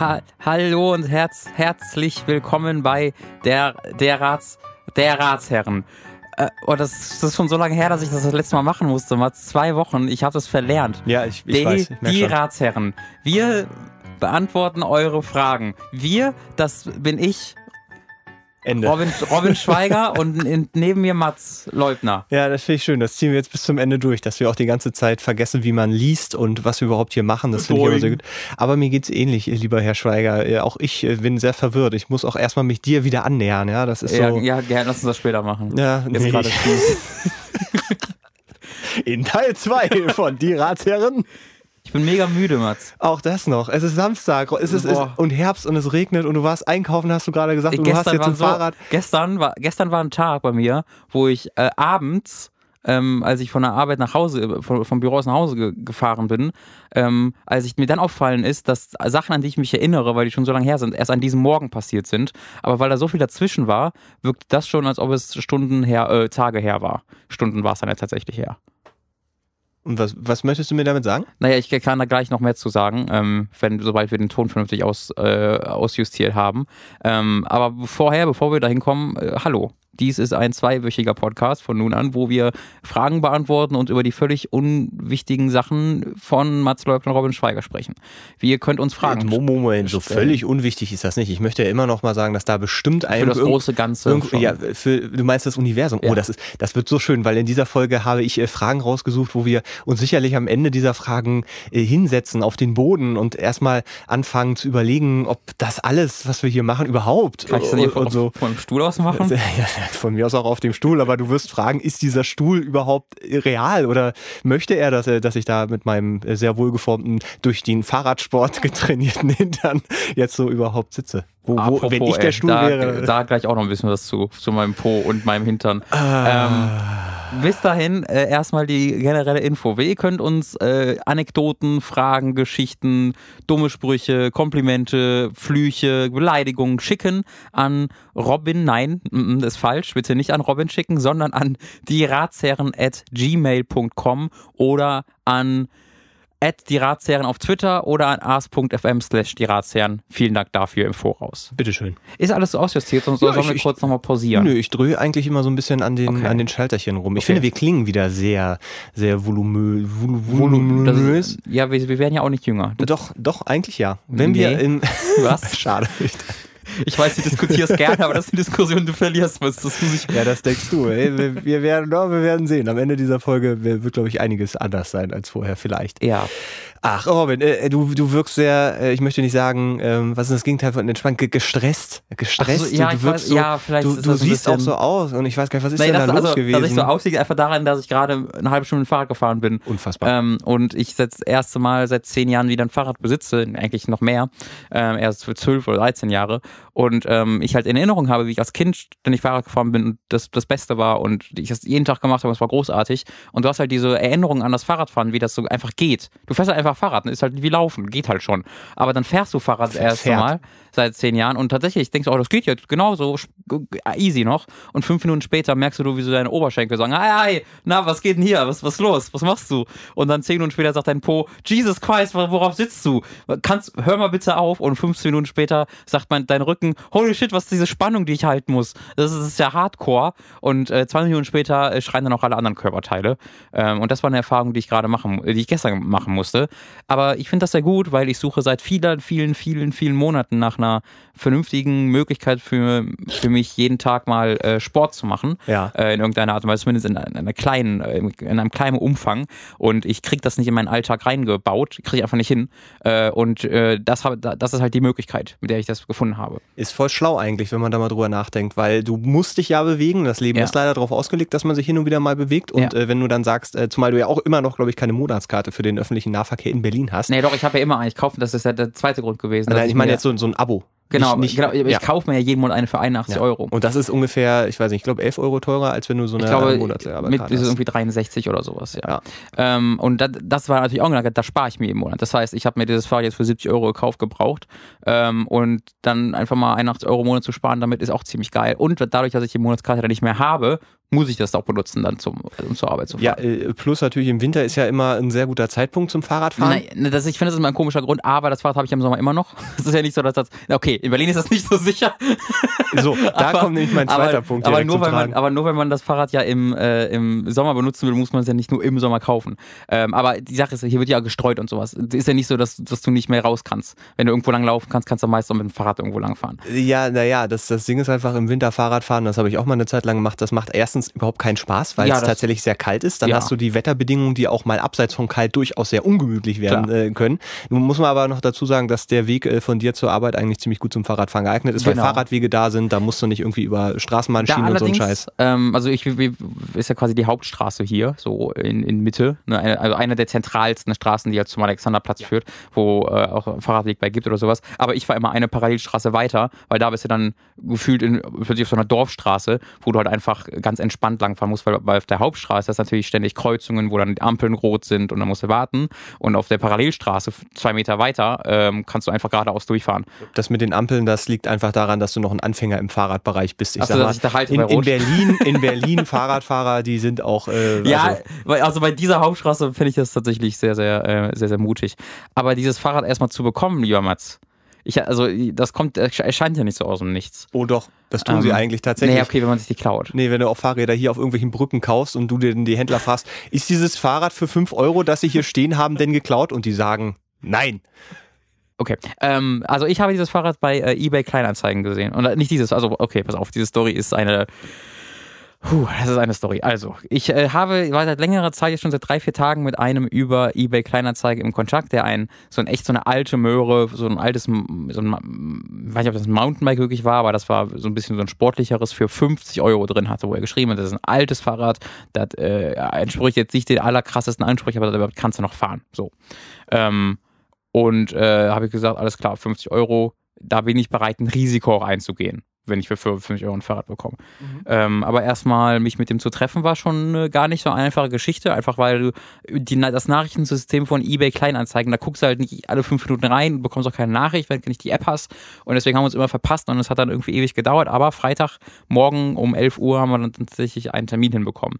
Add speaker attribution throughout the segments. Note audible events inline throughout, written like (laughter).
Speaker 1: Ha Hallo und herz herzlich willkommen bei der, der Rats, der Ratsherren. Äh, oh, das, das ist schon so lange her, dass ich das das letzte Mal machen musste. Mal zwei Wochen. Ich habe das verlernt.
Speaker 2: Ja, ich, ich
Speaker 1: die,
Speaker 2: weiß. Ich
Speaker 1: die
Speaker 2: schon.
Speaker 1: Ratsherren. Wir beantworten eure Fragen. Wir, das bin ich,
Speaker 2: Ende.
Speaker 1: Robin, Robin Schweiger (laughs) und in, neben mir Mats Leubner.
Speaker 2: Ja, das finde ich schön. Das ziehen wir jetzt bis zum Ende durch, dass wir auch die ganze Zeit vergessen, wie man liest und was wir überhaupt hier machen. Das finde ich immer sehr gut. Aber mir geht's ähnlich, lieber Herr Schweiger. Äh, Auch ich äh, bin sehr verwirrt. Ich muss auch erstmal mich dir wieder annähern. Ja, das ist so.
Speaker 1: Ja, ja, gerne, lass uns das später machen.
Speaker 2: Ja,
Speaker 1: Jetzt
Speaker 2: nee.
Speaker 1: gerade (laughs)
Speaker 2: In Teil 2 von Die Ratsherren.
Speaker 1: Ich bin mega müde, Mats.
Speaker 2: Auch das noch. Es ist Samstag, es ist,
Speaker 1: Boah.
Speaker 2: und Herbst und es regnet und du warst einkaufen, hast du gerade gesagt, und du hast jetzt ein
Speaker 1: so,
Speaker 2: Fahrrad.
Speaker 1: Gestern war, gestern war ein Tag bei mir, wo ich äh, abends, ähm, als ich von der Arbeit nach Hause, äh, von, vom Büro aus nach Hause ge gefahren bin, ähm, als ich mir dann aufgefallen ist, dass Sachen, an die ich mich erinnere, weil die schon so lange her sind, erst an diesem Morgen passiert sind. Aber weil da so viel dazwischen war, wirkt das schon, als ob es Stunden her, äh, Tage her war. Stunden war es dann ja tatsächlich her.
Speaker 2: Und was, was möchtest du mir damit sagen?
Speaker 1: Naja, ich kann da gleich noch mehr zu sagen, ähm, wenn, sobald wir den Ton vernünftig aus, äh, ausjustiert haben. Ähm, aber vorher, bevor wir da hinkommen, äh, hallo. Dies ist ein zweiwöchiger Podcast von nun an, wo wir Fragen beantworten und über die völlig unwichtigen Sachen von Mats Leubner und Robin Schweiger sprechen. Wie ihr könnt uns Fragen
Speaker 2: Mo- Moment, so völlig unwichtig ist das nicht. Ich möchte ja immer noch mal sagen, dass da bestimmt ein
Speaker 1: für das große Ganze.
Speaker 2: Ja, für, du meinst das Universum.
Speaker 1: Ja.
Speaker 2: Oh, das ist, das wird so schön, weil in dieser Folge habe ich äh, Fragen rausgesucht, wo wir uns sicherlich am Ende dieser Fragen äh, hinsetzen auf den Boden und erstmal anfangen zu überlegen, ob das alles, was wir hier machen, überhaupt
Speaker 1: Kann ich das
Speaker 2: und,
Speaker 1: hier von,
Speaker 2: so.
Speaker 1: von dem Stuhl aus machen? (laughs)
Speaker 2: Ja, von mir aus auch auf dem Stuhl, aber du wirst fragen, ist dieser Stuhl überhaupt real oder möchte er, dass, er, dass ich da mit meinem äh, sehr wohlgeformten, durch den Fahrradsport (laughs) getrainierten Hintern jetzt so überhaupt sitze? Wo, wo,
Speaker 1: Apropos,
Speaker 2: wenn ich der Stuhl
Speaker 1: da,
Speaker 2: wäre.
Speaker 1: Da gleich auch noch ein bisschen was zu, zu meinem Po und meinem Hintern. Ähm, bis dahin äh, erstmal die generelle Info. Ihr könnt uns äh, Anekdoten, Fragen, Geschichten, dumme Sprüche, Komplimente, Flüche, Beleidigungen schicken an Robin. Nein, das ist falsch. Bitte nicht an Robin schicken, sondern an die Ratsherren at gmail.com oder an at die Ratsherren auf Twitter oder an ars.fm slash die Ratsherren. Vielen Dank dafür im Voraus.
Speaker 2: Bitteschön.
Speaker 1: Ist alles so ausjustiert und so
Speaker 2: Ja,
Speaker 1: sollen wir
Speaker 2: ich-
Speaker 1: kurz nochmal pausieren?
Speaker 2: Nö, ich drehe eigentlich immer so ein bisschen an den,
Speaker 1: Okay.
Speaker 2: an den Schalterchen rum. Ich
Speaker 1: Okay.
Speaker 2: finde, wir klingen wieder sehr, sehr volumö, vol,
Speaker 1: Das
Speaker 2: voluminös.
Speaker 1: ist, ja, wir, wir werden ja auch nicht jünger.
Speaker 2: Doch, doch, eigentlich ja. Wenn
Speaker 1: Nee.
Speaker 2: wir in.
Speaker 1: Was? (laughs)
Speaker 2: Schade. (laughs)
Speaker 1: Ich weiß, du diskutierst gerne, aber das ist eine Diskussion, die du verlierst. Das muss ich
Speaker 2: Ja, das denkst du. Ey, wir, wir, werden, wir werden sehen. Am Ende dieser Folge wird, glaube ich, einiges anders sein als vorher vielleicht.
Speaker 1: ja,
Speaker 2: Ach, Robin, äh, du, du wirkst sehr, äh, ich möchte nicht sagen, ähm, was ist das Gegenteil von entspannt? Ge gestresst. Gestresst.
Speaker 1: So, ja,
Speaker 2: du, du wirkst
Speaker 1: weiß-
Speaker 2: so,
Speaker 1: ja, vielleicht
Speaker 2: du, du siehst auch so aus und ich weiß gar nicht, was ist
Speaker 1: Nee,
Speaker 2: denn
Speaker 1: das,
Speaker 2: da los
Speaker 1: also,
Speaker 2: gewesen?
Speaker 1: dass ich so aussehe, einfach daran, dass ich gerade eine halbe Stunde mit dem Fahrrad gefahren bin.
Speaker 2: Unfassbar.
Speaker 1: Ähm, und ich das erste Mal seit zehn Jahren wieder ein Fahrrad besitze, eigentlich noch mehr, ähm, erst für zwölf oder 13 Jahre. Und ähm, ich halt in Erinnerung habe, wie ich als Kind ständig Fahrrad gefahren bin und das das Beste war und ich das jeden Tag gemacht habe es war großartig. Und du hast halt diese Erinnerung an das Fahrradfahren, wie das so einfach geht. Du fährst halt einfach Fahrrad, ist halt wie Laufen, geht halt schon. Aber dann fährst du Fahrrad das erste
Speaker 2: Fährt.
Speaker 1: Seit zehn Jahren und tatsächlich denkst du, oh, das geht jetzt genauso easy noch. Und fünf Minuten später merkst du, wie so deine Oberschenkel sagen, hey, hey, na, was geht denn hier? Was, was los? Was machst du? Und dann zehn Minuten später sagt dein Po, Jesus Christ, wor- worauf sitzt du? Kannst, hör mal bitte auf. Und 15 Minuten später sagt mein, dein Rücken, holy shit, was ist diese Spannung, die ich halten muss? Das ist, das ist ja hardcore. Und äh, 20 Minuten später äh, schreien dann auch alle anderen Körperteile. Ähm, und das war eine Erfahrung, die ich gerade machen, die ich gestern machen musste. Aber ich finde das sehr gut, weil ich suche seit vielen, vielen, vielen, vielen Monaten nach einer vernünftigen Möglichkeit für, für mich, jeden Tag mal äh, Sport zu machen.
Speaker 2: Ja.
Speaker 1: Äh, in irgendeiner Art und Weise, zumindest in, in einer kleinen, äh, in einem kleinen Umfang. Und ich kriege das nicht in meinen Alltag reingebaut, kriege ich einfach nicht hin. Äh, und äh, das, hab, das ist halt die Möglichkeit, mit der ich das gefunden habe.
Speaker 2: Ist voll schlau eigentlich, wenn man da mal drüber nachdenkt, weil du musst dich ja bewegen. Das Leben
Speaker 1: Ja.
Speaker 2: ist leider darauf ausgelegt, dass man sich hin und wieder mal bewegt. Und
Speaker 1: Ja.
Speaker 2: äh, wenn du dann sagst, zumal du ja auch immer noch, glaube ich, keine Monatskarte für den öffentlichen Nahverkehr in Berlin hast.
Speaker 1: Nee, doch, ich habe ja immer eigentlich kaufen, das ist ja der zweite Grund gewesen.
Speaker 2: Nein, ich meine jetzt so, so ein Abo. double.
Speaker 1: Genau,
Speaker 2: nicht,
Speaker 1: genau ich
Speaker 2: ja.
Speaker 1: kaufe mir ja jeden Monat eine für 81
Speaker 2: Ja.
Speaker 1: Euro.
Speaker 2: Und das ist ungefähr, ich weiß nicht, ich glaube 11 Euro teurer, als wenn du so eine
Speaker 1: Ich glaube,
Speaker 2: Monatsleiharbeit
Speaker 1: mit
Speaker 2: hast.
Speaker 1: ist irgendwie 63 oder sowas, ja.
Speaker 2: Ja.
Speaker 1: Ähm, und das, das war natürlich auch ein Gedanke, da spare ich mir im Monat. Das heißt, ich habe mir dieses Fahrrad jetzt für 70 Euro gekauft, gebraucht. Ähm, und dann einfach mal 81 Euro im Monat zu sparen, damit ist auch ziemlich geil. Und dadurch, dass ich die Monatskarte dann nicht mehr habe, muss ich das auch benutzen, dann zum, um zur Arbeit zu fahren.
Speaker 2: Ja, äh, plus natürlich im Winter ist ja immer ein sehr guter Zeitpunkt zum Fahrradfahren.
Speaker 1: Nein, ne, das, ich finde, das ist immer ein komischer Grund, aber das Fahrrad habe ich im Sommer immer noch. (laughs) Es ist ja nicht so, dass das. Okay, in Berlin ist das nicht so sicher.
Speaker 2: So, da (laughs)
Speaker 1: Aber-
Speaker 2: kommt nämlich mein zweiter
Speaker 1: aber,
Speaker 2: Punkt
Speaker 1: Aber nur,
Speaker 2: zum
Speaker 1: weil man, aber nur, wenn man das Fahrrad ja im, äh, im Sommer benutzen will, muss man es ja nicht nur im Sommer kaufen. Ähm, aber die Sache ist, hier wird ja gestreut und sowas. Es ist ja nicht so, dass, dass du nicht mehr raus kannst. Wenn du irgendwo lang laufen kannst, kannst du meist auch mit dem Fahrrad irgendwo lang fahren.
Speaker 2: Ja, naja, das, das Ding ist einfach im Winter Fahrradfahren, das habe ich auch mal eine Zeit lang gemacht. Das macht erstens überhaupt keinen Spaß, weil
Speaker 1: Ja,
Speaker 2: es tatsächlich sehr kalt ist. Dann
Speaker 1: Ja.
Speaker 2: hast du die Wetterbedingungen, die auch mal abseits von kalt durchaus sehr ungemütlich werden äh, können. Nun muss man aber noch dazu sagen, dass der Weg äh, von dir zur Arbeit eigentlich ziemlich gut zum Fahrradfahren geeignet ist,
Speaker 1: Genau.
Speaker 2: weil Fahrradwege da sind, da musst du nicht irgendwie über Straßenbahnschienen und so einen Scheiß.
Speaker 1: ähm, also ich ist ja quasi die Hauptstraße hier, so in, in Mitte, ne, also eine der zentralsten Straßen, die halt zum Alexanderplatz führt, wo äh, auch ein Fahrradweg bei gibt oder sowas. Aber ich war immer eine Parallelstraße weiter, weil da bist du dann gefühlt in, plötzlich auf so einer Dorfstraße, wo du halt einfach ganz entspannt langfahren musst, weil, weil auf der Hauptstraße ist natürlich ständig Kreuzungen, wo dann die Ampeln rot sind und dann musst du warten. Und auf der Parallelstraße, zwei Meter weiter, ähm, kannst du einfach geradeaus durchfahren.
Speaker 2: Das mit den Ampeln, das liegt einfach daran, dass du noch ein Anfänger im Fahrradbereich bist. Ich
Speaker 1: Ach so,
Speaker 2: sag
Speaker 1: dass
Speaker 2: mal,
Speaker 1: ich da halte
Speaker 2: in, in. Berlin, (laughs) in Berlin Fahrradfahrer, die sind auch äh,
Speaker 1: Ja,
Speaker 2: also,
Speaker 1: also bei dieser Hauptstraße finde ich das tatsächlich sehr, sehr, äh, sehr, sehr mutig. Aber dieses Fahrrad erstmal zu bekommen, lieber Mats, ich, also das kommt, erscheint ja nicht so aus dem Nichts.
Speaker 2: oh doch, das tun sie
Speaker 1: Ähm,
Speaker 2: eigentlich tatsächlich.
Speaker 1: Nee, okay, wenn man sich die klaut.
Speaker 2: Nee, wenn du auch Fahrräder hier auf irgendwelchen Brücken kaufst und du den die Händler fragst, ist dieses Fahrrad für 5 Euro, das sie hier stehen haben, denn geklaut? Und die sagen, nein.
Speaker 1: Okay, ähm, also ich habe dieses Fahrrad bei äh, eBay Kleinanzeigen gesehen. Und äh, nicht dieses, also okay, pass auf, diese Story ist eine, Puh, das ist eine Story. Also, ich äh, habe, war seit längerer Zeit, jetzt schon seit drei, vier Tagen mit einem über eBay Kleinanzeige im Kontakt, der ein, so ein echt so eine alte Möhre, so ein altes, so ein, weiß nicht, ob das ein Mountainbike wirklich war, aber das war so ein bisschen so ein sportlicheres für 50 Euro drin hatte, wo er geschrieben hat, das ist ein altes Fahrrad, das äh, entspricht jetzt nicht den allerkrassesten Ansprüchen, aber damit kannst du noch fahren. So. Ähm, und äh, habe ich gesagt, alles klar, 50 Euro, da bin ich bereit, ein Risiko auch einzugehen, wenn ich für 50 Euro ein Fahrrad bekomme. Ähm, aber erstmal mich mit dem zu treffen war schon äh, gar nicht so eine einfache Geschichte, einfach weil du die, das Nachrichtensystem von eBay Kleinanzeigen, da guckst du halt nicht alle fünf Minuten rein, bekommst auch keine Nachricht, wenn du nicht die App hast. Und deswegen haben wir uns immer verpasst und es hat dann irgendwie ewig gedauert. Aber Freitagmorgen um 11 Uhr haben wir dann tatsächlich einen Termin hinbekommen.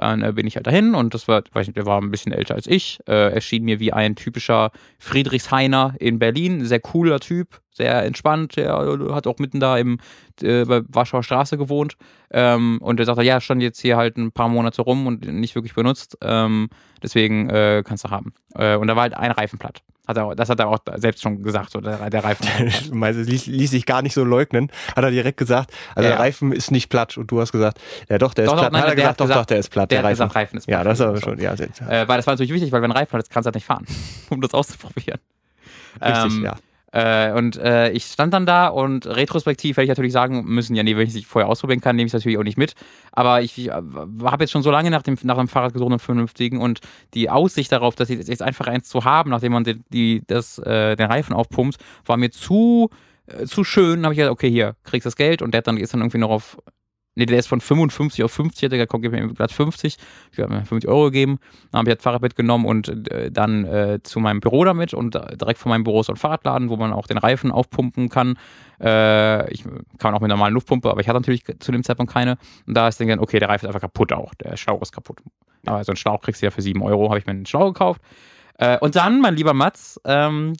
Speaker 1: Äh, bin ich halt dahin und das war, weiß nicht, der war ein bisschen älter als ich. Äh, erschien mir wie ein typischer Friedrichshainer in Berlin. Sehr cooler Typ, sehr entspannt. Der äh, hat auch mitten da im äh, bei Warschauer Straße gewohnt. Ähm, und er sagte, ja, stand jetzt hier halt ein paar Monate rum und nicht wirklich benutzt. Ähm, deswegen äh, kannst du haben. Äh, und da war halt ein Reifen platt. Hat er, das hat er auch selbst schon gesagt, so der, Reifen. (laughs)
Speaker 2: Es ließ, ließ sich gar nicht so leugnen. Hat er direkt gesagt, also
Speaker 1: Ja.
Speaker 2: der Reifen ist nicht platt. Und du hast gesagt, ja doch, der ist
Speaker 1: Doch, doch,
Speaker 2: platt.
Speaker 1: nein,
Speaker 2: hat er
Speaker 1: der
Speaker 2: gesagt,
Speaker 1: hat
Speaker 2: doch,
Speaker 1: gesagt-
Speaker 2: doch, der ist platt,
Speaker 1: der
Speaker 2: der,
Speaker 1: hat
Speaker 2: Reifen.
Speaker 1: gesagt, Reifen ist
Speaker 2: ja,
Speaker 1: platt.
Speaker 2: das ist aber schon, ja,
Speaker 1: Äh, weil das war natürlich wichtig, weil wenn ein Reifen ist, kannst du halt nicht fahren, um das auszuprobieren. (laughs)
Speaker 2: richtig,
Speaker 1: Ähm,
Speaker 2: ja.
Speaker 1: Äh, und äh, ich stand dann da und retrospektiv hätte ich natürlich sagen müssen, ja, nee, wenn ich es nicht vorher ausprobieren kann, nehme ich es natürlich auch nicht mit. Aber ich, ich habe jetzt schon so lange nach dem, nach dem Fahrrad gesucht, einem vernünftigen und die Aussicht darauf, dass ich jetzt einfach eins zu haben, nachdem man die, die, das, äh, den Reifen aufpumpt, war mir zu, äh, zu schön. Habe ich gesagt, okay, hier, kriegst das Geld und der dann ist dann irgendwie noch auf Nee, der ist von 55 auf 50, hat er gesagt, komm, gib mir glatt 50. Ich habe mir 50 Euro gegeben. Dann habe ich das Fahrrad mitgenommen und äh, dann äh, zu meinem Büro damit und äh, direkt vor meinem Büro ist so ein Fahrradladen, wo man auch den Reifen aufpumpen kann. Äh, ich kann auch mit einer normalen Luftpumpe, aber ich hatte natürlich zu dem Zeitpunkt keine. Und da ist dann, okay, der Reifen ist einfach kaputt auch. Der Schlauch ist kaputt. Aber so einen Schlauch kriegst du ja für 7 Euro, habe ich mir einen Schlauch gekauft. Äh, und dann, mein lieber Mats, ähm,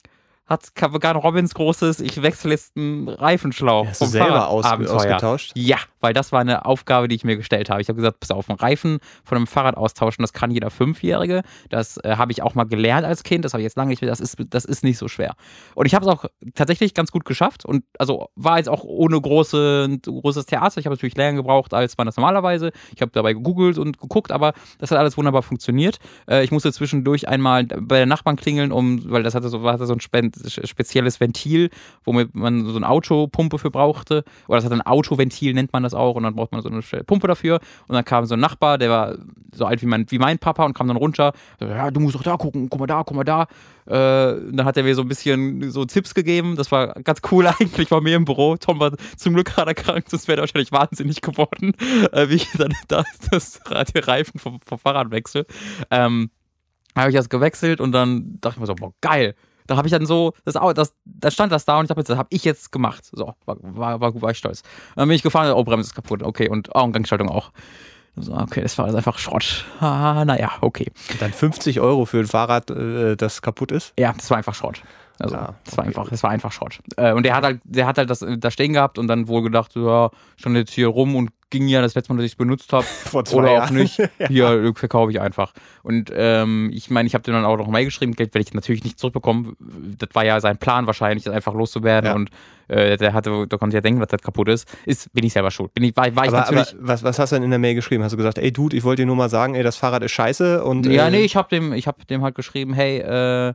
Speaker 1: hat begann Robins großes, ich wechsle jetzt einen Reifenschlauch.
Speaker 2: Hast du selber aus, ausgetauscht?
Speaker 1: Ja, weil das war eine Aufgabe, die ich mir gestellt habe. Ich habe gesagt, pass auf, einen Reifen von einem Fahrrad austauschen, das kann jeder Fünfjährige. Das äh, habe ich auch mal gelernt als Kind, das habe ich jetzt lange nicht mehr, das ist, das ist nicht so schwer. Und ich habe es auch tatsächlich ganz gut geschafft und also war jetzt auch ohne große, großes Theater. Ich habe natürlich länger gebraucht, als man das normalerweise. Ich habe dabei gegoogelt und geguckt, aber das hat alles wunderbar funktioniert. Äh, ich musste zwischendurch einmal bei der Nachbarn klingeln, um, weil das hatte so, hatte so ein spe spezielles Ventil, womit man so eine Autopumpe für brauchte. Oder das hat ein Autoventil, nennt man das das auch und dann braucht man so eine Pumpe dafür und dann kam so ein Nachbar, der war so alt wie mein, wie mein Papa und kam dann runter, ja, du musst doch da gucken, guck mal da, guck mal da. Äh, dann hat er mir so ein bisschen so Tipps gegeben, das war ganz cool (laughs) eigentlich bei mir im Büro. Tom war zum Glück gerade krank, sonst wäre er wahrscheinlich wahnsinnig geworden, (laughs) äh, wie ich dann da das, der Reifen vom, vom Fahrrad wechsel. Ähm, habe ich das gewechselt und dann dachte ich mir so, boah, geil. Da habe ich dann so, das, das, da stand das da und ich dachte, das habe ich jetzt gemacht. So, war, war, war, war ich stolz. Dann bin ich gefahren, oh, Bremse ist kaputt, okay, und, oh, und Gangschaltung auch. So, okay, das war also einfach Schrott. Ah, naja, okay.
Speaker 2: Dann 50 Euro für ein Fahrrad, äh, das kaputt ist?
Speaker 1: Ja, das war einfach Schrott. Also, ja, das war einfach, das war einfach Schrott. Äh, und der hat halt, der hat halt das da stehen gehabt und dann wohl gedacht, ja, schon jetzt hier rum und ging ja das letzte Mal, dass ich es benutzt habe. (laughs) Oder Jahren. auch nicht. (laughs) ja. Hier verkaufe ich einfach. Und ähm, ich meine, ich habe dem dann auch noch mal geschrieben, Geld werde ich natürlich nicht zurückbekommen. Das war ja sein Plan wahrscheinlich, das einfach loszuwerden. Ja. Und äh, der hatte, da konnte ja denken, was das kaputt ist. Ist, bin ich selber schuld. Bin ich, war, war ich aber, natürlich.
Speaker 2: Aber was, was hast du denn in der Mail geschrieben? Hast du gesagt, ey Dude, ich wollte dir nur mal sagen, ey, das Fahrrad ist scheiße und.
Speaker 1: Ja, äh, nee, ich habe dem, ich habe dem halt geschrieben, hey, äh,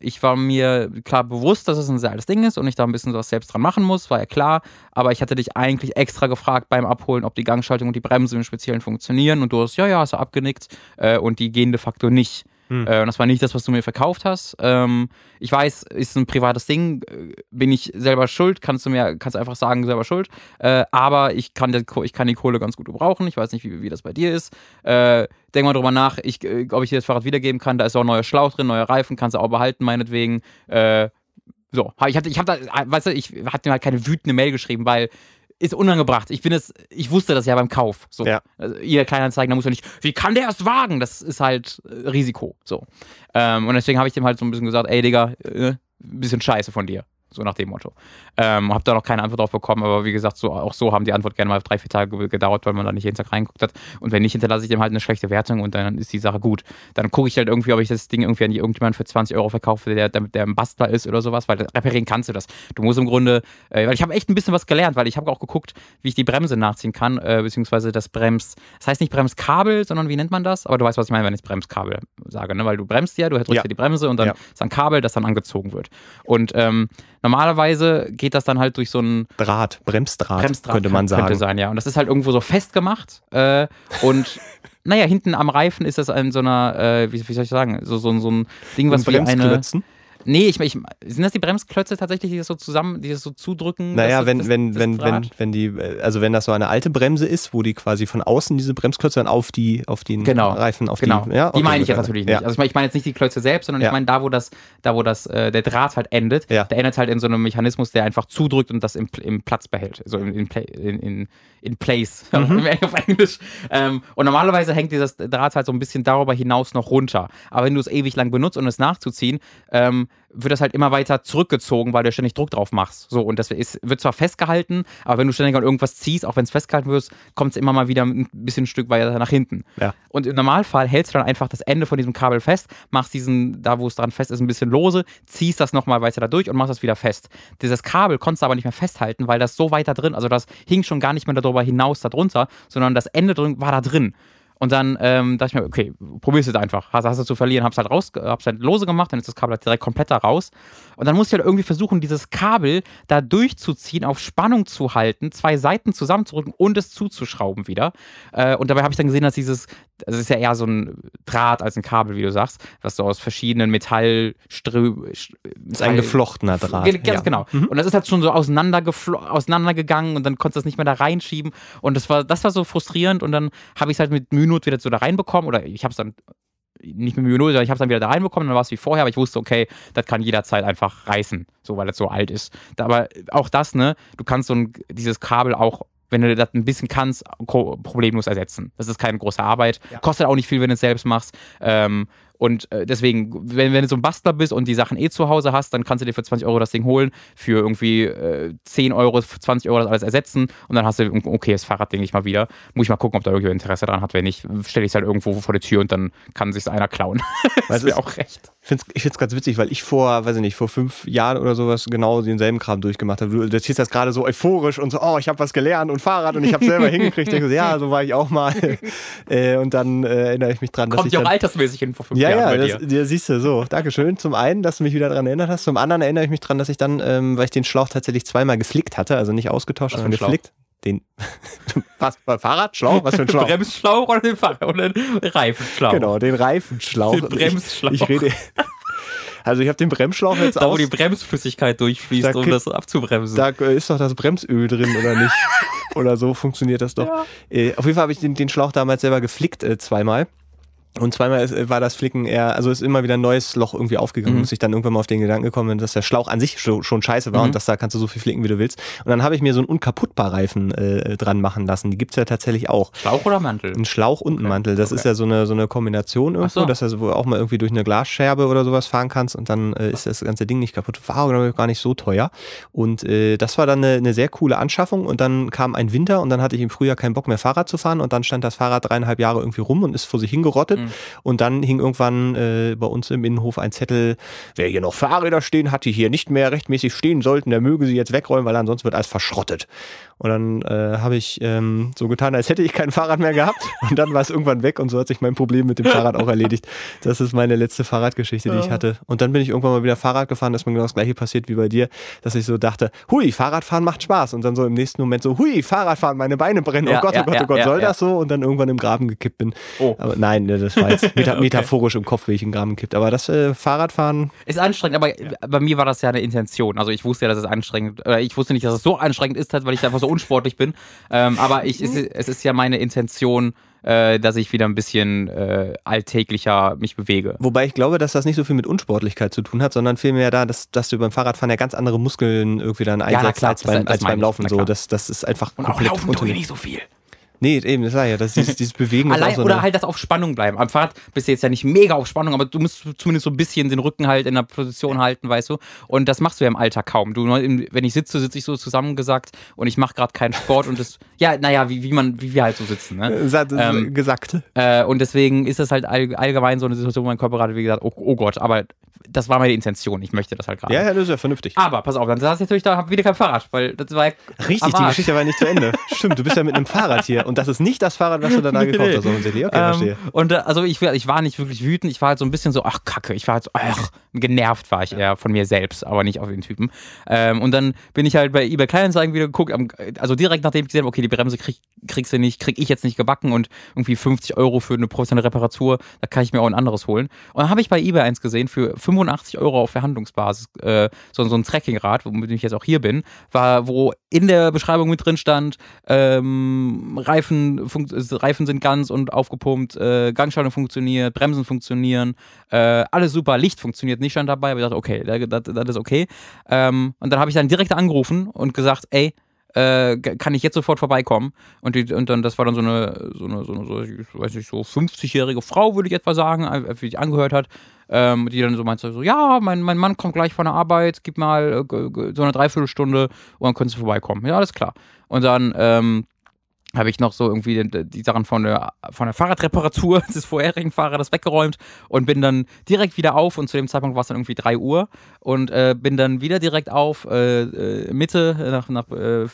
Speaker 1: ich war mir klar bewusst, dass es ein sehr altes Ding ist und ich da ein bisschen was selbst dran machen muss, war ja klar. Aber ich hatte dich eigentlich extra gefragt beim Abholen, ob die Gangschaltung und die Bremse im Speziellen funktionieren. Und du hast, ja, ja, hast du abgenickt. Äh, und die gehen de facto nicht. Hm. Äh, das war nicht das, was du mir verkauft hast. Ähm, ich weiß, ist ein privates Ding, äh, bin ich selber schuld, kannst du mir, kannst einfach sagen, selber schuld. Äh, aber ich kann, die, ich kann die Kohle ganz gut gebrauchen. Ich weiß nicht, wie, wie das bei dir ist. Äh, denk mal drüber nach, ich, äh, ob ich dir das Fahrrad wiedergeben kann. Da ist auch ein neuer Schlauch drin, neue Reifen, kannst du auch behalten, meinetwegen. Äh, so, ich hatte, ich habe da, weißt du, ich hatte mir halt keine wütende Mail geschrieben, weil ist unangebracht. Ich bin es, ich wusste das ja beim Kauf. So. Ja. Also, ihr Kleinanzeigen, da muss man nicht, wie kann der es wagen? Das ist halt äh, Risiko. So. Ähm, und deswegen habe ich dem halt so ein bisschen gesagt, ey Digga, äh, bisschen scheiße von dir. So nach dem Motto. Ähm, hab da noch keine Antwort drauf bekommen, aber wie gesagt, so, auch so haben die Antwort gerne mal drei, vier Tage gedauert, weil man da nicht jeden Tag reinguckt hat. Und wenn nicht, hinterlasse ich dem halt eine schlechte Wertung und dann ist die Sache gut. Dann gucke ich halt irgendwie, ob ich das Ding irgendwie an irgendjemanden für 20 Euro verkaufe, der, der, der ein Bastler ist oder sowas, weil reparieren kannst du das. Du musst im Grunde, äh, weil ich habe echt ein bisschen was gelernt, weil ich habe auch geguckt, wie ich die Bremse nachziehen kann, äh, beziehungsweise das Brems, das heißt nicht Bremskabel, sondern wie nennt man das? Aber du weißt, was ich meine, wenn ich Bremskabel sage, ne? weil du bremst ja, du drückst ja die Bremse und dann ja. ist ein Kabel, das dann angezogen wird. Und ähm, normalerweise geht das dann halt durch so einen
Speaker 2: Draht, Bremsdraht, Bremsdraht könnte man sagen.
Speaker 1: Könnte sein, ja. Und das ist halt irgendwo so festgemacht. Äh, und (laughs) naja, hinten am Reifen ist das in so einer, äh, wie, wie, soll ich sagen, so, so, so ein Ding, was wie eine. Nee, ich, ich, sind das die Bremsklötze tatsächlich, die das so zusammen, die das so zudrücken?
Speaker 2: Naja, wenn, das, wenn, das wenn, wenn, wenn die, also wenn das so eine alte Bremse ist, wo die quasi von außen diese Bremsklötze dann auf die, auf den
Speaker 1: genau,
Speaker 2: Reifen, auf
Speaker 1: genau.
Speaker 2: die,
Speaker 1: ja, okay, die meine ich jetzt natürlich nicht. Ja. Also ich meine, ich meine jetzt nicht die Klötze selbst, sondern ja. ich meine da, wo das, da wo das, äh, der Draht halt endet, ja. der endet halt in so einem Mechanismus, der einfach zudrückt und das im, im Platz behält. So in, in, in, in place, (laughs) mhm. auf Englisch. Ähm, und normalerweise hängt dieses Draht halt so ein bisschen darüber hinaus noch runter. Aber wenn du es ewig lang benutzt, um es nachzuziehen, ähm, wird das halt immer weiter zurückgezogen, weil du ständig Druck drauf machst. So, und das ist, wird zwar festgehalten, aber wenn du ständig an irgendwas ziehst, auch wenn es festgehalten wird, kommt es immer mal wieder ein bisschen ein Stück weiter nach hinten. Ja. Und im Normalfall hältst du dann einfach das Ende von diesem Kabel fest, machst diesen, da wo es dran fest ist, ein bisschen lose, ziehst das nochmal weiter da durch und machst das wieder fest. Dieses Kabel konntest du aber nicht mehr festhalten, weil das so weiter drin, also das hing schon gar nicht mehr darüber hinaus darunter, sondern das Ende drin war da drin. Und dann ähm, dachte ich mir, okay, probier's jetzt einfach. Hast, hast du zu verlieren, hab's halt raus, hab's halt lose gemacht, dann ist das Kabel halt direkt komplett da raus. Und dann musste ich halt irgendwie versuchen, dieses Kabel da durchzuziehen, auf Spannung zu halten, zwei Seiten zusammenzurücken und es zuzuschrauben wieder. Äh, und dabei habe ich dann gesehen, dass dieses, das ist ja eher so ein Draht als ein Kabel, wie du sagst, was so aus verschiedenen Metallströ...
Speaker 2: Ist ein geflochtener Draht.
Speaker 1: Ganz ja. genau. Mhm. Und das ist halt schon so auseinandergegangen und dann konntest du das nicht mehr da reinschieben. Und das war, das war so frustrierend und dann habe ich es halt mit Mühe Minute wieder so da reinbekommen oder ich habe es dann nicht mit Mühe sondern ich habe es dann wieder da reinbekommen, dann war es wie vorher, aber ich wusste, okay, das kann jederzeit einfach reißen, so weil das so alt ist. Aber auch das, ne, du kannst so ein, dieses Kabel auch wenn du das ein bisschen kannst, problemlos ersetzen. Das ist keine große Arbeit. Ja. Kostet auch nicht viel, wenn du es selbst machst. Ähm, und äh, deswegen, wenn, wenn du so ein Bastler bist und die Sachen eh zu Hause hast, dann kannst du dir für 20 Euro das Ding holen, für irgendwie äh, 10 Euro, 20 Euro das alles ersetzen und dann hast du ein okayes Fahrrad, denke ich mal wieder. Muss ich mal gucken, ob da irgendwer Interesse dran hat. Wenn nicht, stelle ich es halt irgendwo vor die Tür und dann kann sich einer klauen. (laughs)
Speaker 2: das wäre auch recht. Ich finde es ganz witzig, weil ich vor, weiß ich nicht, vor fünf Jahren oder sowas genau denselben Kram durchgemacht habe. Du erzählst das gerade so euphorisch und so, oh, ich habe was gelernt und Fahrrad und ich habe selber (laughs) hingekriegt. Ich so, ja, so war ich auch mal. (laughs) äh, und dann äh, erinnere ich mich dran,
Speaker 1: dass Kommt
Speaker 2: ich.
Speaker 1: Kommt ja auch altersmäßig hin vor fünf
Speaker 2: ja,
Speaker 1: Jahren.
Speaker 2: Ja, ja, das, ja, siehst du, so. Dankeschön. Zum einen, dass du mich wieder daran erinnert hast. Zum anderen erinnere ich mich daran, dass ich dann, ähm, weil ich den Schlauch tatsächlich zweimal geflickt hatte, also nicht ausgetauscht, sondern geflickt. Den, (laughs) was, Fahrrad? Schlauch? Was für ein (laughs) Schlauch?
Speaker 1: Bremsschlauch oder den Fahrrad oder den Reifenschlauch?
Speaker 2: Genau, den Reifenschlauch.
Speaker 1: Den Bremsschlauch.
Speaker 2: Ich, ich rede, (laughs) also ich habe den Bremsschlauch jetzt
Speaker 1: Da,
Speaker 2: aus.
Speaker 1: wo die Bremsflüssigkeit durchfließt,
Speaker 2: Da
Speaker 1: um das abzubremsen.
Speaker 2: Da ist doch das Bremsöl drin, oder nicht? oder so funktioniert das doch.
Speaker 1: Ja.
Speaker 2: Äh, auf jeden Fall habe ich den, den Schlauch damals selber geflickt, äh, zweimal. Und zweimal ist, äh, war das Flicken eher, also ist immer wieder ein neues Loch irgendwie aufgegangen,
Speaker 1: Mhm.
Speaker 2: bis ich dann irgendwann mal auf den Gedanken gekommen bin, dass der Schlauch an sich schon, schon scheiße war
Speaker 1: Mhm.
Speaker 2: und dass da kannst du so viel flicken, wie du willst. Und dann habe ich mir so einen unkaputtbar Reifen äh, dran machen lassen. Die gibt's ja tatsächlich auch.
Speaker 1: Schlauch oder Mantel?
Speaker 2: Ein Schlauch und ein
Speaker 1: Okay.
Speaker 2: Mantel. Das
Speaker 1: Okay.
Speaker 2: ist ja so eine, so eine Kombination irgendwo,
Speaker 1: so.
Speaker 2: dass du so auch mal irgendwie durch eine Glasscherbe oder sowas fahren kannst und dann äh, ist das ganze Ding nicht kaputt. War aber gar nicht so teuer. Und äh, das war dann eine, eine sehr coole Anschaffung und dann kam ein Winter und dann hatte ich im Frühjahr keinen Bock mehr Fahrrad zu fahren und dann stand das Fahrrad dreieinhalb Jahre irgendwie rum und ist vor sich hingerottet
Speaker 1: Mhm.
Speaker 2: und dann hing irgendwann äh, bei uns im Innenhof ein Zettel, wer hier noch Fahrräder stehen hat, die hier nicht mehr rechtmäßig stehen sollten, der möge sie jetzt wegräumen, weil ansonsten wird alles verschrottet. Und dann äh, habe ich ähm, so getan, als hätte ich kein Fahrrad mehr gehabt. (laughs) Und dann war es irgendwann weg und so hat sich mein Problem mit dem Fahrrad auch erledigt. Das ist meine letzte Fahrradgeschichte, die ich hatte. Und dann bin ich irgendwann mal wieder Fahrrad gefahren, dass mir genau das gleiche passiert wie bei dir, dass ich so dachte, hui, Fahrradfahren macht Spaß. Und dann so im nächsten Moment so, hui, Fahrradfahren, meine Beine brennen.
Speaker 1: Ja,
Speaker 2: oh Gott,
Speaker 1: ja,
Speaker 2: oh Gott,
Speaker 1: ja,
Speaker 2: oh Gott,
Speaker 1: ja,
Speaker 2: soll
Speaker 1: ja.
Speaker 2: das so? Und dann irgendwann im Graben gekippt bin.
Speaker 1: Oh.
Speaker 2: Aber nein, ne, das war jetzt (laughs) meta
Speaker 1: Okay.
Speaker 2: metaphorisch im Kopf, wie ich in Graben gekippt. Aber das äh, Fahrradfahren,
Speaker 1: Ist anstrengend, aber bei mir war das ja eine Intention. Also ich wusste ja, dass es anstrengend, oder ich wusste nicht, dass es so anstrengend ist, halt, weil ich einfach so unsportlich bin. Ähm, aber ich, es, ist, es ist ja meine Intention, äh, dass ich wieder ein bisschen äh, alltäglicher mich bewege.
Speaker 2: Wobei ich glaube, dass das nicht so viel mit Unsportlichkeit zu tun hat, sondern vielmehr da, dass, dass du beim Fahrradfahren ja ganz andere Muskeln irgendwie dann einsetzt
Speaker 1: klar,
Speaker 2: als
Speaker 1: das-
Speaker 2: beim,
Speaker 1: das
Speaker 2: als beim Laufen so. Das, das ist einfach
Speaker 1: Und auch laufen tue ich nicht so viel.
Speaker 2: Nee, eben, das war ja, das, dieses, (laughs) dieses Bewegen
Speaker 1: Allein,
Speaker 2: so
Speaker 1: oder halt das auf Spannung bleiben. Am Fahrrad bist du jetzt ja nicht mega auf Spannung, aber du musst zumindest so ein bisschen den Rücken halt in der Position halten, weißt du. Und das machst du ja im Alltag kaum. Du, im- wenn ich sitze, sitze ich so zusammengesackt und ich mache gerade keinen Sport und das, (laughs) ja, naja, wie, wie man, wie wir halt so sitzen. Ne?
Speaker 2: äh,
Speaker 1: ähm,
Speaker 2: gesagt.
Speaker 1: Äh, und deswegen ist das halt all, allgemein so eine Situation, wo mein Körper gerade, wie gesagt, oh, oh Gott, aber das war meine Intention. Ich möchte das halt gerade.
Speaker 2: Ja, ja, das ist ja vernünftig.
Speaker 1: Aber pass auf, dann saß ich natürlich da, hab wieder kein Fahrrad, weil das war ja
Speaker 2: Richtig, die. Geschichte war nicht zu Ende. (laughs) Stimmt, du bist ja mit einem Fahrrad hier und das ist nicht das Fahrrad, was du danach (laughs) gekauft hast, offensichtlich. Okay, verstehe.
Speaker 1: Ähm, und äh, also ich, ich war nicht wirklich wütend, ich war halt so ein bisschen so, ach Kacke, ich war halt so, ach, genervt war ich eher von mir selbst, aber nicht auf den Typen. Ähm, und dann bin ich halt bei eBay Kleinanzeigen wieder geguckt, also direkt nachdem ich gesehen habe, okay, die Bremse krieg, kriegst du nicht, krieg ich jetzt nicht gebacken und irgendwie 50 Euro für eine professionelle Reparatur, da kann ich mir auch ein anderes holen. Und dann habe ich bei eBay eins gesehen für 85 Euro auf Verhandlungsbasis, äh, so, so ein Trekkingrad, womit ich jetzt auch hier bin, war, wo in der Beschreibung mit drin stand, ähm, Reifen, äh, Reifen sind ganz und aufgepumpt, äh, Gangschaltung funktioniert, Bremsen funktionieren, äh, alles super, Licht funktioniert nicht, stand dabei, aber ich dachte, okay, das, das, ist okay. Ähm, und dann habe ich dann direkt angerufen und gesagt, ey, äh, kann ich jetzt sofort vorbeikommen? Und, die, und dann, das war dann so eine, so eine, so eine, so, ich weiß nicht, so 50-jährige Frau, würde ich etwa sagen, äh, wie die angehört hat, ähm, die dann so meinte, so, ja, mein, mein Mann kommt gleich von der Arbeit, gib mal äh, so eine Dreiviertelstunde und dann können sie vorbeikommen. Ja, alles klar. Und dann, ähm, habe ich noch so irgendwie die, Sachen von der, von der Fahrradreparatur (laughs) des vorherigen Fahrrades weggeräumt und bin dann direkt wieder auf und zu dem Zeitpunkt war es dann irgendwie 3 Uhr und äh, bin dann wieder direkt auf äh, äh, Mitte, nach, nach äh,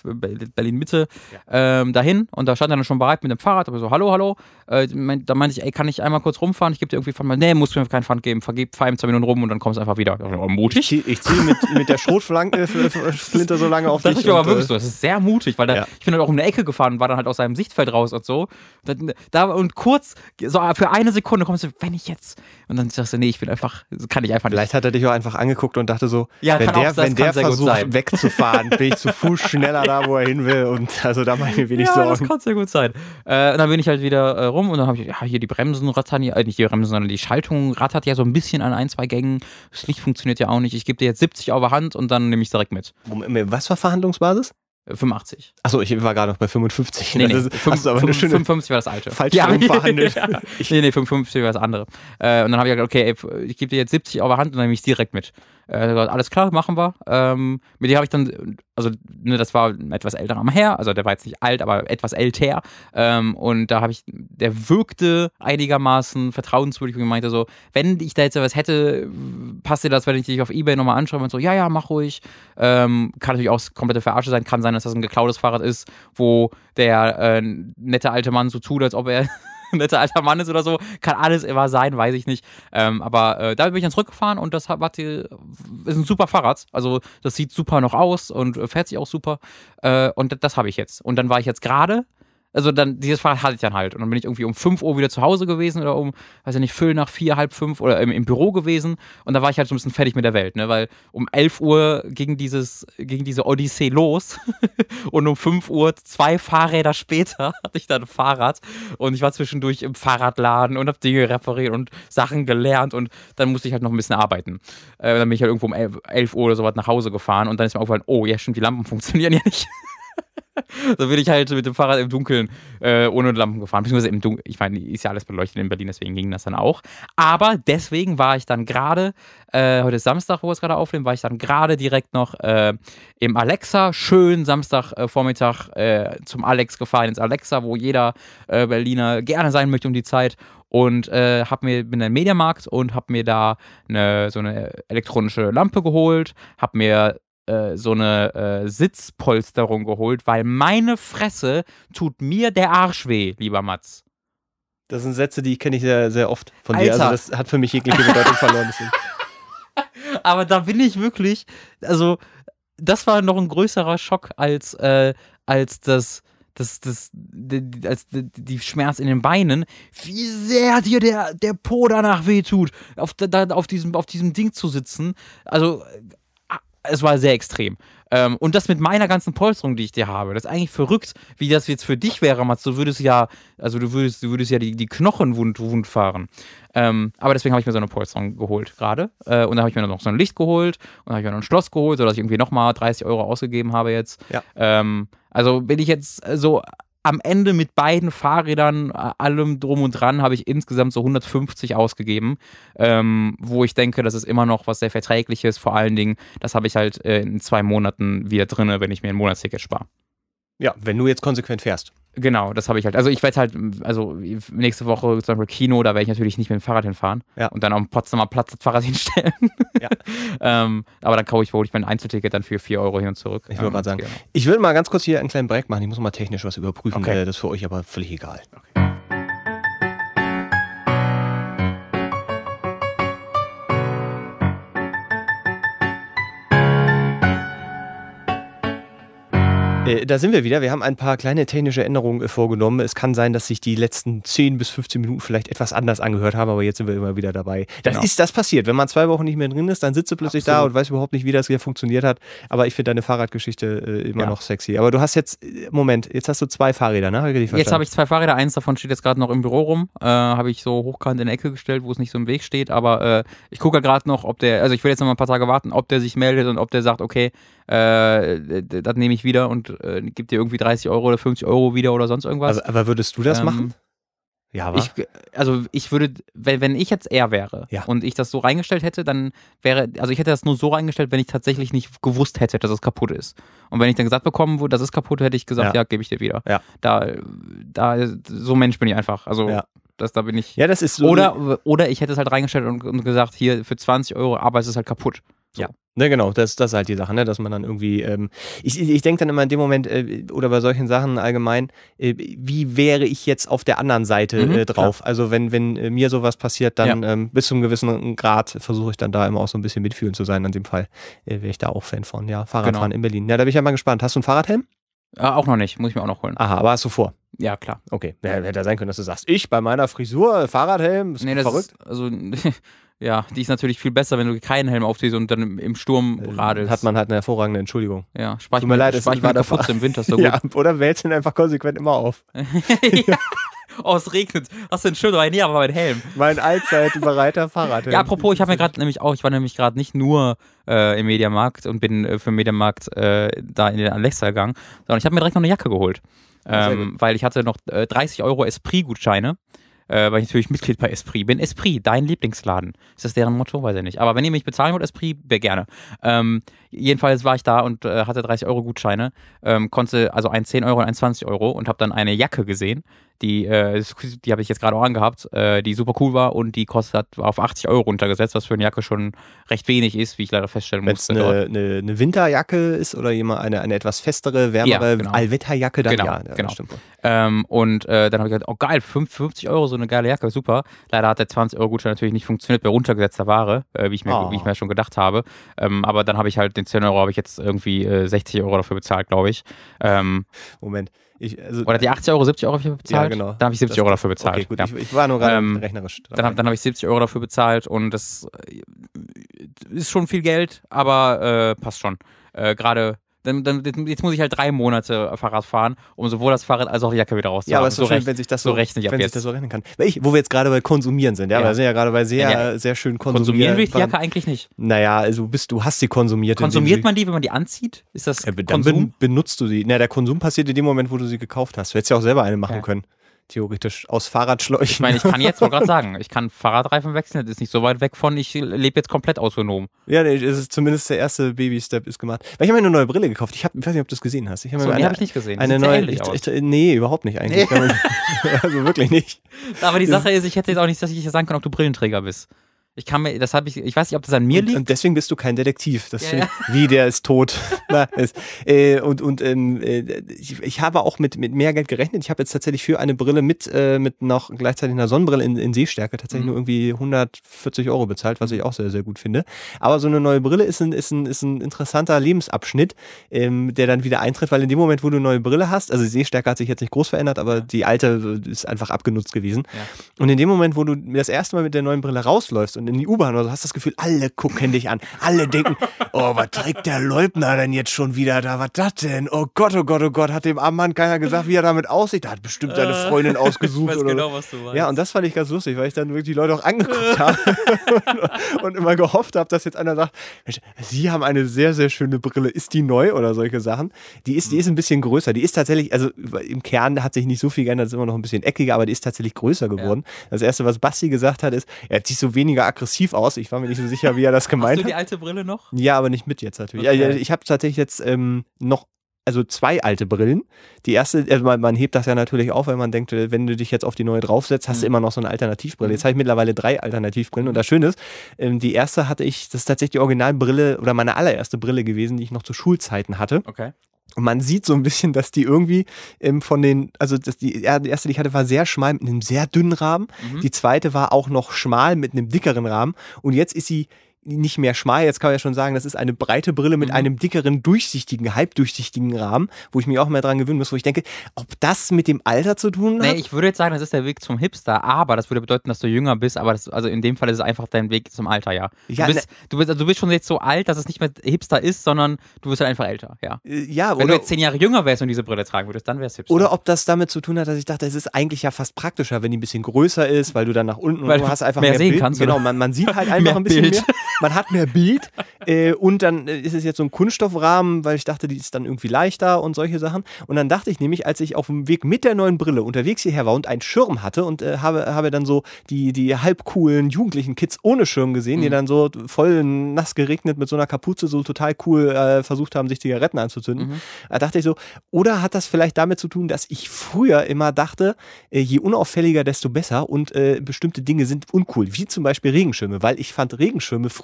Speaker 1: Berlin-Mitte ähm, dahin und da stand er dann schon bereit mit dem Fahrrad, aber so, hallo, hallo. Äh, mein, da meinte ich, ey, kann ich einmal kurz rumfahren? Ich gebe dir irgendwie Pfand. Nee, musst du mir keinen Pfand geben. Vergib, fahr ihm zwei Minuten rum und dann kommst du einfach wieder. Ich oh,
Speaker 2: Ich
Speaker 1: mutig.
Speaker 2: ziehe ich zieh mit, mit der Schrotflanke äh, Flinter so lange auf
Speaker 1: Das
Speaker 2: dich.
Speaker 1: ist aber wirklich
Speaker 2: äh,
Speaker 1: so. Das ist sehr mutig, weil da,
Speaker 2: Ja.
Speaker 1: ich bin halt auch um eine Ecke gefahren und war dann halt aus seinem Sichtfeld raus und so. Da, da und kurz, so für eine Sekunde kommst du, wenn ich jetzt. Und dann sagst du, nee, ich bin einfach, das kann ich einfach nicht.
Speaker 2: Vielleicht hat er dich auch einfach angeguckt und dachte so,
Speaker 1: Ja,
Speaker 2: wenn
Speaker 1: auch-
Speaker 2: der,
Speaker 1: das
Speaker 2: wenn der versucht wegzufahren, bin ich zu (laughs) Fuß schneller da, wo er hin will. Und also da mache ich mir wenig
Speaker 1: ja, das
Speaker 2: Sorgen.
Speaker 1: kann sehr gut sein. Äh, und dann bin ich halt wieder äh, rum und dann habe ich, ja, hier die Bremsen rattern ja, äh, nicht die Bremsen, sondern die Schaltung rattert ja so ein bisschen an ein, zwei Gängen. Das Licht funktioniert ja auch nicht. Ich gebe dir jetzt 70 auf der Hand und dann nehme ich es direkt mit.
Speaker 2: Was war Verhandlungsbasis?
Speaker 1: Äh, 85.
Speaker 2: Achso, ich war gerade noch bei 55.
Speaker 1: Nee, nee,
Speaker 2: das ist,
Speaker 1: fünf-
Speaker 2: hast du aber eine
Speaker 1: fünf-
Speaker 2: schöne
Speaker 1: 55 war das alte.
Speaker 2: falsch rum verhandelt.
Speaker 1: Ja. (laughs) Nee, nee, 55 war das andere. Äh, und dann habe ich gesagt, okay, ey, ich gebe dir jetzt 70 auf der Hand und dann nehme ich es direkt mit. Äh, alles klar, machen wir. Ähm, mit dir habe ich dann, also ne, das war ein etwas älterer Herr, also der war jetzt nicht alt, aber etwas älter. Ähm, und da habe ich, der wirkte einigermaßen vertrauenswürdig und meinte so, wenn ich da jetzt was hätte, passt dir das, wenn ich dich auf Ebay nochmal anschreibe und so, ja, ja, mach ruhig. Ähm, kann natürlich auch komplette Verarsche sein, kann sein, dass das ein geklautes Fahrrad ist, wo der äh, nette alte Mann so tut, als ob er (laughs) netter alter Mann ist oder so. Kann alles immer sein, weiß ich nicht. Ähm, aber äh, da bin ich dann zurückgefahren und das hat, ist ein super Fahrrad. Also das sieht super noch aus und fährt sich auch super. Äh, und das, das habe ich jetzt. Und dann war ich jetzt gerade also dann, dieses Fahrrad hatte ich dann halt. Und dann bin ich irgendwie um 5 Uhr wieder zu Hause gewesen oder um, weiß ich nicht, Viertel nach vier, halb fünf oder im, im, Büro gewesen. Und da war ich halt so ein bisschen fertig mit der Welt, ne? Weil um 11 Uhr ging dieses, ging diese Odyssee los. (laughs) und um 5 Uhr, zwei Fahrräder später, (laughs) hatte ich dann ein Fahrrad. Und ich war zwischendurch im Fahrradladen und hab Dinge repariert und Sachen gelernt. Und dann musste ich halt noch ein bisschen arbeiten. Äh, dann bin ich halt irgendwo um 11 Uhr oder sowas nach Hause gefahren. Und dann ist mir aufgefallen, oh, ja, stimmt, die Lampen (laughs) funktionieren ja nicht. (laughs) so bin ich halt mit dem Fahrrad im Dunkeln äh, ohne Lampen gefahren. Beziehungsweise im Dunkeln. Ich meine, ist ja alles beleuchtet in Berlin, deswegen ging das dann auch. Aber deswegen war ich dann gerade, äh, heute ist Samstag, wo wir es gerade aufnehmen, war ich dann gerade direkt noch äh, im Alexa. Schön Samstagvormittag äh, zum Alex gefahren, ins Alexa, wo jeder äh, Berliner gerne sein möchte um die Zeit und äh, hab mir bin in den Mediamarkt und habe mir da eine, so eine elektronische Lampe geholt, habe mir äh, so eine äh, Sitzpolsterung geholt, weil meine Fresse tut mir der Arsch weh, lieber Mats.
Speaker 2: Das sind Sätze, die kenne ich sehr, sehr oft von Alter. dir. Also das hat für mich jegliche Bedeutung verloren. (laughs)
Speaker 1: Aber da bin ich wirklich, also das war noch ein größerer Schock als, äh, als das, das, das, die, als die, Schmerz in den Beinen, wie sehr dir der, der Po danach wehtut, auf, da, auf, diesem, auf diesem Ding zu sitzen. Also es war sehr extrem. Ähm, und das mit meiner ganzen Polsterung, die ich dir habe, das ist eigentlich verrückt, wie das jetzt für dich wäre, Mats. Du würdest ja, also du würdest, du würdest ja die, die Knochen wund, wund fahren. Ähm, aber deswegen habe ich mir so eine Polsterung geholt gerade. Äh, und dann habe ich mir noch so ein Licht geholt und dann habe ich mir noch ein Schloss geholt, sodass ich irgendwie nochmal 30 Euro ausgegeben habe jetzt. Ja. Ähm, also bin ich jetzt so am Ende mit beiden Fahrrädern, allem drum und dran, habe ich insgesamt so 150 ausgegeben, ähm, wo ich denke, das ist immer noch was sehr Verträgliches. Vor allen Dingen, das habe ich halt äh, in zwei Monaten wieder drin, wenn ich mir ein Monatsticket spare.
Speaker 2: Ja, wenn du jetzt konsequent fährst.
Speaker 1: Genau, das habe ich halt. Also ich werde halt, also nächste Woche zum Beispiel Kino, da werde ich natürlich nicht mit dem Fahrrad hinfahren
Speaker 2: ja.
Speaker 1: und dann am Potsdamer Platz das Fahrrad (laughs) hinstellen. Ja. (laughs) ähm, aber dann kaufe ich wohl ich mein Einzelticket dann für 4 Euro hin und zurück.
Speaker 2: Ich würde gerade sagen, ich würde mal ganz kurz hier einen kleinen Break machen. Ich muss mal technisch was überprüfen.
Speaker 1: Okay.
Speaker 2: Äh, das ist für euch aber völlig egal. Okay. Äh, da sind wir wieder. Wir haben ein paar kleine technische Änderungen äh, vorgenommen. Es kann sein, dass sich die letzten 10 bis 15 Minuten vielleicht etwas anders angehört haben, aber jetzt sind wir immer wieder dabei. Das genau. ist das passiert. Wenn man zwei Wochen nicht mehr drin ist, dann sitzt du plötzlich Absolut. da und weiß überhaupt nicht, wie das hier funktioniert hat. Aber ich finde deine Fahrradgeschichte äh, immer ja. noch sexy. Aber du hast jetzt, äh, Moment, jetzt hast du zwei Fahrräder, ne?
Speaker 1: Hab jetzt habe ich zwei Fahrräder. Eins davon steht jetzt gerade noch im Büro rum. Äh, habe ich so hochkant in der Ecke gestellt, wo es nicht so im Weg steht. Aber ich gucke gerade noch, ob der, also ich will jetzt noch mal ein paar Tage warten, ob der sich meldet und ob der sagt, okay, äh, das nehme ich wieder und äh, gibt dir irgendwie 30 Euro oder 50 Euro wieder oder sonst irgendwas.
Speaker 2: Aber, aber würdest du das ähm, machen?
Speaker 1: Ja, aber. Ich, also ich würde, wenn, wenn ich jetzt er wäre
Speaker 2: ja.
Speaker 1: und ich das so reingestellt hätte, dann wäre, also ich hätte das nur so reingestellt, wenn ich tatsächlich nicht gewusst hätte, dass es kaputt ist. Und wenn ich dann gesagt bekommen würde, das ist kaputt, hätte ich gesagt, ja, ja gebe ich dir wieder.
Speaker 2: Ja.
Speaker 1: Da, da, so Mensch bin ich einfach. Also
Speaker 2: ja.
Speaker 1: das, da bin ich.
Speaker 2: Ja, das ist so.
Speaker 1: Oder, oder ich hätte es halt reingestellt und, und gesagt, hier für 20 Euro, aber es ist halt kaputt.
Speaker 2: So. Ja. Ne, genau, das, das ist halt die Sache, ne? dass man dann irgendwie, ähm, ich, ich denke dann immer in dem Moment, äh, oder bei solchen Sachen allgemein, äh, wie wäre ich jetzt auf der anderen Seite mhm, äh, drauf? Klar. Also wenn, wenn äh, mir sowas passiert, dann ja. ähm, bis zu einem gewissen Grad versuche ich dann da immer auch so ein bisschen mitfühlend zu sein. In dem Fall äh, wäre ich da auch Fan von, ja, Fahrradfahren genau. in Berlin. Ja, da bin ich ja mal gespannt. Hast du einen Fahrradhelm?
Speaker 1: Äh, auch noch nicht, muss ich mir auch noch holen.
Speaker 2: Aha, aber hast du vor?
Speaker 1: Ja, klar.
Speaker 2: Okay, ja, hätte ja sein können, dass du sagst, ich bei meiner Frisur, Fahrradhelm, ist nee, verrückt.
Speaker 1: Ist, also (laughs) Ja, die ist natürlich viel besser, wenn du keinen Helm aufziehst und dann im Sturm äh, radelst.
Speaker 2: Hat man halt eine hervorragende Entschuldigung.
Speaker 1: Ja, spar Tut mir leid, spar ich mir kaputt im Winter so (laughs)
Speaker 2: gut. ja, oder wälzt ihn einfach konsequent immer auf. (laughs)
Speaker 1: ja. Oh, es regnet. Hast du einen dabei? Nee, aber mein Helm.
Speaker 2: Mein allzeitbereiter Fahrradhelm.
Speaker 1: Ja, apropos, ich habe mir gerade nämlich auch, ich war nämlich gerade nicht nur äh, im Mediamarkt und bin äh, für den Mediamarkt äh, da in den Alexa gegangen, sondern ich habe mir direkt noch eine Jacke geholt. Ähm, weil ich hatte noch äh, 30 Euro Esprit-Gutscheine äh, weil ich natürlich Mitglied bei Esprit bin. Esprit, dein Lieblingsladen. Ist das deren Motto? Weiß ich nicht. Aber wenn ihr mich bezahlen wollt, Esprit, wäre gerne. Ähm, jedenfalls war ich da und äh, hatte 30 Euro Gutscheine, ähm, konnte also ein 10 Euro und ein 20 Euro und habe dann eine Jacke gesehen, die, äh, die habe ich jetzt gerade auch angehabt, äh, die super cool war und die kostet war auf 80 Euro runtergesetzt, was für eine Jacke schon recht wenig ist, wie ich leider feststellen
Speaker 2: Wenn es
Speaker 1: musste. dort.
Speaker 2: eine, eine, eine Winterjacke ist oder jemand eine, eine etwas festere, wärmere
Speaker 1: Ja, genau.
Speaker 2: Allwetterjacke, dann
Speaker 1: Genau,
Speaker 2: ja. ja
Speaker 1: genau.
Speaker 2: Stimmt.
Speaker 1: Ähm, und äh, dann habe ich gedacht, oh geil, 50 Euro, so eine geile Jacke, super. Leider hat der 20-Euro-Gutschein natürlich nicht funktioniert bei runtergesetzter Ware, äh, wie, ich mir,
Speaker 2: Oh.
Speaker 1: wie ich mir schon gedacht habe. Ähm, aber dann habe ich halt den 10 Euro, habe ich jetzt irgendwie äh, 60 Euro dafür bezahlt, glaube ich. Ähm,
Speaker 2: Moment. Ich, also,
Speaker 1: oder die 80 Euro, 70 Euro dafür bezahlt?
Speaker 2: Ja, genau.
Speaker 1: Dann habe ich 70
Speaker 2: Das-
Speaker 1: Euro dafür bezahlt.
Speaker 2: Okay, gut.
Speaker 1: ja.
Speaker 2: Ich, ich war nur gerade
Speaker 1: Ähm,
Speaker 2: rechnerisch. dran.
Speaker 1: Dann, dann habe ich 70 Euro dafür bezahlt und das äh, ist schon viel Geld, aber äh, passt schon. Äh, Gerade dann, dann, jetzt muss ich halt drei Monate Fahrrad fahren, um sowohl das Fahrrad als auch die Jacke wieder rauszuhaben.
Speaker 2: ja, aber es ist
Speaker 1: so
Speaker 2: schön,
Speaker 1: recht,
Speaker 2: wenn sich das
Speaker 1: so
Speaker 2: so,
Speaker 1: rechne ich ab
Speaker 2: wenn sich das so rechnen kann. Ich, wo wir jetzt gerade bei Konsumieren sind, ja,
Speaker 1: Ja.
Speaker 2: wir sind ja gerade bei sehr,
Speaker 1: Ja,
Speaker 2: sehr schön
Speaker 1: Konsumieren
Speaker 2: konsumieren.
Speaker 1: will ich die Jacke eigentlich nicht.
Speaker 2: Naja, also du bist, du hast sie konsumiert.
Speaker 1: Konsumiert man die, wenn man die anzieht? Ist das
Speaker 2: Ja, dann
Speaker 1: Konsum?
Speaker 2: ben, benutzt du sie. Na, der Konsum passiert in dem Moment, wo du sie gekauft hast. Du hättest ja auch selber eine machen
Speaker 1: Ja.
Speaker 2: können. Theoretisch aus Fahrradschläuchen.
Speaker 1: Ich meine, ich kann jetzt mal gerade (laughs) sagen, ich kann Fahrradreifen wechseln, das ist nicht so weit weg von, ich lebe jetzt komplett autonom.
Speaker 2: ja, nee, es ist zumindest der erste Baby-Step ist gemacht. Weil ich habe mir eine neue Brille gekauft. Ich, hab, ich weiß nicht, ob du das gesehen hast. Ich habe
Speaker 1: So,
Speaker 2: mir
Speaker 1: die
Speaker 2: eine,
Speaker 1: habe ich nicht gesehen.
Speaker 2: Eine neue. Ich, ich, nee, überhaupt nicht eigentlich. (laughs) also wirklich nicht.
Speaker 1: Aber die Sache ist, ich hätte jetzt auch nicht, dass ich sagen kann, ob du Brillenträger bist. Ich kann mir, das habe ich, ich weiß nicht, ob das an mir
Speaker 2: Und,
Speaker 1: liegt.
Speaker 2: und deswegen bist du kein Detektiv. Das
Speaker 1: Ja,
Speaker 2: ich, Wie, der ist tot. (laughs) Na, ist, äh, und und ähm, äh, ich, ich habe auch mit, mit mehr Geld gerechnet. Ich habe jetzt tatsächlich für eine Brille mit, äh, mit noch gleichzeitig einer Sonnenbrille in, in Sehstärke tatsächlich
Speaker 1: Mhm.
Speaker 2: nur irgendwie 140 Euro bezahlt, was ich auch sehr, sehr gut finde. Aber so eine neue Brille ist ein, ist ein, ist ein interessanter Lebensabschnitt, ähm, der dann wieder eintritt, weil in dem Moment, wo du eine neue Brille hast, also die Sehstärke hat sich jetzt nicht groß verändert, aber die alte ist einfach abgenutzt gewesen.
Speaker 1: Ja.
Speaker 2: Und in dem Moment, wo du das erste Mal mit der neuen Brille rausläufst und in die U-Bahn oder so, hast du das Gefühl, alle gucken dich an. Alle denken, oh, was trägt der Leubner denn jetzt schon wieder da? Was das denn? Oh Gott, oh Gott, oh Gott, hat dem armen Mann keiner gesagt, wie er damit aussieht? Da hat bestimmt seine Freundin (laughs) ausgesucht oder so.
Speaker 1: genau, was du meinst.
Speaker 2: Ja, und das fand ich ganz lustig, weil ich dann wirklich die Leute auch angeguckt habe (laughs) und, immer gehofft habe, dass jetzt einer sagt, Mensch, Sie haben eine sehr, sehr schöne Brille, ist die neu oder solche Sachen. Die ist, die ist ein bisschen größer. Die ist tatsächlich, also im Kern hat sich nicht so viel geändert, ist immer noch ein bisschen eckiger, aber die ist tatsächlich größer geworden. Das erste, was Basti gesagt hat, ist, er sieht so weniger aggressiv aus. Ich war mir nicht so sicher, wie er das
Speaker 1: Hast
Speaker 2: gemeint
Speaker 1: du die
Speaker 2: hat.
Speaker 1: alte Brille noch?
Speaker 2: Ja, aber nicht mit jetzt natürlich.
Speaker 1: Okay.
Speaker 2: Ich habe tatsächlich jetzt ähm, noch also zwei alte Brillen. Die erste, also man, man hebt das ja natürlich auf, weil man denkt, äh, wenn du dich jetzt auf die neue draufsetzt, hast du
Speaker 1: Mhm.
Speaker 2: immer noch so eine Alternativbrille. Jetzt habe ich mittlerweile drei Alternativbrillen und das Schöne ist, ähm, die erste hatte ich, das ist tatsächlich die Originalbrille oder meine allererste Brille gewesen, die ich noch zu Schulzeiten hatte.
Speaker 1: Okay.
Speaker 2: Und man sieht so ein bisschen, dass die irgendwie ähm, von den, also das, die, ja, die erste, die ich hatte, war sehr schmal mit einem sehr dünnen Rahmen.
Speaker 1: Mhm.
Speaker 2: Die zweite war auch noch schmal mit einem dickeren Rahmen. Und jetzt ist sie nicht mehr schmal. Jetzt kann man ja schon sagen, das ist eine breite Brille mit
Speaker 1: Mhm.
Speaker 2: einem dickeren, durchsichtigen, halbdurchsichtigen Rahmen, wo ich mich auch mehr dran gewöhnen muss, wo ich denke, ob das mit dem Alter zu tun hat?
Speaker 1: Nee, ich würde jetzt sagen, das ist der Weg zum Hipster, aber das würde bedeuten, dass du jünger bist, aber das, also in dem Fall ist es einfach dein Weg zum Alter, ja.
Speaker 2: Ja,
Speaker 1: du, bist, du, bist, also du bist schon jetzt so alt, dass es nicht mehr Hipster ist, sondern du wirst halt einfach älter, ja.
Speaker 2: Äh, ja,
Speaker 1: Wenn du
Speaker 2: oder,
Speaker 1: jetzt zehn Jahre jünger wärst und diese Brille tragen würdest, dann wär's Hipster.
Speaker 2: oder ob das damit zu tun hat, dass ich dachte, es ist eigentlich ja fast praktischer, wenn die ein bisschen größer ist, weil du dann nach unten
Speaker 1: Weil
Speaker 2: und du
Speaker 1: du
Speaker 2: hast einfach
Speaker 1: mehr
Speaker 2: mehr,
Speaker 1: sehen
Speaker 2: Bild.
Speaker 1: kannst,
Speaker 2: Genau, man, man sieht halt (laughs) einfach ein bisschen
Speaker 1: Bild.
Speaker 2: mehr. Man hat mehr Bild äh, und dann äh, ist es jetzt so ein Kunststoffrahmen, weil ich dachte, die ist dann irgendwie leichter und solche Sachen. Und dann dachte ich nämlich, als ich auf dem Weg mit der neuen Brille unterwegs hierher war und einen Schirm hatte und äh, habe, habe dann so die, die halb coolen jugendlichen Kids ohne Schirm gesehen, die
Speaker 1: Mhm.
Speaker 2: dann so voll nass geregnet mit so einer Kapuze so total cool äh, versucht haben, sich Zigaretten anzuzünden.
Speaker 1: Mhm.
Speaker 2: Da dachte ich so, oder hat das vielleicht damit zu tun, dass ich früher immer dachte, äh, je unauffälliger, desto besser und äh, bestimmte Dinge sind uncool, wie zum Beispiel Regenschirme, weil ich fand Regenschirme früher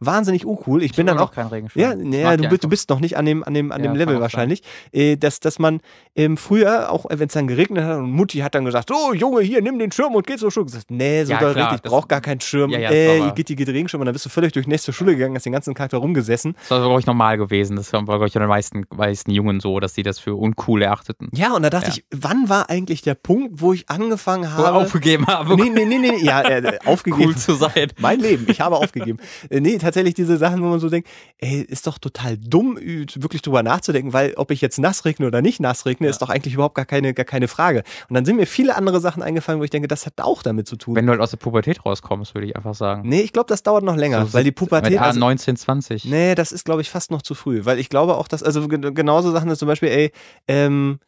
Speaker 2: wahnsinnig uncool. Ich, bin
Speaker 1: hab
Speaker 2: dann auch
Speaker 1: kein Regenschirm.
Speaker 2: ja,
Speaker 1: Ich
Speaker 2: naja, du, du bist noch nicht an dem, an dem, an
Speaker 1: Ja,
Speaker 2: dem Level wahrscheinlich, äh, dass, dass man ähm, früher, auch wenn es dann geregnet hat und Mutti hat dann gesagt, so Junge, hier, nimm den Schirm und geh zur Schule. Gesagt, nee, so
Speaker 1: Ja, klar,
Speaker 2: richtig, ich brauch gar keinen Schirm.
Speaker 1: Ja, ja,
Speaker 2: äh, geht die geht Regenschirm und dann bist du völlig durch nächste Schule gegangen, hast den ganzen Tag da rumgesessen.
Speaker 1: Das war, glaube ich, normal gewesen. Das war, glaube ich, bei den meisten, meisten Jungen so, dass die das für uncool erachteten.
Speaker 2: Ja, und da dachte ich, wann war eigentlich der Punkt, wo ich angefangen
Speaker 1: Wo
Speaker 2: habe,
Speaker 1: aufgegeben habe,
Speaker 2: Nee, nee, nee, nee, ja, äh, (laughs) aufgegeben.
Speaker 1: cool zu sein.
Speaker 2: Mein Leben, ich habe aufgegeben. (laughs) Äh, nee, tatsächlich diese Sachen, wo man so denkt, ey, ist doch total dumm, wirklich drüber nachzudenken, weil ob ich jetzt nass regne oder nicht nass regne, ist doch eigentlich überhaupt gar keine, gar keine Frage. Und dann sind mir viele andere Sachen eingefallen, wo ich denke, das hat auch damit zu tun.
Speaker 1: Wenn du halt aus der Pubertät rauskommst, würde ich einfach sagen.
Speaker 2: nee, ich glaube, das dauert noch länger,
Speaker 1: So
Speaker 2: weil die
Speaker 1: Mit
Speaker 2: Pubertät.
Speaker 1: A
Speaker 2: Also,
Speaker 1: 19, 20.
Speaker 2: nee, das ist, glaube ich, fast noch zu früh, weil ich glaube auch, dass, also gen- genauso Sachen ist zum Beispiel, ey, ähm,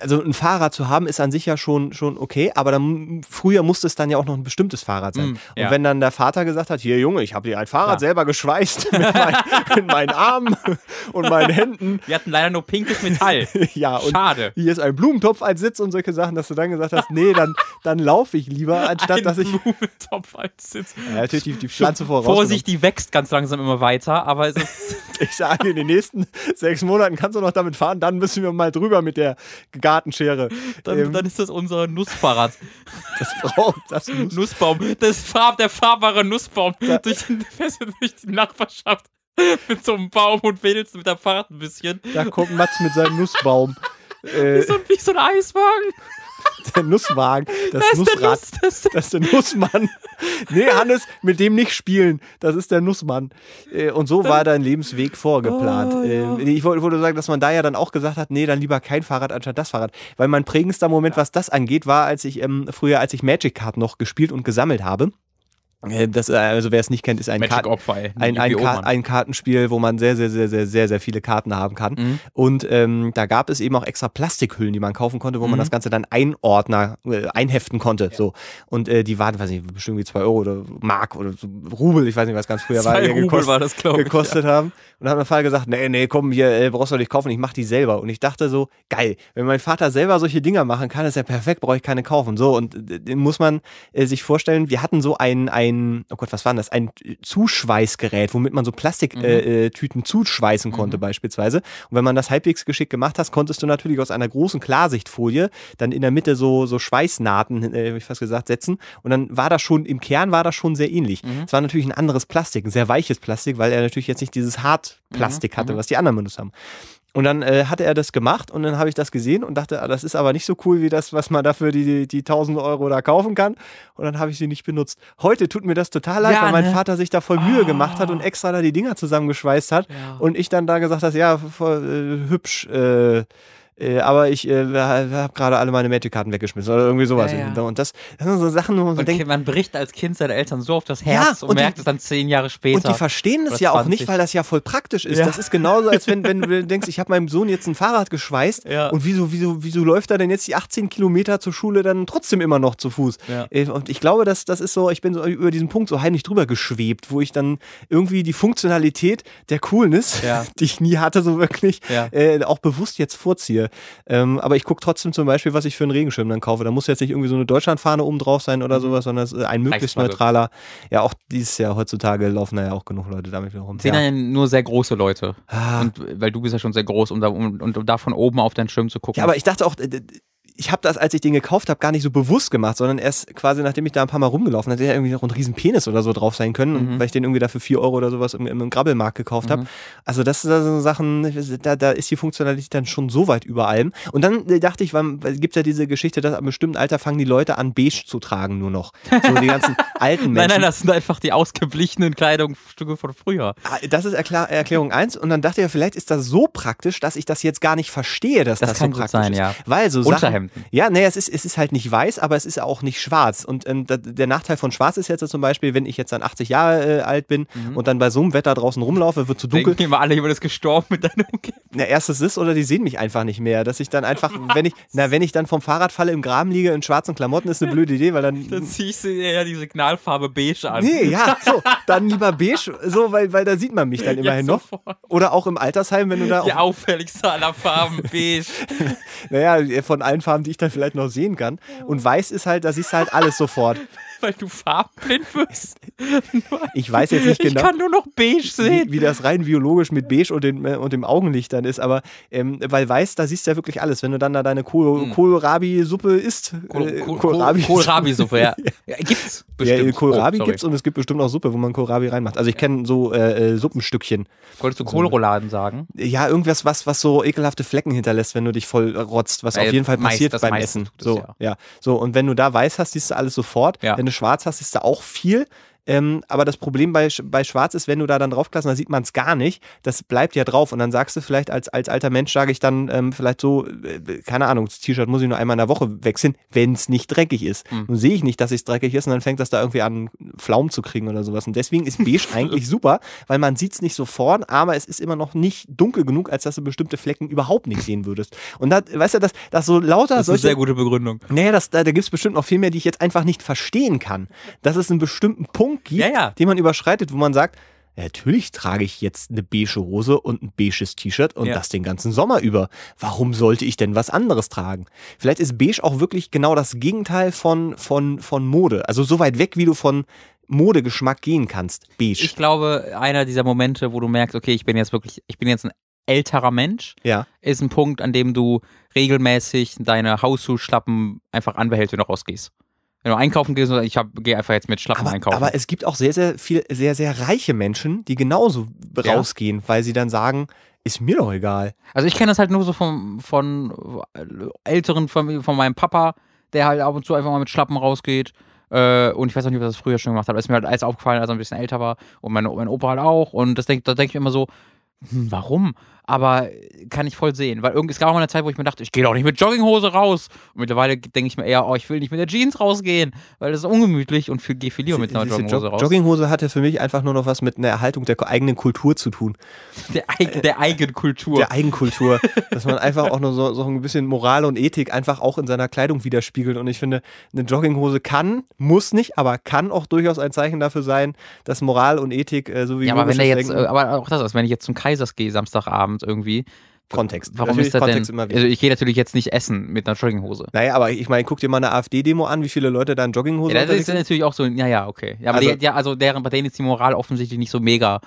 Speaker 2: also ein Fahrrad zu haben ist an sich ja schon, schon okay, aber dann früher musste es dann ja auch noch ein bestimmtes Fahrrad sein.
Speaker 1: Mm, ja.
Speaker 2: Und wenn dann der Vater gesagt hat, hier Junge, ich habe dir ein Fahrrad
Speaker 1: Klar.
Speaker 2: selber geschweißt (laughs) mit, mein, mit meinen Armen (laughs) und meinen Händen.
Speaker 1: Wir hatten leider nur pinkes Metall. (laughs)
Speaker 2: Ja, und
Speaker 1: Schade.
Speaker 2: hier ist ein Blumentopf als Sitz und solche Sachen, dass du dann gesagt hast, nee, dann, dann laufe ich lieber, anstatt
Speaker 1: Ein
Speaker 2: dass ich
Speaker 1: Blumentopf als Sitz.
Speaker 2: ja, natürlich die, die Pflanze voraus.
Speaker 1: Vorsicht, die wächst ganz langsam immer weiter, aber es ist
Speaker 2: Ich sage, in den nächsten sechs Monaten kannst du noch damit fahren, dann müssen wir mal drüber mit der Gartenschere.
Speaker 1: dann,
Speaker 2: Ähm,
Speaker 1: dann ist das unser Nussfahrrad.
Speaker 2: das braucht, das (laughs) muss
Speaker 1: Nussbaum. Das Farb, der fahrbare Nussbaum durch, den, durch die Nachbarschaft mit so einem Baum und wedelst mit dem Fahrrad ein bisschen.
Speaker 2: Da kommt Mats mit seinem Nussbaum. Äh,
Speaker 1: Wie so, wie so ein Eiswagen. (laughs)
Speaker 2: der Nusswagen, das
Speaker 1: Das ist der
Speaker 2: Nussrad.
Speaker 1: Nuss, das ist
Speaker 2: Das ist der Nussmann. (laughs) Nee, Hannes, mit dem nicht spielen. Das ist der Nussmann. Äh, Und so war dein Lebensweg vorgeplant.
Speaker 1: Oh, ja.
Speaker 2: Äh, Ich wollte wollte sagen, dass man da ja dann auch gesagt hat, nee, dann lieber kein Fahrrad anstatt das Fahrrad. Weil mein prägendster Moment, was das angeht, war, als ich ähm, früher, als ich Magic Card noch gespielt und gesammelt habe. Äh, Das, äh, also wer es nicht kennt, ist ein, Karten, ein, ein, Ka ein Kartenspiel, wo man sehr, sehr, sehr, sehr, sehr, sehr viele Karten haben kann.
Speaker 1: Mhm.
Speaker 2: Und ähm, da gab es eben auch extra Plastikhüllen, die man kaufen konnte, wo man
Speaker 1: Mhm.
Speaker 2: das Ganze dann einordner, äh, einheften konnte. So. Und äh, die waren, weiß nicht, bestimmt wie zwei Euro oder Mark oder so Rubel, ich weiß nicht, was ganz früher war, gekostet,
Speaker 1: war das, glaube ich.
Speaker 2: gekostet haben. Und dann hat mein Vater gesagt, nee, nee, komm, hier äh, brauchst du nicht kaufen, ich mach die selber. Und ich dachte so, geil, wenn mein Vater selber solche Dinger machen kann, ist ja perfekt, brauche ich keine kaufen. So, und äh, den muss man äh, sich vorstellen, wir hatten so ein, ein, oh Gott, was war denn das? Ein Zuschweißgerät, womit man so Plastiktüten äh, Tüten zuschweißen konnte beispielsweise. Und wenn man das halbwegs geschickt gemacht hast, konntest du natürlich aus einer großen Klarsichtfolie dann in der Mitte so, so Schweißnahten, äh, ich fast gesagt, setzen. Und dann war das schon, im Kern war das schon sehr ähnlich. Es war natürlich ein anderes Plastik, ein sehr weiches Plastik, weil er natürlich jetzt nicht dieses Hartplastik hatte, was die anderen benutzt haben. Und dann äh, hatte er das gemacht und dann habe ich das gesehen und dachte, ah, das ist aber nicht so cool wie das, was man dafür die, die, die 1000 Euro da kaufen kann. Und dann habe ich sie nicht benutzt. Heute tut mir das total leid,
Speaker 1: Ja,
Speaker 2: weil mein
Speaker 1: ne?
Speaker 2: Vater sich da voll Mühe gemacht hat und extra da die Dinger zusammengeschweißt hat.
Speaker 1: Ja.
Speaker 2: Und ich dann da gesagt habe, ja, voll, äh, hübsch, äh, äh, aber ich äh, habe gerade alle meine Magic-Karten weggeschmissen oder irgendwie sowas.
Speaker 1: Ja, ja.
Speaker 2: Und das, das sind so Sachen, wo man so denkt,
Speaker 1: man bricht als Kind seinen Eltern so auf das Herz
Speaker 2: Ja,
Speaker 1: und,
Speaker 2: und die-
Speaker 1: merkt es dann zehn Jahre später.
Speaker 2: Und die verstehen das ja auch
Speaker 1: 20.
Speaker 2: nicht, weil das ja voll praktisch ist. Das ist genauso, als wenn, wenn (laughs) du denkst, ich habe meinem Sohn jetzt ein Fahrrad geschweißt und wieso, wieso, wieso läuft er denn jetzt die 18 Kilometer zur Schule dann trotzdem immer noch zu Fuß? Äh, Und ich glaube, dass das ist so, ich bin so über diesen Punkt so heimlich drüber geschwebt, wo ich dann irgendwie die Funktionalität der Coolness, (laughs) die ich nie hatte, so wirklich, äh, auch bewusst jetzt vorziehe. Ähm, aber ich gucke trotzdem zum Beispiel, was ich für einen Regenschirm dann kaufe. Da muss jetzt nicht irgendwie so eine Deutschlandfahne oben drauf sein oder sowas, sondern es ist ein möglichst
Speaker 1: Mhm.
Speaker 2: Neutraler. Ja, auch dieses Jahr heutzutage laufen da ja auch genug Leute damit rum.
Speaker 1: sehen
Speaker 2: Ja.
Speaker 1: nur sehr große Leute.
Speaker 2: Ah.
Speaker 1: Und weil du bist ja schon sehr groß, um da, um, und um da von oben auf deinen Schirm zu gucken.
Speaker 2: Ja, aber ich dachte auch, äh, ich habe das, als ich den gekauft habe, gar nicht so bewusst gemacht, sondern erst quasi, nachdem ich da ein paar Mal rumgelaufen hätte, ja irgendwie noch ein riesen Penis oder so drauf sein können, und weil ich den irgendwie da für 4 Euro oder sowas im, im Grabbelmarkt gekauft habe. Also das sind so Sachen, da, da ist die Funktionalität dann schon so weit über allem. Und dann äh, dachte ich, gibt ja diese Geschichte, dass ab einem bestimmten Alter fangen die Leute an, beige zu tragen nur noch. So die ganzen (laughs) alten Menschen.
Speaker 1: nein, nein, das sind einfach die ausgeblichenen Kleidungsstücke von früher.
Speaker 2: Ah, Das ist Erklär Erklärung eins und dann dachte ich, vielleicht ist das so praktisch, dass ich das jetzt gar nicht verstehe, dass das,
Speaker 1: Das kann
Speaker 2: so
Speaker 1: gut
Speaker 2: praktisch
Speaker 1: sein,
Speaker 2: ist.
Speaker 1: ja.
Speaker 2: Weil so Sachen, Ja, nee, es ist, es ist halt nicht weiß, aber es ist auch nicht schwarz. Und ähm, der Nachteil von schwarz ist jetzt zum Beispiel, wenn ich jetzt dann 80 Jahre äh, alt bin und dann bei so einem Wetter draußen rumlaufe, wird zu dunkel.
Speaker 1: Denken immer alle, jemand ist gestorben mit deiner Umgebung.
Speaker 2: Na, erstes ist oder die sehen mich einfach nicht mehr, dass ich dann einfach, (laughs) wenn ich, na, wenn ich dann vom Fahrrad falle, im Graben liege, in schwarzen Klamotten, ist eine blöde Idee, weil dann
Speaker 1: Dann zieh ich sie ja die Signalfarbe beige an.
Speaker 2: Nee, ja, (laughs) so, dann lieber beige, so, weil, weil da sieht man mich dann immerhin noch.
Speaker 1: sofort.
Speaker 2: Oder auch im Altersheim, wenn du da
Speaker 1: Die auffälligste aller Farben, beige. (laughs)
Speaker 2: naja, von allen Farben, die ich dann vielleicht noch sehen kann. Und weiß ist halt, da siehst du halt alles sofort. (laughs)
Speaker 1: Weil du farbenblind wirst.
Speaker 2: Ich weiß jetzt nicht
Speaker 1: Ich
Speaker 2: genau,
Speaker 1: kann nur noch beige sehen.
Speaker 2: wie, wie das rein biologisch mit beige und, den, äh, und dem Augenlicht dann ist, aber ähm, weil weiß, da siehst du ja wirklich alles. Wenn du dann da deine Kohl Kohlrabi-Suppe isst,
Speaker 1: Kohl-
Speaker 2: äh,
Speaker 1: Kohl-
Speaker 2: Kohlrabi-
Speaker 1: Kohlrabi-Suppe, (laughs) ja. ja. Gibt's
Speaker 2: Ja,
Speaker 1: bestimmt.
Speaker 2: Kohlrabi
Speaker 1: Oh,
Speaker 2: gibt's und es gibt bestimmt auch Suppe, wo man Kohlrabi reinmacht. Also ich kenne so äh, äh, Suppenstückchen.
Speaker 1: Wolltest du Kohlrouladen sagen?
Speaker 2: Ja, irgendwas, was, was so ekelhafte Flecken hinterlässt, wenn du dich voll rotzt, was
Speaker 1: Weil
Speaker 2: auf jeden Fall
Speaker 1: meist-
Speaker 2: passiert
Speaker 1: das
Speaker 2: beim Essen. So,
Speaker 1: ja.
Speaker 2: ja. So, und wenn du da weiß hast, siehst du alles sofort.
Speaker 1: Ja.
Speaker 2: Wenn schwarz hast, siehst du auch viel. Ähm, aber das Problem bei, bei Schwarz ist, wenn du da dann draufklasst, da sieht man es gar nicht. Das bleibt ja drauf. Und dann sagst du vielleicht als, als alter Mensch, sage ich dann ähm, vielleicht so, äh, keine Ahnung, das T-Shirt muss ich nur einmal in der Woche wechseln, wenn es nicht dreckig ist.
Speaker 1: Hm.
Speaker 2: Nun sehe ich nicht, dass es dreckig ist und dann fängt das da irgendwie an, Pflaumen zu kriegen oder sowas. Und deswegen ist beige (laughs) eigentlich super, weil man sieht es nicht sofort, aber es ist immer noch nicht dunkel genug, als dass du bestimmte Flecken überhaupt nicht sehen würdest. Und da, weißt du, dass, dass so lauter
Speaker 1: Das ist eine
Speaker 2: solche
Speaker 1: sehr gute Begründung.
Speaker 2: naja, das, da, da gibt es bestimmt noch viel mehr, die ich jetzt einfach nicht verstehen kann. Dass es einen bestimmten Punkt gibt,
Speaker 1: Ja, ja.
Speaker 2: den man überschreitet, wo man sagt, natürlich trage ich jetzt eine beige Hose und ein beiges T-Shirt und
Speaker 1: Ja.
Speaker 2: das den ganzen Sommer über. Warum sollte ich denn was anderes tragen? Vielleicht ist beige auch wirklich genau das Gegenteil von, von, von Mode. Also so weit weg, wie du von Modegeschmack gehen kannst. Beige.
Speaker 1: Ich glaube, einer dieser Momente, wo du merkst, okay, ich bin jetzt wirklich, ich bin jetzt ein älterer Mensch,
Speaker 2: ja.
Speaker 1: ist ein Punkt, an dem du regelmäßig deine Hausschuhschlappen einfach anbehältst, wenn du rausgehst. Wenn du einkaufen gehst, ich gehe einfach jetzt mit Schlappen
Speaker 2: Aber,
Speaker 1: einkaufen.
Speaker 2: aber es gibt auch sehr, sehr viel, sehr, sehr reiche Menschen, die genauso
Speaker 1: Ja.
Speaker 2: rausgehen, weil sie dann sagen, ist mir doch egal.
Speaker 1: Also ich kenne das halt nur so von, von älteren Familien, von meinem Papa, der halt ab und zu einfach mal mit Schlappen rausgeht. Äh, und ich weiß auch nicht, ob er das früher schon gemacht hat, aber ist mir halt alles aufgefallen, als er ein bisschen älter war. Und mein, mein Opa halt auch. Und das denk, da denke ich immer so, hm, warum? Aber kann ich voll sehen. Weil irgendwie, es gab auch mal eine Zeit, wo ich mir dachte, ich gehe doch nicht mit Jogginghose raus. Und mittlerweile denke ich mir eher, oh, ich will nicht mit der Jeans rausgehen, weil das ist ungemütlich und für, gehe viel lieber mit einer Jogginghose
Speaker 2: Jog
Speaker 1: raus.
Speaker 2: Jogginghose hatte für mich einfach nur noch was mit einer Erhaltung der eigenen Kultur zu tun. (laughs)
Speaker 1: der, Eig der Eigenkultur.
Speaker 2: Der Eigenkultur. dass man einfach auch nur so, so ein bisschen Moral und Ethik einfach auch in seiner Kleidung widerspiegelt. Und ich finde, eine Jogginghose kann, muss nicht, aber kann auch durchaus ein Zeichen dafür sein, dass Moral und Ethik, äh, so wie
Speaker 1: ja, aber wenn der jetzt,
Speaker 2: Denken,
Speaker 1: äh, aber auch das, ist, wenn ich jetzt zum Kaisers gehe, Samstagabend irgendwie,
Speaker 2: Kontext.
Speaker 1: warum
Speaker 2: Natürlich
Speaker 1: ist das
Speaker 2: Kontext
Speaker 1: denn?
Speaker 2: immer wichtig.
Speaker 1: Also ich gehe natürlich jetzt nicht essen mit einer Jogginghose.
Speaker 2: Naja, aber ich meine, guck dir mal eine AfD-Demo an, wie viele Leute da in Jogginghosen
Speaker 1: Ja, das ist natürlich auch so, ja, ja, okay. Ja, aber
Speaker 2: Also-
Speaker 1: die, ja, also deren, bei denen ist die Moral offensichtlich nicht so mega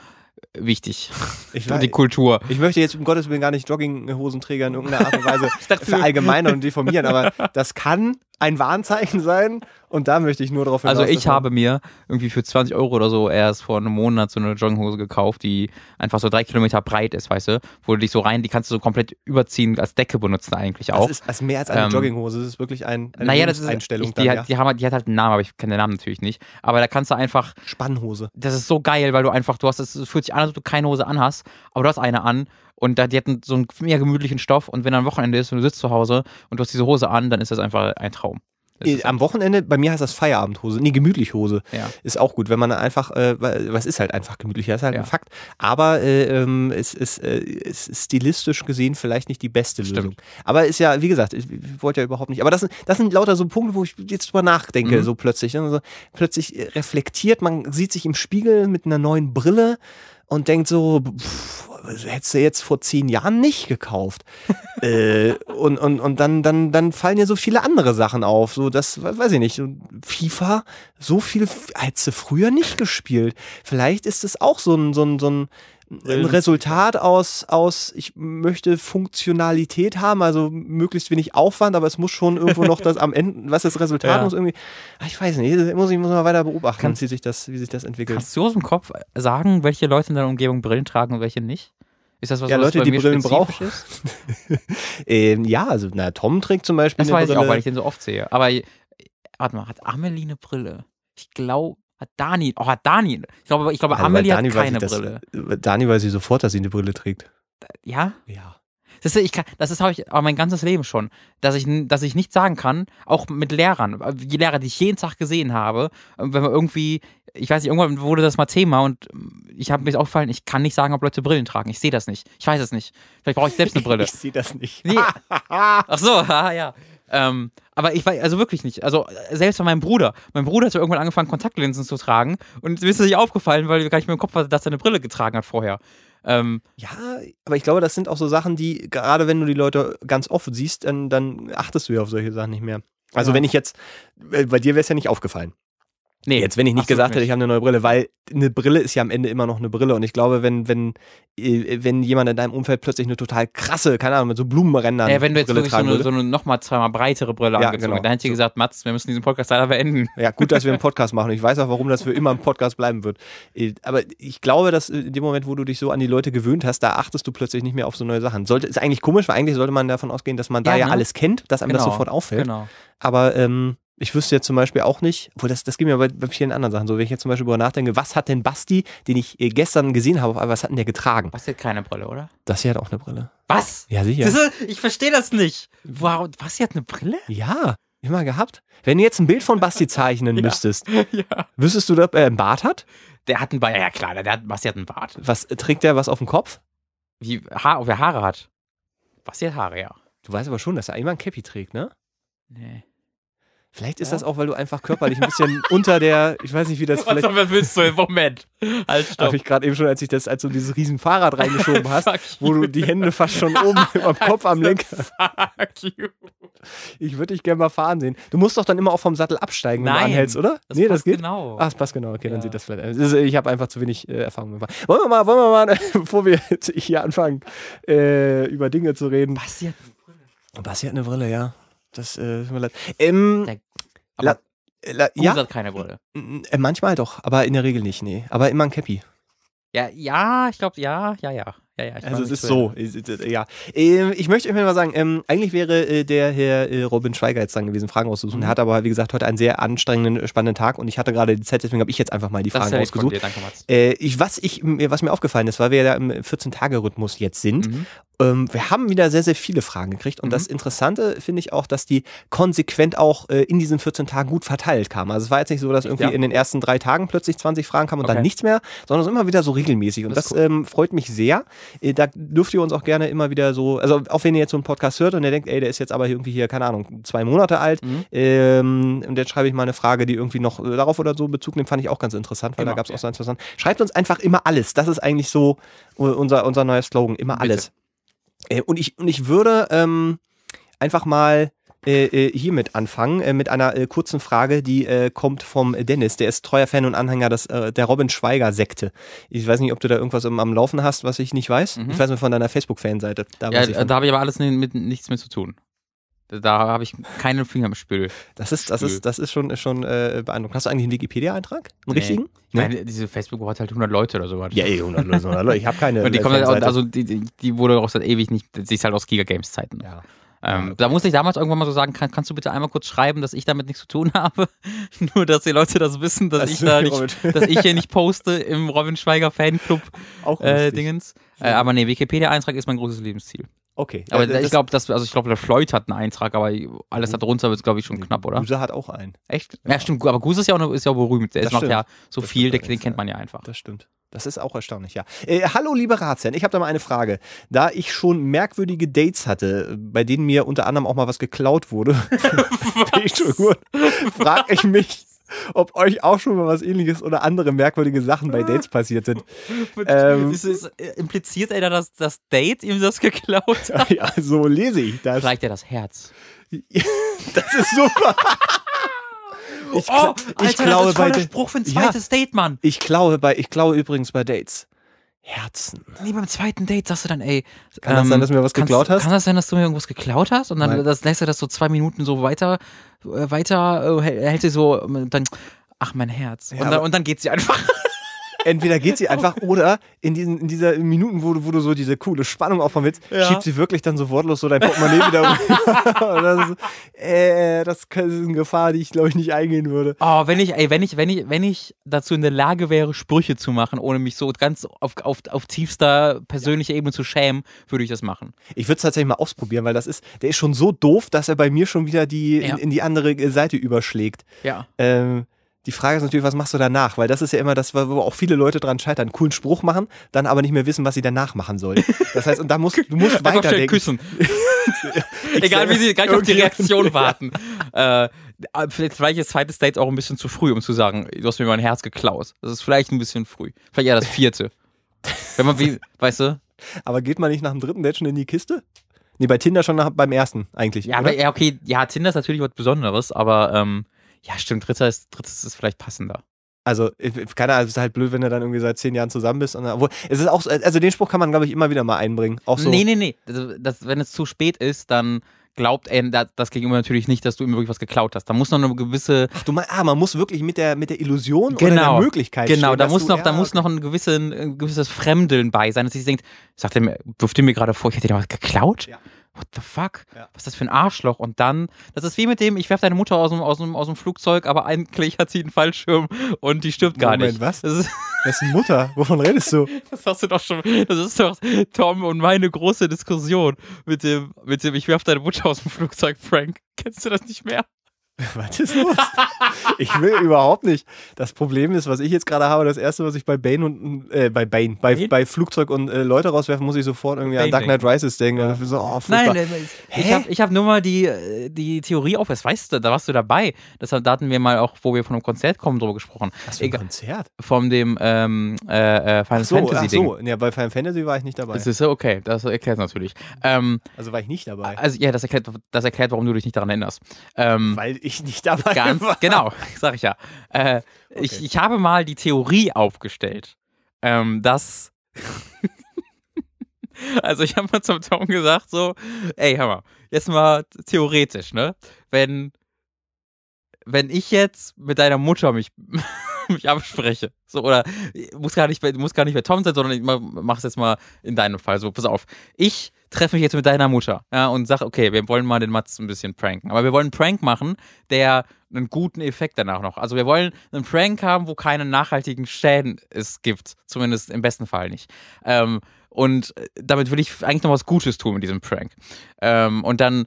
Speaker 1: äh, wichtig. (laughs)
Speaker 2: Ich,
Speaker 1: Und (laughs) die Kultur.
Speaker 2: ich möchte jetzt um Gottes Willen gar nicht Jogginghosenträger in irgendeiner Art und Weise (laughs) verallgemeinern und deformieren, aber das kann ein Warnzeichen sein und da möchte ich nur darauf hinaus.
Speaker 1: Also ich habe mir irgendwie für 20 Euro oder so erst vor einem Monat so eine Jogginghose gekauft, die einfach so drei Kilometer breit ist, weißt du, wo du dich so rein, die kannst du so komplett überziehen, als Decke benutzen eigentlich auch.
Speaker 2: Das ist, ist mehr als eine
Speaker 1: Ähm,
Speaker 2: Jogginghose, das ist wirklich ein, eine
Speaker 1: naja, das ist
Speaker 2: Einstellung.
Speaker 1: ich, die,
Speaker 2: dann,
Speaker 1: hat, die, haben, halt- die hat halt einen Namen, aber ich kenne den Namen natürlich nicht. Aber da kannst du einfach,
Speaker 2: ja. Spannhose.
Speaker 1: das ist so geil, weil du einfach, du hast, es es fühlt sich an, als ob du keine Hose anhast, aber du hast eine an und da, die hatten so einen mega gemütlichen Stoff und wenn dann Wochenende ist und du sitzt zu Hause und du hast diese Hose an, dann ist das einfach ein Traum.
Speaker 2: Äh, Am Wochenende, bei mir heißt das Feierabendhose. Nee, gemütlich Hose.
Speaker 1: Ja.
Speaker 2: Ist auch gut, wenn man einfach, äh, was ist halt einfach gemütlich, das ist halt
Speaker 1: Ja.
Speaker 2: ein Fakt. Aber äh, ähm, es, ist, äh, es ist stilistisch gesehen vielleicht nicht die beste
Speaker 1: Stimmt.
Speaker 2: Lösung. Aber ist ja, wie gesagt, ich, ich wollte ja überhaupt nicht. Aber das sind, das sind lauter so Punkte, wo ich jetzt drüber nachdenke,
Speaker 1: Mhm.
Speaker 2: so plötzlich. Ne? Also plötzlich äh, reflektiert, man sieht sich im Spiegel mit einer neuen Brille und denkt so, pff, hättest du jetzt vor zehn Jahren nicht gekauft. (laughs) äh, und und, und dann, dann, dann fallen dir so viele andere Sachen auf. So, das, weiß ich nicht, FIFA, so viel hättest du früher nicht gespielt. Vielleicht ist es auch so ein, so ein, so ein, ein. Resultat aus, aus, ich möchte Funktionalität haben, also möglichst wenig Aufwand, aber es muss schon irgendwo noch das am (laughs) Ende, was das Resultat
Speaker 1: Ja.
Speaker 2: muss irgendwie, ach, ich weiß nicht, muss ich muss mal weiter beobachten,
Speaker 1: Kannst-
Speaker 2: wie sich das, wie sich das entwickelt.
Speaker 1: Kannst du aus dem Kopf sagen, welche Leute in deiner Umgebung Brillen tragen und welche nicht? Ist das was,
Speaker 2: Ja,
Speaker 1: was
Speaker 2: Leute, die Brillen brauchen. (laughs) Ähm, ja, also na, Tom trägt zum Beispiel
Speaker 1: Das weiß ich
Speaker 2: Brille.
Speaker 1: auch, weil ich den so oft sehe. Aber warte mal, hat Amelie eine Brille? Ich glaube, hat Dani, oh, hat Dani. Ich glaube, ich glaube
Speaker 2: bei
Speaker 1: Amelie hat keine
Speaker 2: das-
Speaker 1: Brille.
Speaker 2: Dani weiß sie sofort, dass sie eine Brille trägt.
Speaker 1: Ja?
Speaker 2: Ja.
Speaker 1: Das ist, ich kann, das ist habe ich mein ganzes Leben schon, dass ich, dass ich nicht sagen kann, auch mit Lehrern, die Lehrer, die ich jeden Tag gesehen habe, wenn man irgendwie, ich weiß nicht, irgendwann wurde das mal Thema und ich habe mir ist aufgefallen, ich kann nicht sagen, ob Leute Brillen tragen. Ich sehe das nicht. Ich weiß es nicht. Vielleicht brauche ich selbst eine Brille. (laughs)
Speaker 2: Ich sehe das nicht.
Speaker 1: Nee. (laughs) Ach so, haha, (laughs) ja. Ähm, aber ich weiß, also wirklich nicht. Also äh, selbst bei meinem Bruder. Mein Bruder hat so irgendwann angefangen, Kontaktlinsen zu tragen und mir ist das nicht aufgefallen, weil gar nicht mehr im Kopf hatte, dass er eine Brille getragen hat vorher. Ähm,
Speaker 2: Ja, aber ich glaube, das sind auch so Sachen, die, gerade wenn du die Leute ganz oft siehst, dann, dann achtest du ja auf solche Sachen nicht mehr. Also
Speaker 1: Ja.
Speaker 2: wenn ich jetzt, äh, bei dir wäre es ja nicht aufgefallen.
Speaker 1: Nee,
Speaker 2: Jetzt, wenn ich nicht gesagt hätte, ich habe eine neue Brille, weil eine Brille ist ja am Ende immer noch eine Brille. Und ich glaube, wenn, wenn, äh, wenn jemand in deinem Umfeld plötzlich eine total krasse, keine Ahnung, mit so Blumenrändern
Speaker 1: Ja, wenn du jetzt
Speaker 2: Brille
Speaker 1: wirklich so eine, so eine nochmal zweimal breitere Brille
Speaker 2: Ja,
Speaker 1: angezogen
Speaker 2: genau.
Speaker 1: dann hätte ich
Speaker 2: So.
Speaker 1: gesagt, Mats, wir müssen diesen Podcast leider beenden.
Speaker 2: Ja, gut, dass wir einen (laughs) Podcast machen. Ich weiß auch, warum das für immer ein Podcast bleiben wird. Äh, Aber ich glaube, dass in dem Moment, wo du dich so an die Leute gewöhnt hast, da achtest du plötzlich nicht mehr auf so neue Sachen. Sollte, ist eigentlich komisch, weil eigentlich sollte man davon ausgehen, dass man da
Speaker 1: Ja,
Speaker 2: ja
Speaker 1: ne?
Speaker 2: alles kennt, dass einem das sofort auffällt.
Speaker 1: Genau.
Speaker 2: Aber ähm, Ich wüsste jetzt zum Beispiel auch nicht, obwohl das, das geht mir bei, bei vielen anderen Sachen so, wenn ich jetzt zum Beispiel darüber nachdenke, was hat denn Basti, den ich äh, gestern gesehen habe, auf einmal, was hat denn der getragen?
Speaker 1: Basti hat keine Brille, oder?
Speaker 2: Das hier hat auch eine Brille.
Speaker 1: Was?
Speaker 2: Ja, sicher.
Speaker 1: Ist, ich verstehe das nicht. Wow, Basti hat eine Brille?
Speaker 2: Ja, immer gehabt. Wenn du jetzt ein Bild von Basti zeichnen (laughs)
Speaker 1: Ja.
Speaker 2: müsstest, (laughs)
Speaker 1: ja.
Speaker 2: wüsstest du, ob er einen Bart hat?
Speaker 1: Der hat einen Bart. Ja, klar, der hat, Basti hat einen Bart.
Speaker 2: Was äh, trägt der was auf dem Kopf?
Speaker 1: Wie, Haar, ob er Haare hat. Basti hat Haare, ja.
Speaker 2: Du weißt aber schon, dass er immer ein Cappy trägt, ne?
Speaker 1: Nee.
Speaker 2: Vielleicht ist
Speaker 1: Ja.
Speaker 2: das auch, weil du einfach körperlich ein bisschen (laughs) unter der, ich weiß nicht, wie das
Speaker 1: Was
Speaker 2: vielleicht
Speaker 1: aber willst du im Moment? Halt, stopp.
Speaker 2: habe ich gerade eben schon, als ich das, als du dieses riesen Fahrrad reingeschoben (laughs) hast, wo du die Hände fast schon oben (laughs) am Kopf am Lenker.
Speaker 1: Fuck you.
Speaker 2: Ich würde dich gerne mal fahren sehen. Du musst doch dann immer auch vom Sattel absteigen, wenn
Speaker 1: Nein.
Speaker 2: du anhältst, oder?
Speaker 1: Das
Speaker 2: nee, das geht.
Speaker 1: genau.
Speaker 2: Ach, das passt genau. Okay, dann
Speaker 1: Ja.
Speaker 2: sieht das vielleicht. Ist, ich habe einfach zu wenig äh, Erfahrung mit. Wollen wir mal, wollen wir mal, bevor wir jetzt hier anfangen, äh, über Dinge zu reden.
Speaker 1: Basti hat
Speaker 2: Basti hat eine Brille, ja. Das äh, tut mir leid. Ähm,
Speaker 1: Der-
Speaker 2: la,
Speaker 1: aber
Speaker 2: la, ja,
Speaker 1: hat keine Brille.
Speaker 2: äh, manchmal doch, aber in der Regel nicht, nee. Aber immer ein Cappy.
Speaker 1: Ja, ja, ich glaube, ja, ja, ja. ja, ja
Speaker 2: Also es ist so, äh, ja. Ähm, ich möchte euch mal sagen, ähm, eigentlich wäre äh, der Herr äh, Robin Schweiger jetzt dran gewesen, Fragen auszusuchen.
Speaker 1: Mhm.
Speaker 2: Er hat aber, wie gesagt, heute einen sehr anstrengenden, äh, spannenden Tag und ich hatte gerade die Zeit, deswegen habe ich jetzt einfach mal die
Speaker 1: Das
Speaker 2: Fragen
Speaker 1: ja lieb von
Speaker 2: ausgesucht.
Speaker 1: dir, danke Mats.
Speaker 2: Äh, ich, was, ich, mir- was mir aufgefallen ist, weil wir ja im 14-Tage-Rhythmus jetzt sind,
Speaker 1: Mhm.
Speaker 2: Ähm, wir haben wieder sehr, sehr viele Fragen gekriegt. Und
Speaker 1: Mhm.
Speaker 2: das Interessante finde ich auch, dass die konsequent auch äh, in diesen 14 Tagen gut verteilt kamen. Also es war jetzt nicht so, dass irgendwie
Speaker 1: Ja.
Speaker 2: in den ersten drei Tagen plötzlich 20 Fragen kamen und dann
Speaker 1: Okay.
Speaker 2: nichts mehr, sondern so immer wieder so regelmäßig. Und
Speaker 1: Das
Speaker 2: das,
Speaker 1: cool.
Speaker 2: ähm, freut mich sehr. Äh, da dürft ihr uns auch gerne immer wieder so, also auch wenn ihr jetzt so einen Podcast hört und ihr denkt, ey, der ist jetzt aber irgendwie hier, keine Ahnung, zwei Monate alt,
Speaker 1: Mhm.
Speaker 2: ähm, und jetzt schreibe ich mal eine Frage, die irgendwie noch äh, darauf oder so Bezug nimmt, fand ich auch ganz interessant, weil
Speaker 1: Immer,
Speaker 2: da gab es
Speaker 1: ja.
Speaker 2: auch so an. Schreibt uns einfach immer alles. Das ist eigentlich so äh, unser, unser neuer Slogan, immer
Speaker 1: Bitte.
Speaker 2: alles. Äh, und, ich, und ich würde ähm, einfach mal äh, äh, hiermit anfangen, äh, mit einer äh, kurzen Frage, die äh, kommt vom Dennis. Der ist treuer Fan und Anhänger des, äh, der Robin Schweiger-Sekte. Ich weiß nicht, ob du da irgendwas am, am Laufen hast, was ich nicht weiß.
Speaker 1: Mhm.
Speaker 2: Ich weiß nur von deiner Facebook-Fanseite. Da
Speaker 1: Ja,
Speaker 2: von.
Speaker 1: da habe ich aber alles ni- mit nichts mehr zu tun. Da habe ich keinen Finger im Spiel.
Speaker 2: das ist, das ist, das ist schon, schon äh, beeindruckend. Hast du eigentlich einen Wikipedia-Eintrag? Einen
Speaker 1: Nee.
Speaker 2: richtigen?
Speaker 1: Ich meine, diese Facebook-Gruppe hat halt 100 Leute oder so.
Speaker 2: Ja, ey, 100 Leute, 100 Leute. Ich habe keine. (laughs)
Speaker 1: Und die kommt halt, also die, die, die wurde auch seit ewig nicht, sie ist halt aus Giga Games Zeiten.
Speaker 2: ja.
Speaker 1: Ähm,
Speaker 2: Ja.
Speaker 1: Da musste ich damals irgendwann mal so sagen, kann, kannst du bitte einmal kurz schreiben, dass ich damit nichts zu tun (laughs) habe? Nur, dass die Leute das wissen, dass
Speaker 2: Das
Speaker 1: ich da (laughs) nicht, dass ich hier nicht poste im Robin Schweiger Fanclub äh. Dingens. Äh, aber nee, Wikipedia-Eintrag ist mein großes Lebensziel.
Speaker 2: Okay.
Speaker 1: Aber
Speaker 2: Ja, das-
Speaker 1: ich glaube, dass, also ich glaube, der Floyd hat einen Eintrag, aber alles darunter wird, glaube ich, schon knapp, oder?
Speaker 2: User hat auch einen.
Speaker 1: Echt? Ja, stimmt. Aber Gus ist ja auch, ist ja auch berühmt. Der
Speaker 2: Das
Speaker 1: macht ja so
Speaker 2: Das
Speaker 1: viel, den, kennt
Speaker 2: ja.
Speaker 1: man ja einfach.
Speaker 2: Das stimmt. Das ist auch erstaunlich, ja. Äh, hallo, liebe Ratsherren, ich habe da mal eine Frage. Da ich schon merkwürdige Dates hatte, bei denen mir unter anderem auch mal was geklaut wurde, (laughs) (laughs) (laughs) frage ich mich, ob euch auch schon mal was ähnliches oder andere merkwürdige Sachen bei Dates passiert sind. (laughs) Ähm.
Speaker 1: ist, ist, äh, impliziert er da, dass das Date ihm das geklaut hat? (laughs)
Speaker 2: ja, so lese ich das.
Speaker 1: Vielleicht ja das Herz. (laughs)
Speaker 2: Das ist super. Ich,
Speaker 1: oh, Alter,
Speaker 2: ich glaube
Speaker 1: das ist
Speaker 2: bei
Speaker 1: der
Speaker 2: Da-
Speaker 1: Spruch für ein
Speaker 2: Ja.
Speaker 1: zweites Date, Mann.
Speaker 2: ich klaue bei ich klaue übrigens bei Dates Herzen.
Speaker 1: Nee, beim zweiten Date sagst du dann, ey.
Speaker 2: Kann das sein, dass du mir was
Speaker 1: kannst-
Speaker 2: geklaut hast?
Speaker 1: Kann das sein, dass du mir irgendwas geklaut hast? Und dann
Speaker 2: Nein.
Speaker 1: das, lässt er das so zwei Minuten so weiter, äh, weiter, äh, hält sie so, ähm, dann, ach, mein Herz.
Speaker 2: Ja,
Speaker 1: und, dann, und dann geht sie einfach. (laughs)
Speaker 2: Entweder geht sie (laughs) einfach oder in diesen in dieser Minuten, wo, du- wo du so diese coole Spannung aufbauen willst,
Speaker 1: Ja.
Speaker 2: schiebt sie wirklich dann so wortlos so dein Portemonnaie wieder. (laughs) (laughs) Und das, ist, äh, das ist eine Gefahr, die ich glaube ich nicht eingehen würde.
Speaker 1: Oh, wenn ich, ey, wenn ich, wenn ich, wenn ich dazu in der Lage wäre, Sprüche zu machen, ohne mich so ganz auf, auf, auf tiefster persönlicher Ebene zu schämen, würde ich das machen.
Speaker 2: Ich würde es tatsächlich mal ausprobieren, weil das ist, der ist schon so doof, dass er bei mir schon wieder die
Speaker 1: Ja.
Speaker 2: in, in die andere Seite überschlägt.
Speaker 1: Ja.
Speaker 2: Ähm, die Frage ist natürlich, was machst du danach? Weil das ist ja immer das, wo auch viele Leute dran scheitern, einen coolen Spruch machen, dann aber nicht mehr wissen, was sie danach machen sollen. Das heißt, und da musst du musst (laughs) weiterdenken.
Speaker 1: küssen. (laughs) Egal wie sie, gar nicht auf die Reaktion (laughs) warten. äh, vielleicht, vielleicht ist zweites Date auch ein bisschen zu früh, um zu sagen, du hast mir mein Herz geklaut. Das ist vielleicht ein bisschen früh. Vielleicht eher das vierte. Wenn man wie, weißt du?
Speaker 2: Aber geht man nicht nach dem dritten Date schon in die Kiste? Nee, bei Tinder schon nach, beim ersten eigentlich.
Speaker 1: Ja,
Speaker 2: oder?
Speaker 1: aber ja, okay, ja, Tinder ist natürlich was Besonderes, aber ähm, ja, stimmt, dritter ist, drittes ist vielleicht passender.
Speaker 2: Also, keine Ahnung, es ist halt blöd, wenn du dann irgendwie seit zehn Jahren zusammen bist. Und, obwohl, es ist auch, so- also den Spruch kann man, glaube ich, immer wieder mal einbringen. Auch so.
Speaker 1: Nee, nee, nee. Das, das, wenn es zu spät ist, dann glaubt er das, das Gegenüber natürlich nicht, dass du ihm wirklich was geklaut hast. Da muss noch eine gewisse
Speaker 2: Ach, du meinst, ah, man muss wirklich mit der, mit der Illusion oder
Speaker 1: Genau.
Speaker 2: der Möglichkeit
Speaker 1: Genau,
Speaker 2: stehen,
Speaker 1: da muss noch, da muss noch ein, gewissen, ein gewisses Fremdeln bei sein, dass ich denkt, sagt er mir, wirft ihr mir gerade vor, ich hätte dir was geklaut?
Speaker 2: Ja.
Speaker 1: What the fuck?
Speaker 2: Ja.
Speaker 1: Was ist das für ein Arschloch? Und dann, das ist wie mit dem, ich werfe deine Mutter aus dem, aus, dem, aus dem Flugzeug, aber eigentlich hat sie einen Fallschirm und die stirbt gar
Speaker 2: Moment,
Speaker 1: nicht.
Speaker 2: was?
Speaker 1: Das ist,
Speaker 2: Das ist Mutter. Wovon redest du? (laughs)
Speaker 1: Das hast du doch schon. Das ist doch Tom und meine große Diskussion mit dem, mit dem ich werf deine Mutter aus dem Flugzeug, Frank. Kennst du das nicht mehr? (laughs)
Speaker 2: Was ist los? Ich will überhaupt nicht. Das Problem ist, was ich jetzt gerade habe, das erste, was ich bei Bane und äh, bei Bane, bei,
Speaker 1: Bane?
Speaker 2: bei Flugzeug und äh, Leute rauswerfen, muss ich sofort irgendwie an
Speaker 1: Bane
Speaker 2: Dark Knight Rises denken.
Speaker 1: Ja.
Speaker 2: So, oh,
Speaker 1: Nein, ich habe hab nur mal die, äh, die Theorie auf, das weißt du, da warst du dabei. Das, da hatten wir mal auch, wo wir von einem Konzert kommen, drüber gesprochen.
Speaker 2: Was für ein Konzert?
Speaker 1: von dem ähm, äh, äh, Final
Speaker 2: Ach so,
Speaker 1: Fantasy
Speaker 2: ach
Speaker 1: Ding.
Speaker 2: so. Ja, bei Final Fantasy war ich nicht dabei.
Speaker 1: Das ist okay, das erklärt natürlich. Ähm,
Speaker 2: Also war ich nicht dabei.
Speaker 1: also ja, das erklärt, das erklärt, warum du dich nicht daran erinnerst. Ähm,
Speaker 2: Weil ich nicht dabei
Speaker 1: Ganz
Speaker 2: war.
Speaker 1: genau, (laughs) sag ich ja. Äh, ich,
Speaker 2: Okay.
Speaker 1: ich habe mal die Theorie aufgestellt, ähm, dass. (laughs) also ich habe mal zum Tom gesagt, so, ey, hör mal, jetzt mal theoretisch, ne? Wenn, wenn ich jetzt mit deiner Mutter mich, (laughs) mich abspreche, so, oder muss gar nicht, bei- muss gar nicht bei Tom sein, sondern ich mach- mach's jetzt mal in deinem Fall, so, pass auf. Ich treffe mich jetzt mit deiner Mutter, ja, und sag, okay, wir wollen mal den Mats ein bisschen pranken. Aber wir wollen einen Prank machen, der einen guten Effekt danach noch. Also wir wollen einen Prank haben, wo keine nachhaltigen Schäden es gibt. Zumindest im besten Fall nicht. Ähm, und äh, damit will ich eigentlich noch was Gutes tun mit diesem Prank. Ähm, und dann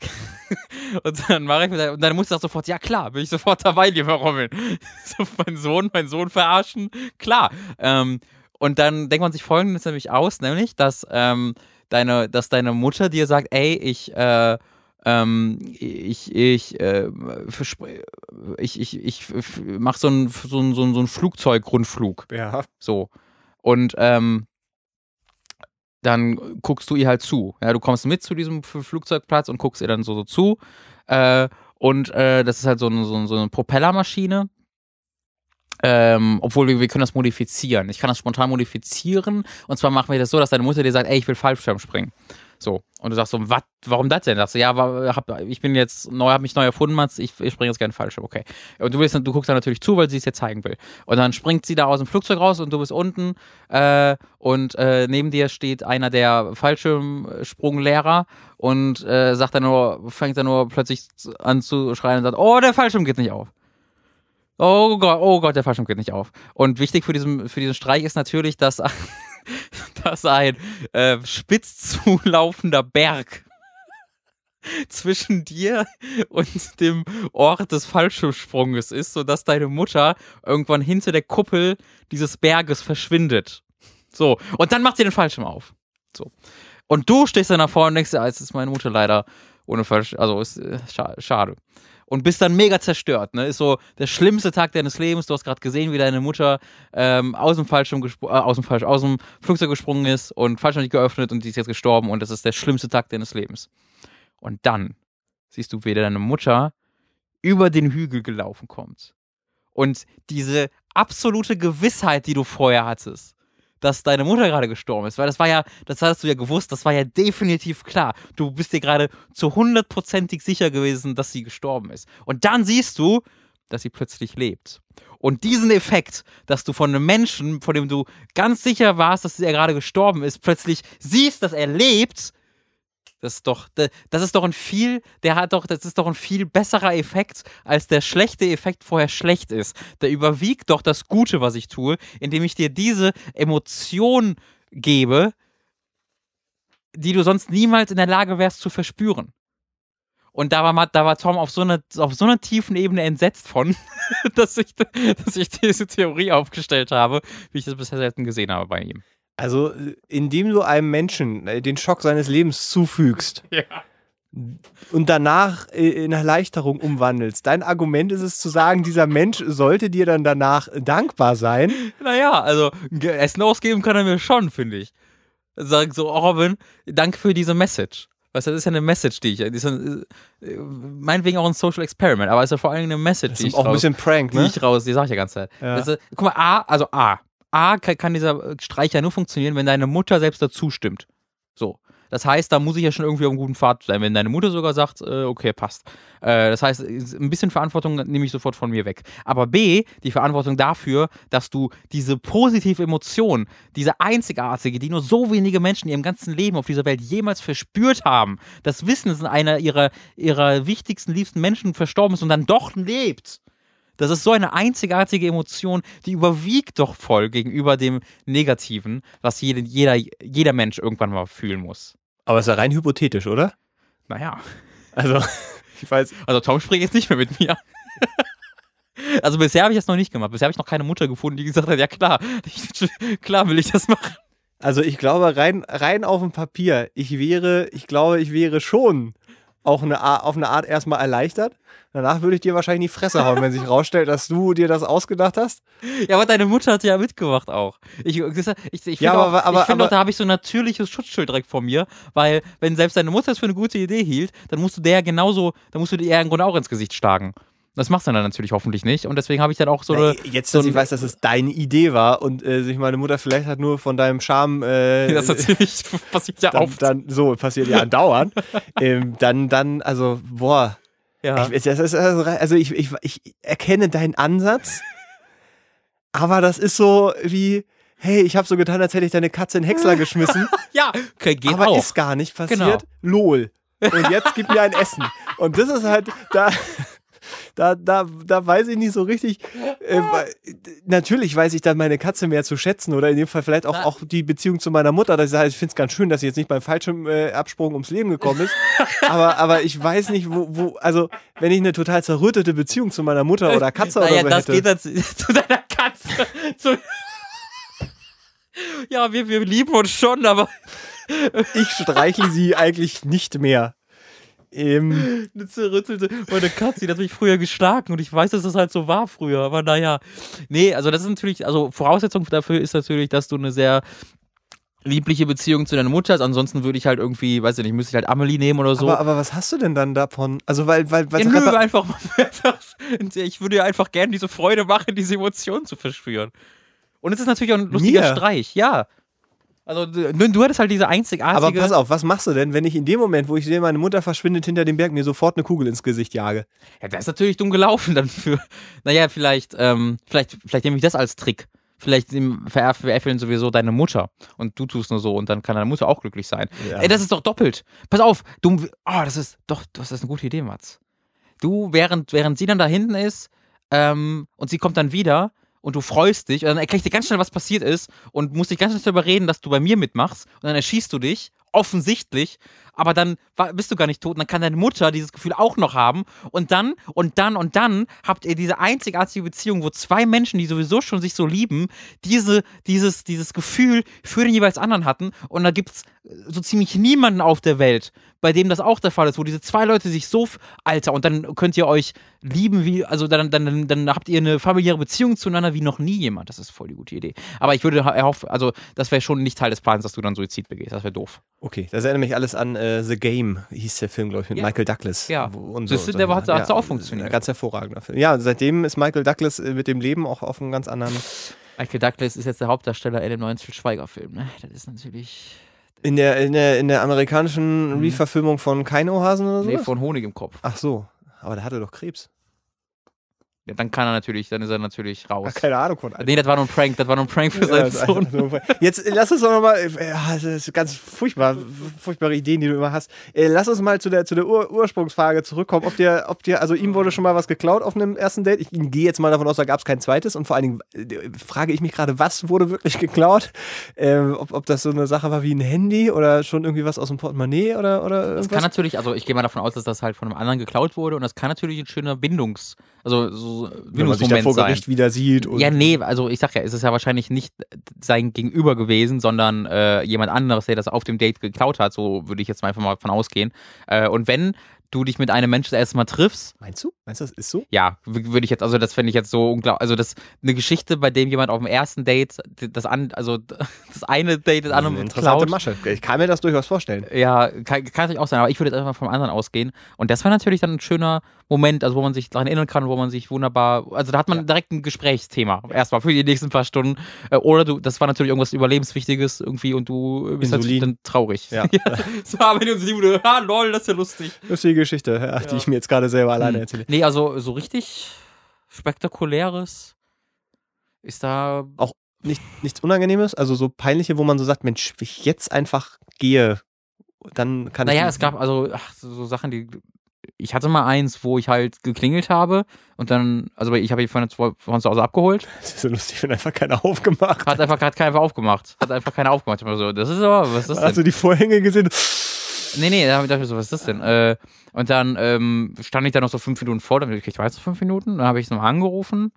Speaker 1: (laughs) und dann mache ich mit der, und dann muss ich sofort, ja klar, bin ich sofort dabei, lieber Robin. (laughs) So, mein Sohn, mein Sohn verarschen, klar. Ähm, und dann denkt man sich folgendes nämlich aus, nämlich, dass ähm, deine, dass deine Mutter dir sagt, ey, ich, äh, ähm, ich, ich, äh, ich, ich, ich, mach so einen so einen- so einen- so einen Flugzeugrundflug.
Speaker 2: Ja.
Speaker 1: So. Und ähm, dann guckst du ihr halt zu. Ja, du kommst mit zu diesem Flugzeugplatz und guckst ihr dann so, so zu. Äh, und äh, das ist halt so eine, so, so eine Propellermaschine. Ähm, obwohl wir, wir können das modifizieren. Ich kann das spontan modifizieren. Und zwar machen wir das so, dass deine Mutter dir sagt, ey, ich will Fallschirm springen. So. Und du sagst so, was, warum das denn? Sagst du, ja, hab, ich bin jetzt neu, hab mich neu erfunden, Mats, ich, ich springe jetzt gerne Fallschirm, okay. Und du willst, du guckst dann natürlich zu, weil sie es dir zeigen will. Und dann springt sie da aus dem Flugzeug raus und du bist unten äh, und äh, neben dir steht einer der Fallschirmsprunglehrer und äh, sagt dann nur, fängt dann nur plötzlich an zu schreien und sagt, oh, der Fallschirm geht nicht auf. Oh Gott, oh Gott, der Fallschirm geht nicht auf. Und wichtig für diesen, für diesen Streich ist natürlich, dass, (laughs) dass ein äh, spitz zulaufender Berg (laughs) zwischen dir und dem Ort des Fallschirmsprunges ist, sodass deine Mutter irgendwann hinter der Kuppel dieses Berges verschwindet. So, und dann macht sie den Fallschirm auf. So. Und du stehst dann davor und denkst, ja, jetzt ist meine Mutter leider ohne Fallschirm, also ist äh, scha schade. Und bist dann mega zerstört, ne? Ist so der schlimmste Tag deines Lebens. Du hast gerade gesehen, wie deine Mutter ähm, aus dem Fallschirm äh, aus dem Fallschirm, aus dem Flugzeug gesprungen ist und Fallschirm nicht geöffnet und die ist jetzt gestorben und das ist der schlimmste Tag deines Lebens. Und dann siehst du, wie deine Mutter über den Hügel gelaufen kommt. Und diese absolute Gewissheit, die du vorher hattest, dass deine Mutter gerade gestorben ist, weil das war ja, das hast du ja gewusst, das war ja definitiv klar. Du bist dir gerade zu hundertprozentig sicher gewesen, dass sie gestorben ist. Und dann siehst du, dass sie plötzlich lebt. Und diesen Effekt, dass du von einem Menschen, von dem du ganz sicher warst, dass er gerade gestorben ist, plötzlich siehst, dass er lebt, das ist doch, das ist doch ein viel, der hat doch, das ist doch ein viel besserer Effekt, als der schlechte Effekt vorher schlecht ist. Der überwiegt doch das Gute, was ich tue, indem ich dir diese Emotion gebe, die du sonst niemals in der Lage wärst zu verspüren. Und da war, da war Tom auf so, einer, auf so einer tiefen Ebene entsetzt von, (laughs) dass ich, dass ich diese Theorie aufgestellt habe, wie ich das bisher selten gesehen habe bei ihm.
Speaker 2: Also, äh, indem du einem Menschen äh, den Schock seines Lebens zufügst (laughs)
Speaker 1: Ja.
Speaker 2: und danach äh, in Erleichterung umwandelst, dein Argument ist es zu sagen, dieser Mensch sollte dir dann danach dankbar sein.
Speaker 1: Naja, also Essen ausgeben kann er mir schon, finde ich. Sag so, oh, Robin, danke für diese Message. Weißt du, das ist ja eine Message, die ich, die ist ein, äh, meinetwegen auch ein Social Experiment, aber es ist ja vor allem eine Message,
Speaker 2: Das
Speaker 1: die
Speaker 2: ist
Speaker 1: ich
Speaker 2: auch ein
Speaker 1: raus,
Speaker 2: bisschen Prank,
Speaker 1: die
Speaker 2: ne?
Speaker 1: ich raus, die sag ich ja ganz Zeit.
Speaker 2: Ja.
Speaker 1: Das ist, guck mal, A, also A. A kann, dieser Streich ja nur funktionieren, wenn deine Mutter selbst dazu stimmt. So. Das heißt, da muss ich ja schon irgendwie auf einem guten Pfad sein, wenn deine Mutter sogar sagt, äh, okay, passt. Äh, das heißt, ein bisschen Verantwortung nehme ich sofort von mir weg. Aber B, die Verantwortung dafür, dass du diese positive Emotion, diese einzigartige, die nur so wenige Menschen in ihrem ganzen Leben auf dieser Welt jemals verspürt haben, das Wissen, dass einer ihrer, ihrer wichtigsten, liebsten Menschen verstorben ist und dann doch lebt. Das ist so eine einzigartige Emotion, die überwiegt doch voll gegenüber dem Negativen, was jede, jeder, jeder Mensch irgendwann mal fühlen muss.
Speaker 2: Aber ist ja rein hypothetisch, oder?
Speaker 1: Naja.
Speaker 2: Also, (laughs) ich weiß.
Speaker 1: Also Tom spricht jetzt nicht mehr mit mir. (laughs) Also bisher habe ich das noch nicht gemacht. Bisher habe ich noch keine Mutter gefunden, die gesagt hat, ja klar, ich, (laughs) klar will ich das machen.
Speaker 2: Also ich glaube, rein, rein auf dem Papier, ich wäre, ich glaube, ich wäre schon auch eine, auf eine Art erstmal erleichtert. Danach würde ich dir wahrscheinlich in die Fresse hauen, wenn sich (laughs) rausstellt, dass du dir das ausgedacht hast.
Speaker 1: Ja, aber deine Mutter hat ja mitgemacht auch. Ich, ich, ich, ich
Speaker 2: ja,
Speaker 1: finde,
Speaker 2: aber,
Speaker 1: auch, find auch, da habe ich so ein natürliches Schutzschild direkt vor mir, weil wenn selbst deine Mutter es für eine gute Idee hielt, dann musst du der genauso, dann musst du dir im Grunde auch ins Gesicht schlagen. Das machst du dann natürlich hoffentlich nicht. Und deswegen habe ich dann auch so eine.
Speaker 2: Jetzt,
Speaker 1: so
Speaker 2: dass ich weiß, dass es deine Idee war und äh, sich meine Mutter vielleicht hat nur von deinem Charme. Äh, (laughs)
Speaker 1: das natürlich (laughs) passiert ja
Speaker 2: dann,
Speaker 1: oft.
Speaker 2: Dann, so, passiert ja andauernd. (laughs) ähm, dann, dann, also, boah.
Speaker 1: Ja.
Speaker 2: Ich, das ist, also ich, ich, ich erkenne deinen Ansatz, aber das ist so wie, hey, ich habe so getan, als hätte ich deine Katze in Häcksler geschmissen.
Speaker 1: ja, okay, geht
Speaker 2: aber
Speaker 1: auch.
Speaker 2: ist gar nicht passiert.
Speaker 1: Genau.
Speaker 2: Lol. Und jetzt gib mir ein Essen. Und das ist halt, da, da, da, da weiß ich nicht so richtig. Äh, natürlich weiß ich dann meine Katze mehr zu schätzen oder in dem Fall vielleicht auch, auch die Beziehung zu meiner Mutter. Dass ich sage, ich finde es ganz schön, dass sie jetzt nicht beim Fallschirmabsprung ums Leben gekommen ist. (laughs) aber, aber ich weiß nicht, wo, wo, also wenn ich eine total zerrüttete Beziehung zu meiner Mutter oder Katze
Speaker 1: naja,
Speaker 2: oder so
Speaker 1: das
Speaker 2: hätte.
Speaker 1: geht dann zu, (laughs) zu deiner Katze. Zu ja, wir, wir lieben uns schon, aber
Speaker 2: ich streichle sie eigentlich nicht mehr. Ähm,
Speaker 1: eine zerrüttelte, meine Katze, die hat mich früher geschlagen und ich weiß, dass das halt so war früher, aber naja. Nee, also das ist natürlich, also Voraussetzung dafür ist natürlich, dass du eine sehr liebliche Beziehung zu deiner Mutter hast. Ansonsten würde ich halt irgendwie, weiß ich nicht, müsste ich halt Amelie nehmen oder so.
Speaker 2: aber, aber was hast du denn dann davon? Also, weil, weil, weil
Speaker 1: ja, nö, (laughs) einfach, ich würde ja einfach gerne diese Freude machen, diese Emotionen zu verspüren. Und es ist natürlich auch ein lustiger
Speaker 2: Mir?
Speaker 1: Streich, ja. Also du, du hattest halt diese einzigartige.
Speaker 2: Aber pass auf, was machst du denn, wenn ich in dem Moment, wo ich sehe, meine Mutter verschwindet hinter dem Berg, mir sofort eine Kugel ins Gesicht jage?
Speaker 1: Ja, das ist natürlich dumm gelaufen dann für. Naja, vielleicht, ähm, vielleicht, vielleicht nehme ich das als Trick. Vielleicht veräpfeln sowieso deine Mutter und du tust nur so und dann kann deine Mutter auch glücklich sein.
Speaker 2: Ja.
Speaker 1: Ey, das ist doch doppelt. Pass auf, du, oh, das ist doch, das ist eine gute Idee, Mats. Du, während, während sie dann da hinten ist ähm, und sie kommt dann wieder und du freust dich und dann erkläre ich dir ganz schnell, was passiert ist und musst dich ganz schnell darüber reden, dass du bei mir mitmachst und dann erschießt du dich, offensichtlich, aber dann bist du gar nicht tot und dann kann deine Mutter dieses Gefühl auch noch haben und dann und dann und dann habt ihr diese einzigartige Beziehung, wo zwei Menschen, die sowieso schon sich so lieben, diese, dieses, dieses Gefühl für den jeweils anderen hatten und da gibt's so ziemlich niemanden auf der Welt, bei dem das auch der Fall ist, wo diese zwei Leute sich so, Alter, und dann könnt ihr euch lieben wie, also dann, dann, dann, dann habt ihr eine familiäre Beziehung zueinander wie noch nie jemand. Das ist voll die gute Idee. Aber ich würde erhoffen, also das wäre schon nicht Teil des Plans, dass du dann Suizid begehst. Das wäre doof.
Speaker 2: Okay, das erinnert mich alles an äh, The Game, hieß der Film, glaube ich, mit
Speaker 1: Ja.
Speaker 2: Michael Douglas.
Speaker 1: Ja.
Speaker 2: Und
Speaker 1: Siehst du, der hat- hat's auch funktioniert.
Speaker 2: Ein ganz hervorragender Film. Ja, seitdem ist Michael Douglas äh, mit dem Leben auch auf einem ganz anderen.
Speaker 1: Michael Douglas ist jetzt der Hauptdarsteller in dem neuen Til Schweiger-Film. Ne? Das ist natürlich.
Speaker 2: In der, in der, in der amerikanischen Reverfilmung von Keinohasen oder so?
Speaker 1: Mhm. Nee, von Honig im Kopf.
Speaker 2: Ach so, aber der hatte doch Krebs.
Speaker 1: Ja, dann kann er natürlich, dann ist er natürlich raus.
Speaker 2: Ach, keine Ahnung von.
Speaker 1: Nee, das war nur ein Prank, das war nur ein Prank für seinen
Speaker 2: das
Speaker 1: Sohn.
Speaker 2: Jetzt äh, lass uns doch nochmal, ja, das ist ganz furchtbar, furchtbare Ideen, die du immer hast. Äh, lass uns mal zu der, zu der Ur Ursprungsfrage zurückkommen, ob dir, ob dir, also ihm wurde schon mal was geklaut auf einem ersten Date. Ich gehe jetzt mal davon aus, da gab es kein zweites und vor allen Dingen äh, frage ich mich gerade, was wurde wirklich geklaut? Ähm, ob, ob das so eine Sache war wie ein Handy oder schon irgendwie was aus dem Portemonnaie oder, oder
Speaker 1: Das
Speaker 2: irgendwas?
Speaker 1: kann natürlich, also ich gehe mal davon aus, dass das halt von einem anderen geklaut wurde und das kann natürlich ein schöner Bindungs, also so
Speaker 2: Wenn man sich da vor
Speaker 1: sein.
Speaker 2: Gericht wieder sieht.
Speaker 1: Ja, nee, also ich sag ja, es ist ja wahrscheinlich nicht sein Gegenüber gewesen, sondern äh, jemand anderes, der das auf dem Date geklaut hat. So würde ich jetzt einfach mal von ausgehen. Äh, und wenn du dich mit einem Menschen das erste Mal triffst,
Speaker 2: Meinst du? Meinst du, das ist so?
Speaker 1: ja, würde ich jetzt, also das fände ich jetzt so unglaublich, also das eine Geschichte, bei dem jemand auf dem ersten Date das an, also (laughs) das eine Date das andere
Speaker 2: interessante
Speaker 1: klaut.
Speaker 2: Masche. Ich kann mir das durchaus vorstellen.
Speaker 1: Ja, kann, kann natürlich auch sein, aber ich würde jetzt einfach vom anderen ausgehen. Und das war natürlich dann ein schöner Moment, also wo man sich daran erinnern kann, wo man sich wunderbar, also da hat man direkt ein Gesprächsthema erstmal für die nächsten paar Stunden. Äh, Oder du, das war natürlich irgendwas Überlebenswichtiges irgendwie und du bist natürlich
Speaker 2: Insulin.
Speaker 1: dann traurig.
Speaker 2: Ja. (laughs)
Speaker 1: so haben wir uns die Bude, ah, lol, das ist ja lustig.
Speaker 2: Lustige Geschichte, ja, die
Speaker 1: Ja.
Speaker 2: ich mir jetzt gerade selber alleine
Speaker 1: Hm.
Speaker 2: erzähle.
Speaker 1: Nee, also so richtig spektakuläres ist da
Speaker 2: Nicht, nichts Unangenehmes, also so peinliche, wo man so sagt, Mensch, wenn ich jetzt einfach gehe, dann kann
Speaker 1: Naja,
Speaker 2: ich.
Speaker 1: es gab also ach, so, so Sachen, die. Ich hatte mal eins, wo ich halt geklingelt habe und dann, also ich habe ihn von, von zu Hause abgeholt, (laughs)
Speaker 2: Das ist so lustig, wenn einfach keiner aufgemacht
Speaker 1: hat einfach hat keiner aufgemacht. Hat einfach keiner aufgemacht. Ich war so, das ist aber, was ist das
Speaker 2: Hast
Speaker 1: denn?
Speaker 2: du die Vorhänge gesehen?
Speaker 1: Nee, nee, da hab ich ich so, was ist das denn? Äh, und dann ähm, stand ich da noch so fünf Minuten vor, dann ich weiß noch fünf Minuten, dann habe ich nochmal angerufen.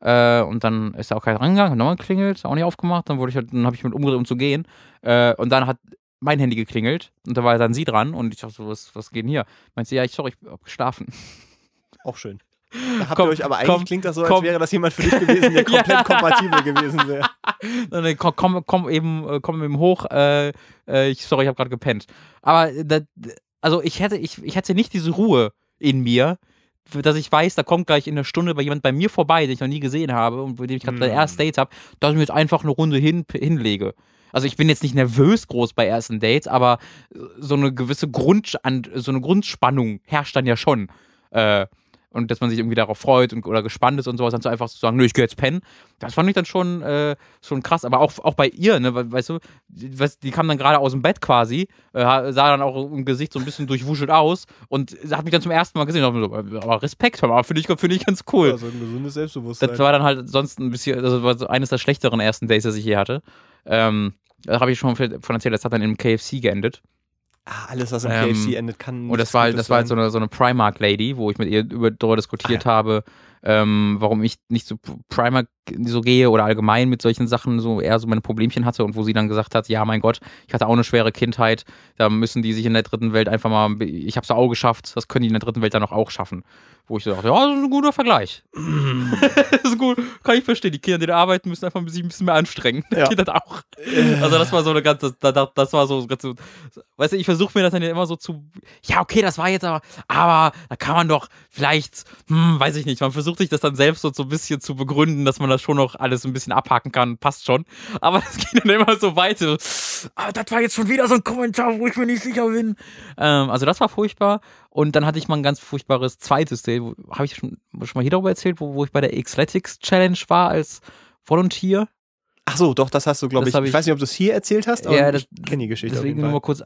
Speaker 1: Äh, und dann ist da auch keiner rangegangen, hat nochmal geklingelt, auch nicht aufgemacht, dann wurde ich halt, dann habe ich mit umgedreht, um zu gehen. Äh, und dann hat mein Handy geklingelt und da war dann sie dran und ich dachte so, was, was geht denn hier? Meint sie, ja, ich sorry, ich hab geschlafen.
Speaker 2: Auch schön. Da (laughs) habt
Speaker 1: Komm,
Speaker 2: ihr euch, aber eigentlich
Speaker 1: komm,
Speaker 2: klingt das so, als
Speaker 1: komm.
Speaker 2: wäre das jemand für dich gewesen, der (laughs) komplett
Speaker 1: Ja.
Speaker 2: kompatibel gewesen wäre. (laughs)
Speaker 1: Dann komm, komm, komm eben, äh, komm eben hoch. Äh, äh, ich, sorry, ich habe gerade gepennt. Aber äh, da, also ich hätte, ich, ich hätte nicht diese Ruhe in mir, dass ich weiß, da kommt gleich in einer Stunde bei jemand bei mir vorbei, den ich noch nie gesehen habe und mit dem ich gerade
Speaker 2: Hm.
Speaker 1: das erste Date habe, dass ich mir jetzt einfach eine Runde hin, hinlege. Also ich bin jetzt nicht nervös groß bei ersten Dates, aber so eine gewisse Grund, so eine Grundspannung herrscht dann ja schon. Äh, und dass man sich irgendwie darauf freut und, oder gespannt ist und sowas, dann so einfach zu sagen, nö, ich gehe jetzt pennen. Das fand ich dann schon, äh, schon krass. Aber auch, auch bei ihr, ne, we- weißt du, die, kam dann gerade aus dem Bett quasi, äh, sah dann auch im Gesicht so ein bisschen durchwuschelt aus und hat mich dann zum ersten Mal gesehen. So, aber Respekt, aber finde ich, find ich ganz cool.
Speaker 2: Also ein gesundes Selbstbewusstsein.
Speaker 1: Das war dann halt sonst ein bisschen, also war so eines der schlechteren ersten Dates, das ich je hatte. Ähm, da habe ich schon von erzählt, das hat dann im KFC geendet.
Speaker 2: Ah, alles, was im
Speaker 1: Ähm,
Speaker 2: KFC endet, kann.
Speaker 1: Und das war halt, das war halt so eine, so eine Primark-Lady, wo ich mit ihr über, darüber diskutiert habe, ähm, warum ich nicht zu Primark so gehe oder allgemein mit solchen Sachen so eher so meine Problemchen hatte und wo sie dann gesagt hat, ja, mein Gott, ich hatte auch eine schwere Kindheit, da müssen die sich in der dritten Welt einfach mal, ich habe es auch geschafft, das können die in der dritten Welt dann auch schaffen. Wo ich so dachte, ja, das ist ein guter Vergleich. (laughs) das ist gut, kann ich verstehen. Die Kinder, die da arbeiten, müssen einfach sich ein bisschen mehr anstrengen.
Speaker 2: Ja. (laughs)
Speaker 1: Geht das auch. Also das war so eine ganze, das, das, war so, ganz so weißt du, ich versuche mir das dann ja immer so zu, ja, okay, das war jetzt aber, aber da kann man doch vielleicht, hm, weiß ich nicht, man versucht sich das dann selbst so, so ein bisschen zu begründen, dass man das schon noch alles ein bisschen abhaken kann, passt schon. Aber das (laughs) ging dann immer so weiter. Ah, das war jetzt schon wieder so ein Kommentar, wo ich mir nicht sicher bin. Ähm, also das war furchtbar. Und dann hatte ich mal ein ganz furchtbares zweites Date. Habe ich schon, schon mal hier darüber erzählt, wo, wo ich bei der Xletics Challenge war als Volunteer?
Speaker 2: Ach so, doch, das hast du, glaube
Speaker 1: Das
Speaker 2: ich. Ich
Speaker 1: ich-
Speaker 2: weiß nicht, ob du es hier erzählt hast, aber
Speaker 1: Ja, das-
Speaker 2: ich kenne die Geschichte.
Speaker 1: Deswegen nur mal kurz, äh,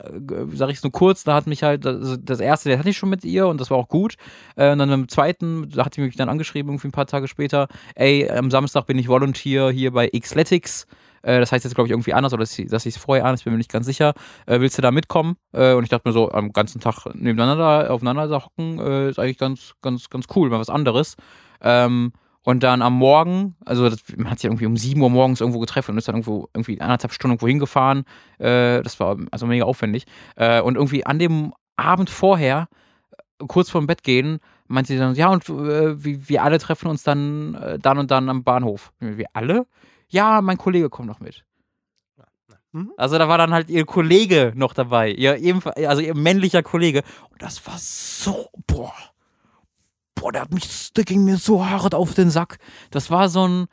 Speaker 1: sage ich es nur kurz, da hat mich halt, also das erste, der hatte ich schon mit ihr und das war auch gut. Äh, und dann im zweiten, da hat sie mich dann angeschrieben, irgendwie ein paar Tage später, ey, am Samstag bin ich Volunteer hier bei Xletics. Äh, das heißt jetzt, glaube ich, irgendwie anders, oder dass ich es vorher an, ich bin mir nicht ganz sicher. Äh, willst du da mitkommen? Äh, und ich dachte mir so, am ganzen Tag nebeneinander, aufeinander da hocken, äh, ist eigentlich ganz, ganz, ganz cool, mal was anderes. Ähm, und dann am Morgen, also das, man hat sich irgendwie um 7 Uhr morgens irgendwo getroffen und ist dann irgendwo irgendwie anderthalb Stunden irgendwo hingefahren. Äh, das war also mega aufwendig. Äh, und irgendwie an dem Abend vorher, äh, kurz vorm Bett gehen, meinte sie dann, ja, und äh, wir, wir alle treffen uns dann äh, dann und dann am Bahnhof. Wir alle? Ja, mein Kollege kommt noch mit.
Speaker 2: Mhm.
Speaker 1: Also da war dann halt ihr Kollege noch dabei, ihr ebenfalls, also ihr männlicher Kollege. Und das war so, boah, boah, der hat mich, der ging mir so hart auf den Sack. Das war so ein,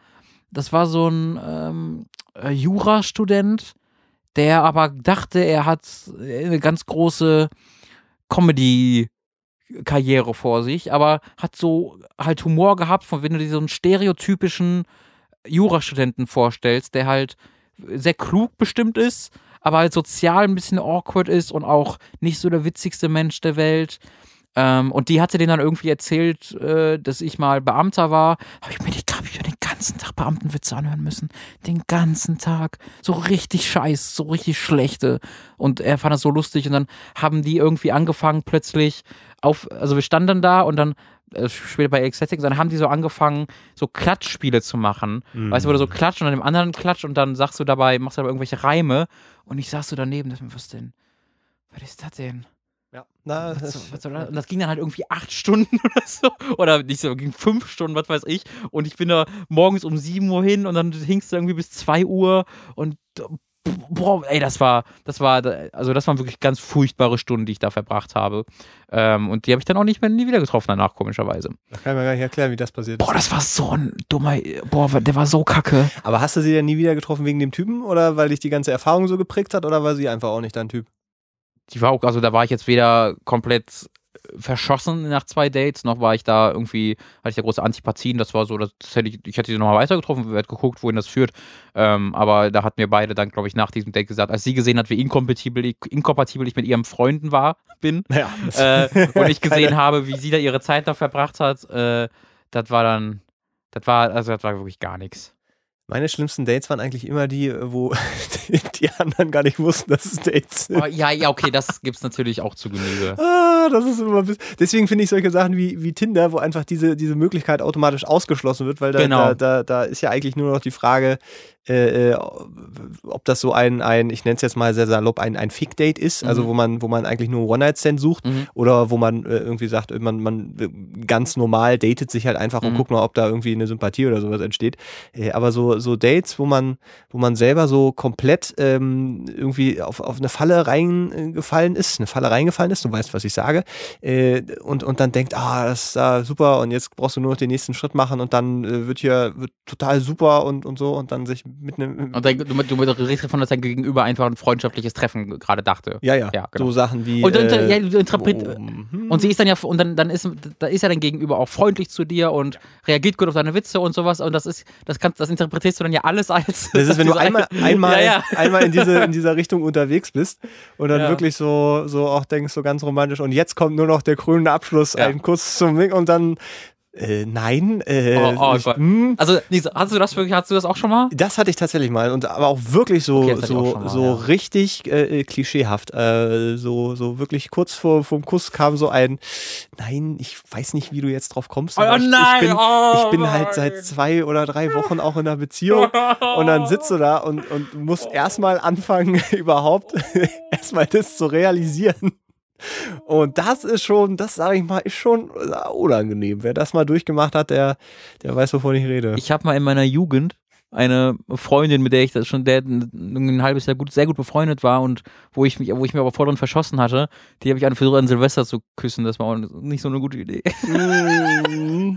Speaker 1: das war so ein ähm, äh, Jurastudent, der aber dachte, er hat eine ganz große Comedy-Karriere vor sich, aber hat so halt Humor gehabt, von wenn du dir so einen stereotypischen Jurastudenten vorstellst, der halt sehr klug bestimmt ist, aber halt sozial ein bisschen awkward ist und auch nicht so der witzigste Mensch der Welt. Ähm, und die hatte denen dann irgendwie erzählt, äh, dass ich mal Beamter war. Habe ich mir die, glaube ich, den ganzen Tag Beamtenwitze anhören müssen. Den ganzen Tag. So richtig scheiß, so richtig schlechte. Und er fand das so lustig. Und dann haben die irgendwie angefangen plötzlich auf, also wir standen dann da und dann äh, später bei Ecstatics, dann haben die so angefangen, so Klatschspiele zu machen. Weißt du, wo du so klatscht und dann dem anderen klatscht und dann sagst du dabei, machst du aber irgendwelche Reime und ich saß so daneben, dachte mir, was denn? Was ist das denn?
Speaker 2: Ja. Na,
Speaker 1: Was
Speaker 2: das,
Speaker 1: was das? Und das ging dann halt irgendwie acht Stunden (laughs) oder so. Oder nicht so, ging fünf Stunden, was weiß ich. Und ich bin da morgens um sieben Uhr hin und dann hingst du irgendwie bis zwei Uhr und boah, ey, das war, das war, also das waren wirklich ganz furchtbare Stunden, die ich da verbracht habe. Ähm, und die habe ich dann auch nicht mehr nie wieder getroffen danach, komischerweise.
Speaker 2: Da kann ich mir gar nicht erklären, wie das passiert
Speaker 1: Boah, das war so ein dummer, boah, der war so kacke.
Speaker 2: Aber hast du sie denn nie wieder getroffen wegen dem Typen oder weil dich die ganze Erfahrung so geprägt hat oder war sie einfach auch nicht dein Typ?
Speaker 1: Die war auch, also da war ich jetzt weder komplett verschossen nach zwei Dates, noch war ich da irgendwie, hatte ich da große Antipathien, das war so, das hätte ich, ich hätte sie nochmal weiter getroffen, hätte geguckt, wohin das führt, ähm, aber da hatten wir beide dann, glaube ich, nach diesem Date gesagt, als sie gesehen hat, wie inkompatibel, inkompatibel ich mit ihrem Freunden war, bin, (laughs)
Speaker 2: Ja.
Speaker 1: äh, und ich (laughs) gesehen habe, wie sie da ihre Zeit da verbracht hat, äh, das war dann, das war, also das war wirklich gar nichts.
Speaker 2: Meine schlimmsten Dates waren eigentlich immer die, wo (laughs) die anderen gar nicht wussten, dass es Dates sind.
Speaker 1: Oh, ja, ja, okay, das gibt's natürlich auch zu Genüge. (laughs)
Speaker 2: Ah, das ist immer Deswegen finde ich solche Sachen wie, wie Tinder, wo einfach diese, diese Möglichkeit automatisch ausgeschlossen wird, weil da,
Speaker 1: Genau.
Speaker 2: da, da, da ist ja eigentlich nur noch die Frage, äh, äh, ob das so ein, ein ich nenne es jetzt mal sehr salopp, ein, ein Fick-Date ist, also
Speaker 1: Mhm.
Speaker 2: wo man, wo man eigentlich nur One-Night-Stand sucht
Speaker 1: Mhm.
Speaker 2: oder wo man äh, irgendwie sagt, man, man äh, ganz normal datet sich halt einfach und
Speaker 1: Mhm.
Speaker 2: guckt mal, ob da irgendwie eine Sympathie oder sowas entsteht. Äh, aber so, so Dates, wo man, wo man selber so komplett ähm, irgendwie auf, auf eine Falle reingefallen ist, eine Falle reingefallen ist, du weißt, was ich sage, äh, und, und dann denkt, ah, das ist da super und jetzt brauchst du nur noch den nächsten Schritt machen und dann äh, wird hier wird total super und, und so und dann sich mit einem
Speaker 1: Und dann, du, du, du redest davon, dass dein Gegenüber einfach ein freundschaftliches Treffen gerade dachte.
Speaker 2: ja, ja,
Speaker 1: Ja, genau.
Speaker 2: so Sachen wie
Speaker 1: Und, und,
Speaker 2: äh,
Speaker 1: ja, du interpret,
Speaker 2: oh, mhm.
Speaker 1: und sie ist dann ja, und dann, dann ist, da ist ja dein Gegenüber auch freundlich zu dir und reagiert gut auf deine Witze und sowas. Und das ist, das kannst, das interpretierst du dann ja alles als.
Speaker 2: Das ist, wenn du (laughs) einmal, einmal,
Speaker 1: Ja, ja.
Speaker 2: einmal in, diese, in dieser Richtung unterwegs bist und dann wirklich so, so auch denkst, so ganz romantisch und jetzt kommt nur noch der krönende Abschluss, ein Kuss zum Weg und dann, äh, nein, äh,
Speaker 1: Oh, oh
Speaker 2: ich,
Speaker 1: Gott.
Speaker 2: hm,
Speaker 1: Also, hast du das wirklich, hast du das auch schon mal?
Speaker 2: das hatte ich tatsächlich mal und aber auch wirklich so,
Speaker 1: Okay,
Speaker 2: so,
Speaker 1: mal,
Speaker 2: so
Speaker 1: ja.
Speaker 2: richtig äh, äh, klischeehaft. Äh, so, so wirklich kurz vor vom Kuss kam so ein, nein, ich weiß nicht, wie du jetzt drauf kommst.
Speaker 1: Oh, nein,
Speaker 2: ich bin,
Speaker 1: oh,
Speaker 2: ich bin halt
Speaker 1: nein.
Speaker 2: seit zwei oder drei Wochen auch in einer Beziehung. Und dann sitzt du da und, und musst erstmal anfangen, (laughs) überhaupt (laughs) erstmal das zu realisieren. Und das ist schon, das sage ich mal, ist schon äh, unangenehm. Wer das mal durchgemacht hat, der, der weiß, wovon ich rede.
Speaker 1: Ich habe mal in meiner Jugend eine Freundin, mit der ich das schon der, ein halbes Jahr gut, sehr gut befreundet war und wo ich mich, wo ich mir aber voll drin verschossen hatte, die habe ich an versucht an Silvester zu küssen. Das war auch nicht so eine gute Idee.
Speaker 2: Mm.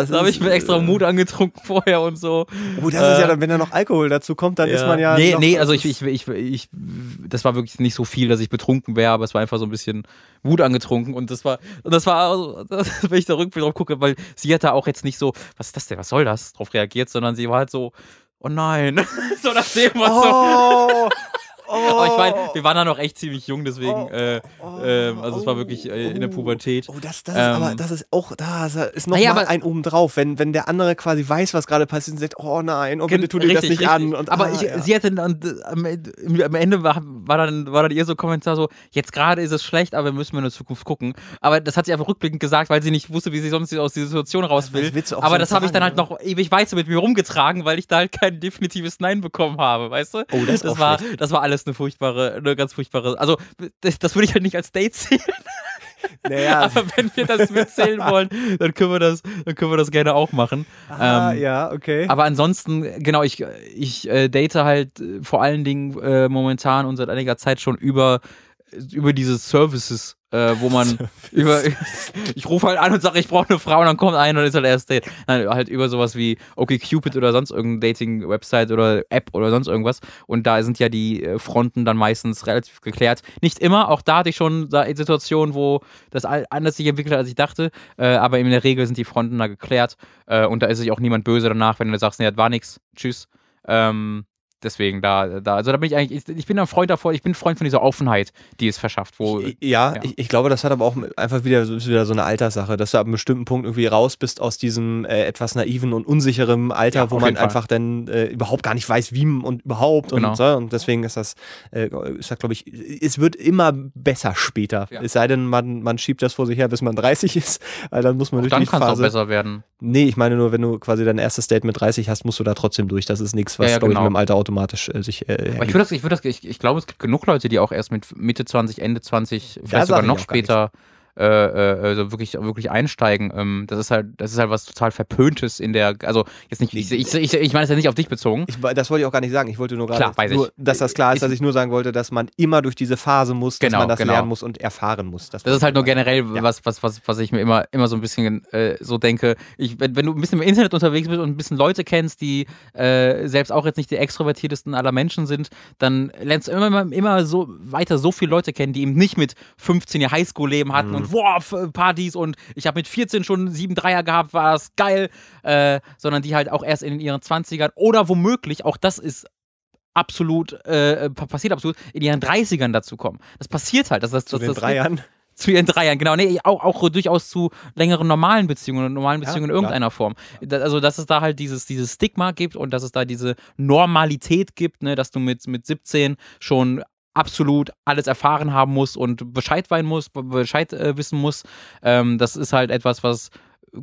Speaker 2: Das
Speaker 1: Da habe ich mir extra
Speaker 2: äh,
Speaker 1: Mut angetrunken (laughs) vorher und so.
Speaker 2: Oh, das ist ja
Speaker 1: Äh,
Speaker 2: dann, wenn da noch Alkohol dazu kommt, dann ist man ja.
Speaker 1: Nee, nee, also ich, ich, ich, ich, das war wirklich nicht so viel, dass ich betrunken wäre, aber es war einfach so ein bisschen Wut angetrunken und das war, das war, (laughs) das, wenn ich da rückblickend drauf gucke, weil sie hat da auch jetzt nicht so, was ist das denn, was soll das, drauf reagiert, sondern sie war halt so, oh nein, (laughs) so nach dem was so.
Speaker 2: Oh, oh,
Speaker 1: Aber ich meine, wir waren da noch echt ziemlich jung, deswegen,
Speaker 2: Oh,
Speaker 1: äh, ähm, also es war wirklich äh, in der Pubertät.
Speaker 2: Oh, das, das
Speaker 1: Ähm,
Speaker 2: ist aber, das ist auch, da ist noch
Speaker 1: Naja,
Speaker 2: mal
Speaker 1: aber-
Speaker 2: ein oben drauf, wenn, wenn der andere quasi weiß, was gerade passiert und sagt, oh nein, oh bitte tu dir das nicht
Speaker 1: richtig.
Speaker 2: an. Und,
Speaker 1: aber
Speaker 2: ah,
Speaker 1: ich,
Speaker 2: ja.
Speaker 1: sie hatte dann äh, am, Ende- am Ende war, war, dann, war dann ihr so Kommentar so, jetzt gerade ist es schlecht, aber wir müssen in der Zukunft gucken. Aber das hat sie einfach rückblickend gesagt, weil sie nicht wusste, wie sie sonst aus dieser Situation raus will.
Speaker 2: auch
Speaker 1: Aber
Speaker 2: sonst
Speaker 1: das habe ich dann halt noch ewig weiter mit mir rumgetragen, weil ich da halt kein definitives Nein bekommen habe, weißt du?
Speaker 2: Oh, das ist auch
Speaker 1: war,
Speaker 2: schlecht.
Speaker 1: das war alles eine furchtbare, eine ganz furchtbare, also das, das würde ich halt nicht als Date sehen.
Speaker 2: naja, (laughs)
Speaker 1: Aber wenn wir das mitzählen (laughs) wollen, dann können wir das, dann können wir das gerne auch machen.
Speaker 2: ah,
Speaker 1: ähm,
Speaker 2: ja, okay.
Speaker 1: Aber ansonsten, genau, ich, ich äh, date halt äh, vor allen Dingen äh, momentan und seit einiger Zeit schon über, über diese Services, äh, wo man über (laughs) ich rufe halt an und sage, ich brauche eine Frau und dann kommt ein und ist halt erst Date. Nein, halt über sowas wie OkCupid oder sonst irgendeine Dating-Website oder App oder sonst irgendwas. Und da sind ja die äh, Fronten dann meistens relativ geklärt. Nicht immer, auch da hatte ich schon Situationen, wo das anders sich entwickelt hat, als ich dachte. Äh, aber in der Regel sind die Fronten da geklärt. Äh, und da ist sich auch niemand böse danach, wenn du sagst, nee, das war nix. Tschüss. Ähm, deswegen da, da, also da bin ich eigentlich, ich, ich bin ein Freund davor, ich bin ein Freund von dieser Offenheit, die es verschafft, wo,
Speaker 2: Ich- ja,
Speaker 1: ja.
Speaker 2: Ich, ich glaube, das hat aber auch einfach wieder, wieder so eine Alterssache, dass du ab einem bestimmten Punkt irgendwie raus bist aus diesem äh, etwas naiven und unsicheren Alter,
Speaker 1: Ja,
Speaker 2: wo man
Speaker 1: Fall.
Speaker 2: einfach dann äh, überhaupt gar nicht weiß, wie und überhaupt und
Speaker 1: Genau.
Speaker 2: so. Und deswegen ist das, äh, ist das, glaube ich, es wird immer besser später.
Speaker 1: Ja.
Speaker 2: Es sei denn, man, man schiebt das vor sich her, bis man 30 ist, (laughs) weil dann muss man durch
Speaker 1: dann
Speaker 2: die
Speaker 1: kann es auch
Speaker 2: Phase.
Speaker 1: besser werden.
Speaker 2: Nee, ich meine nur, wenn du quasi dein erstes Date mit 30 hast, musst du da trotzdem durch. Das ist nichts, was,
Speaker 1: Ja, ja,
Speaker 2: glaube ich,
Speaker 1: genau.
Speaker 2: mit dem Alter automatisch äh, sich äh,
Speaker 1: Aber ich würde das, ich würde das, ich, ich glaube, es gibt genug Leute, die auch erst mit Mitte 20, Ende 20, vielleicht sogar noch später äh, äh, also wirklich, wirklich einsteigen. Ähm, das ist halt, das ist halt was total Verpöntes in der, also jetzt nicht, ich, ich, ich, ich meine es ja nicht auf dich bezogen.
Speaker 2: Ich, das wollte ich auch gar nicht sagen. Ich wollte nur gerade,
Speaker 1: Klar, weiß
Speaker 2: nur,
Speaker 1: ich.
Speaker 2: dass das klar ist,
Speaker 1: Ich-
Speaker 2: dass ich nur sagen wollte, dass man immer durch diese Phase muss, dass
Speaker 1: Genau,
Speaker 2: man das
Speaker 1: genau.
Speaker 2: lernen muss und erfahren muss.
Speaker 1: Das ist halt nur generell
Speaker 2: Ja.
Speaker 1: was, was, was, was ich mir immer, immer so ein bisschen äh, so denke. Ich, wenn, wenn du ein bisschen im Internet unterwegs bist und ein bisschen Leute kennst, die äh, selbst auch jetzt nicht die extrovertiertesten aller Menschen sind, dann lernst du immer, immer, so weiter so viele Leute kennen, die eben nicht mit 15 ihr Highschool-Leben hatten
Speaker 2: Mhm.
Speaker 1: und boah, F- Partys und ich habe mit 14 schon sieben Dreier gehabt, war das geil, äh, sondern die halt auch erst in ihren 20ern oder womöglich, auch das ist absolut, äh, pa- passiert absolut, in ihren 30ern dazu kommen. Das passiert halt. Das, das,
Speaker 2: zu
Speaker 1: das,
Speaker 2: den
Speaker 1: das,
Speaker 2: drei Jahren. (laughs)
Speaker 1: zu ihren drei Jahren, genau. Nee, auch, auch durchaus zu längeren normalen Beziehungen und normalen
Speaker 2: Ja,
Speaker 1: Beziehungen in
Speaker 2: klar.
Speaker 1: irgendeiner Form. Da, also, dass es da halt dieses, dieses Stigma gibt und dass es da diese Normalität gibt, ne, dass du mit, mit 17 schon absolut alles erfahren haben musst und Bescheid weinen musst, Be- Bescheid äh, wissen musst. Ähm, das ist halt etwas, was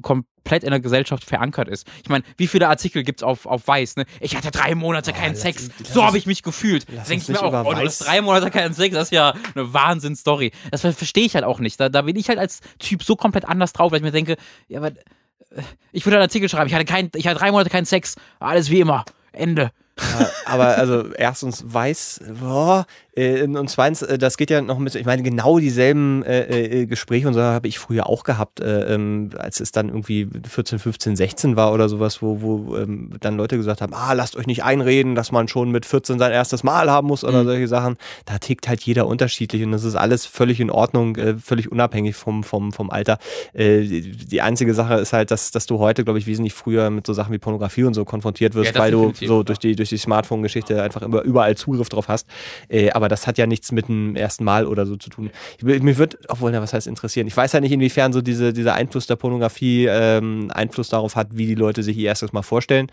Speaker 1: komplett in der Gesellschaft verankert ist. Ich meine, wie viele Artikel gibt's auf, auf Weiß, ne? Ich hatte drei Monate keinen
Speaker 2: lass
Speaker 1: Sex.
Speaker 2: lass
Speaker 1: so habe ich mich gefühlt. Denke ich mir auch, oh, du hast drei Monate keinen Sex, das ist ja eine Wahnsinn-Story. Das ver- verstehe ich halt auch nicht. Da, da bin ich halt als Typ so komplett anders drauf, weil ich mir denke, ja, aber äh, ich würde einen Artikel schreiben, ich hatte, kein, ich hatte drei Monate keinen Sex, alles wie immer. Ende.
Speaker 2: Ja, aber also erstens weiß, boah, äh, und zweitens, äh, das geht ja noch ein bisschen, ich meine, genau dieselben äh, äh, Gespräche und so habe ich früher auch gehabt, äh, ähm, als es dann irgendwie 14, 15, 16 war oder sowas, wo, wo ähm, dann Leute gesagt haben, ah, lasst euch nicht einreden, dass man schon mit 14 sein erstes Mal haben muss oder
Speaker 1: Mhm.
Speaker 2: solche Sachen. Da tickt halt jeder unterschiedlich und das ist alles völlig in Ordnung, äh, völlig unabhängig vom, vom, vom Alter. Äh, die, einzige Sache ist halt, dass, dass du heute, glaube ich, wesentlich früher mit so Sachen wie Pornografie und so konfrontiert wirst,
Speaker 1: Ja,
Speaker 2: weil du so durch die, durch die Smartphone-Geschichte einfach immer überall Zugriff drauf hast. Äh, aber das hat ja nichts mit dem ersten Mal oder so zu tun. Ich, mir wird, obwohl, na, was heißt interessieren? Ich weiß ja nicht, inwiefern so diese, dieser Einfluss der Pornografie ähm, Einfluss darauf hat, wie die Leute sich ihr erstes Mal vorstellen.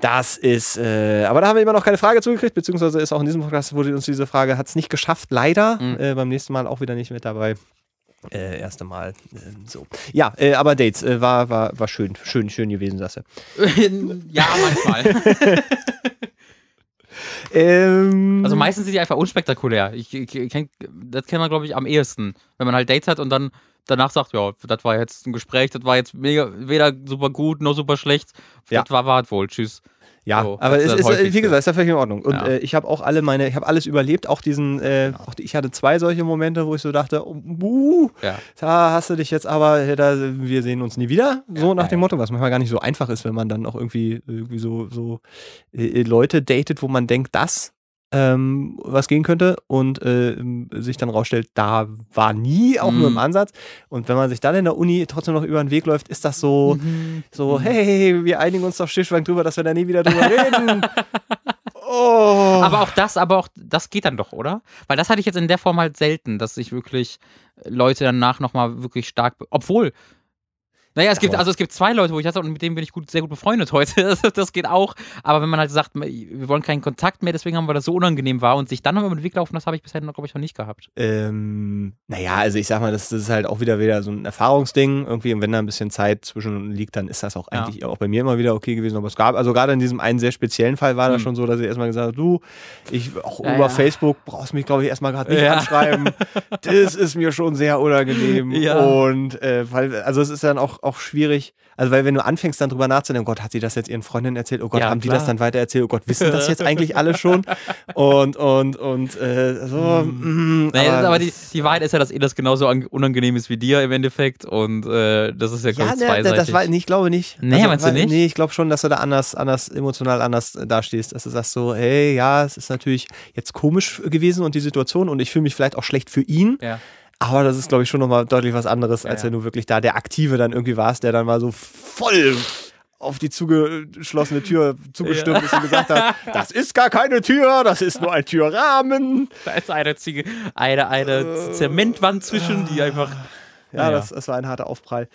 Speaker 2: Das ist, äh, aber da haben wir immer noch keine Frage zugekriegt, beziehungsweise ist auch in diesem Podcast wurde uns diese Frage, hat es nicht geschafft, leider.
Speaker 1: Mhm.
Speaker 2: Äh, beim nächsten Mal auch wieder nicht mit dabei. Äh, erste Mal. ähm, so. Ja, äh, aber Dates äh, war, war, war schön, schön, schön gewesen, Sasse. (laughs)
Speaker 1: ja, manchmal. (laughs)
Speaker 2: Ähm,
Speaker 1: Also meistens sind die einfach unspektakulär. Ich, ich, kenn, das kennt man, glaube ich, am ehesten. Wenn man halt Dates hat und dann danach sagt, ja, das war jetzt ein Gespräch, das war jetzt mega, weder super gut noch super schlecht.
Speaker 2: Ja.
Speaker 1: Das war wart wohl. Tschüss.
Speaker 2: Ja,
Speaker 1: So,
Speaker 2: aber es
Speaker 1: ist
Speaker 2: äh, wie gesagt, ist ja völlig in Ordnung. Und
Speaker 1: Ja.
Speaker 2: äh, ich habe auch alle meine, ich habe alles überlebt, auch diesen, äh,
Speaker 1: Genau.
Speaker 2: auch die, ich hatte zwei solche Momente, wo ich so dachte, oh, uh,
Speaker 1: Ja.
Speaker 2: da hast du dich jetzt aber, äh, da, wir sehen uns nie wieder, so
Speaker 1: Ja,
Speaker 2: nach
Speaker 1: ja,
Speaker 2: dem
Speaker 1: ja.
Speaker 2: Motto, was manchmal gar nicht so einfach ist, wenn man dann auch irgendwie, irgendwie so, so äh, Leute datet, wo man denkt, das ähm, was gehen könnte und äh, sich dann rausstellt, da war nie, auch nur im
Speaker 1: Mhm.
Speaker 2: Ansatz. Und wenn man sich dann in der Uni trotzdem noch über den Weg läuft, ist das so,
Speaker 1: Mhm.
Speaker 2: so, hey, wir einigen uns doch stillschweigend drüber, dass wir da nie wieder drüber (laughs) reden. Oh.
Speaker 1: Aber auch das, aber auch das geht dann doch, oder? Weil das hatte ich jetzt in der Form halt selten, dass sich wirklich Leute danach nochmal wirklich stark. Obwohl. Naja, es gibt, also es gibt zwei Leute, wo ich hatte, und mit denen bin ich gut, sehr gut befreundet heute. (laughs) Das, das geht auch. Aber wenn man halt sagt, wir wollen keinen Kontakt mehr, deswegen haben wir das so unangenehm war und sich dann noch über den Weg laufen, das habe ich bisher noch, glaube ich, noch nicht gehabt.
Speaker 2: Ähm, naja, also ich sag mal, das, das ist halt auch wieder wieder so ein Erfahrungsding irgendwie. Und wenn da ein bisschen Zeit zwischen liegt, dann ist das auch
Speaker 1: Ja.
Speaker 2: eigentlich auch bei mir immer wieder okay gewesen. Aber es gab, also gerade in diesem einen sehr speziellen Fall war das
Speaker 1: Hm.
Speaker 2: schon so, dass ich erstmal gesagt habe, du, ich auch
Speaker 1: Ja,
Speaker 2: über
Speaker 1: ja.
Speaker 2: Facebook brauchst mich, glaube ich, erstmal gerade nicht
Speaker 1: Ja.
Speaker 2: anschreiben. Das ist mir schon sehr unangenehm. (laughs)
Speaker 1: Ja.
Speaker 2: Und äh, weil, also es ist dann auch, auch schwierig. Also, weil wenn du anfängst dann drüber nachzudenken, oh Gott, hat sie das jetzt ihren Freundinnen erzählt? Oh Gott,
Speaker 1: Ja,
Speaker 2: haben die
Speaker 1: klar.
Speaker 2: das dann weiter erzählt? Oh Gott, wissen das jetzt (laughs) eigentlich alle schon? Und, und, und äh, so. mm,
Speaker 1: Naja, aber, aber die, die Wahrheit ist ja, dass ihr das genauso an- unangenehm ist wie dir im Endeffekt. Und äh, das ist ja,
Speaker 2: Ja, ne, das war, nee, ich glaube nicht. Also,
Speaker 1: Nee, meinst du nicht?
Speaker 2: Nee, ich glaube schon, dass du da anders, anders, emotional anders äh, dastehst. Dass du sagst so, hey, ja, es ist natürlich jetzt komisch gewesen und die Situation und ich fühle mich vielleicht auch schlecht für ihn.
Speaker 1: ja.
Speaker 2: Aber das ist, glaube ich, schon nochmal deutlich was anderes, als
Speaker 1: Ja, ja.
Speaker 2: wenn du wirklich da der Aktive dann irgendwie warst, der dann mal so voll auf die zugeschlossene Tür zugestürmt ist und gesagt hat, (laughs) das ist gar keine Tür, das ist nur ein Türrahmen.
Speaker 1: Da ist eine, Ziege, eine, eine Zementwand zwischen, die einfach.
Speaker 2: Ja,
Speaker 1: Ja.
Speaker 2: Das, das war ein harter Aufprall.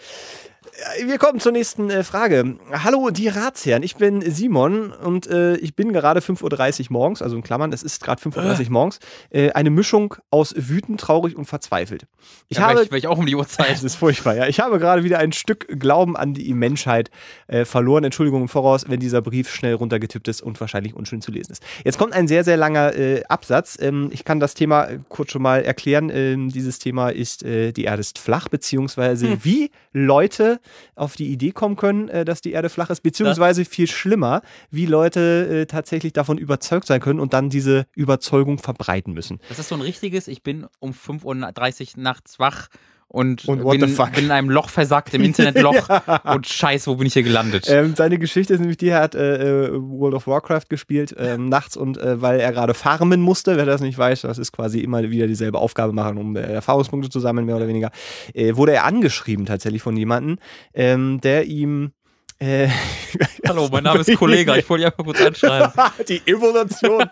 Speaker 2: Wir kommen zur nächsten äh, Frage. Hallo, die Ratsherren. Ich bin Simon und äh, ich bin gerade 5.30 Uhr morgens, also in Klammern, es ist gerade 5.30 Uhr äh. morgens. Äh, eine Mischung aus wütend, traurig und verzweifelt.
Speaker 1: Ich ja, habe. Ich, ich auch um die Uhrzeit. (laughs)
Speaker 2: Das ist furchtbar, ja. Ich habe gerade wieder ein Stück Glauben an die Menschheit äh, verloren. Entschuldigung im Voraus, wenn dieser Brief schnell runtergetippt ist und wahrscheinlich unschön zu lesen ist. Jetzt kommt ein sehr, sehr langer äh, Absatz. Ähm, ich kann das Thema kurz schon mal erklären. Ähm, dieses Thema ist, die Erde ist flach, beziehungsweise hm. wie Leute auf die Idee kommen können, äh, dass die Erde flach ist, beziehungsweise viel schlimmer, wie Leute äh, tatsächlich davon überzeugt sein können und dann diese Überzeugung verbreiten müssen.
Speaker 1: Das ist so ein richtiges, ich bin um 5.30 Uhr nachts wach und,
Speaker 2: und
Speaker 1: bin, bin, in einem Loch versackt, im (laughs) Internetloch ja. und scheiße, wo bin ich hier gelandet?
Speaker 2: Ähm, seine Geschichte ist nämlich die, er hat äh, äh, World of Warcraft gespielt äh, nachts und äh, weil er gerade farmen musste, wer das nicht weiß, das ist quasi immer wieder dieselbe Aufgabe machen, um äh, Erfahrungspunkte zu sammeln, mehr oder weniger, äh, wurde er angeschrieben tatsächlich von jemandem, ähm, der ihm
Speaker 1: äh, (laughs) Hallo, (laughs) mein Name ist Kollege, ich wollte dich einfach kurz anschreiben. (laughs)
Speaker 2: die Evolution,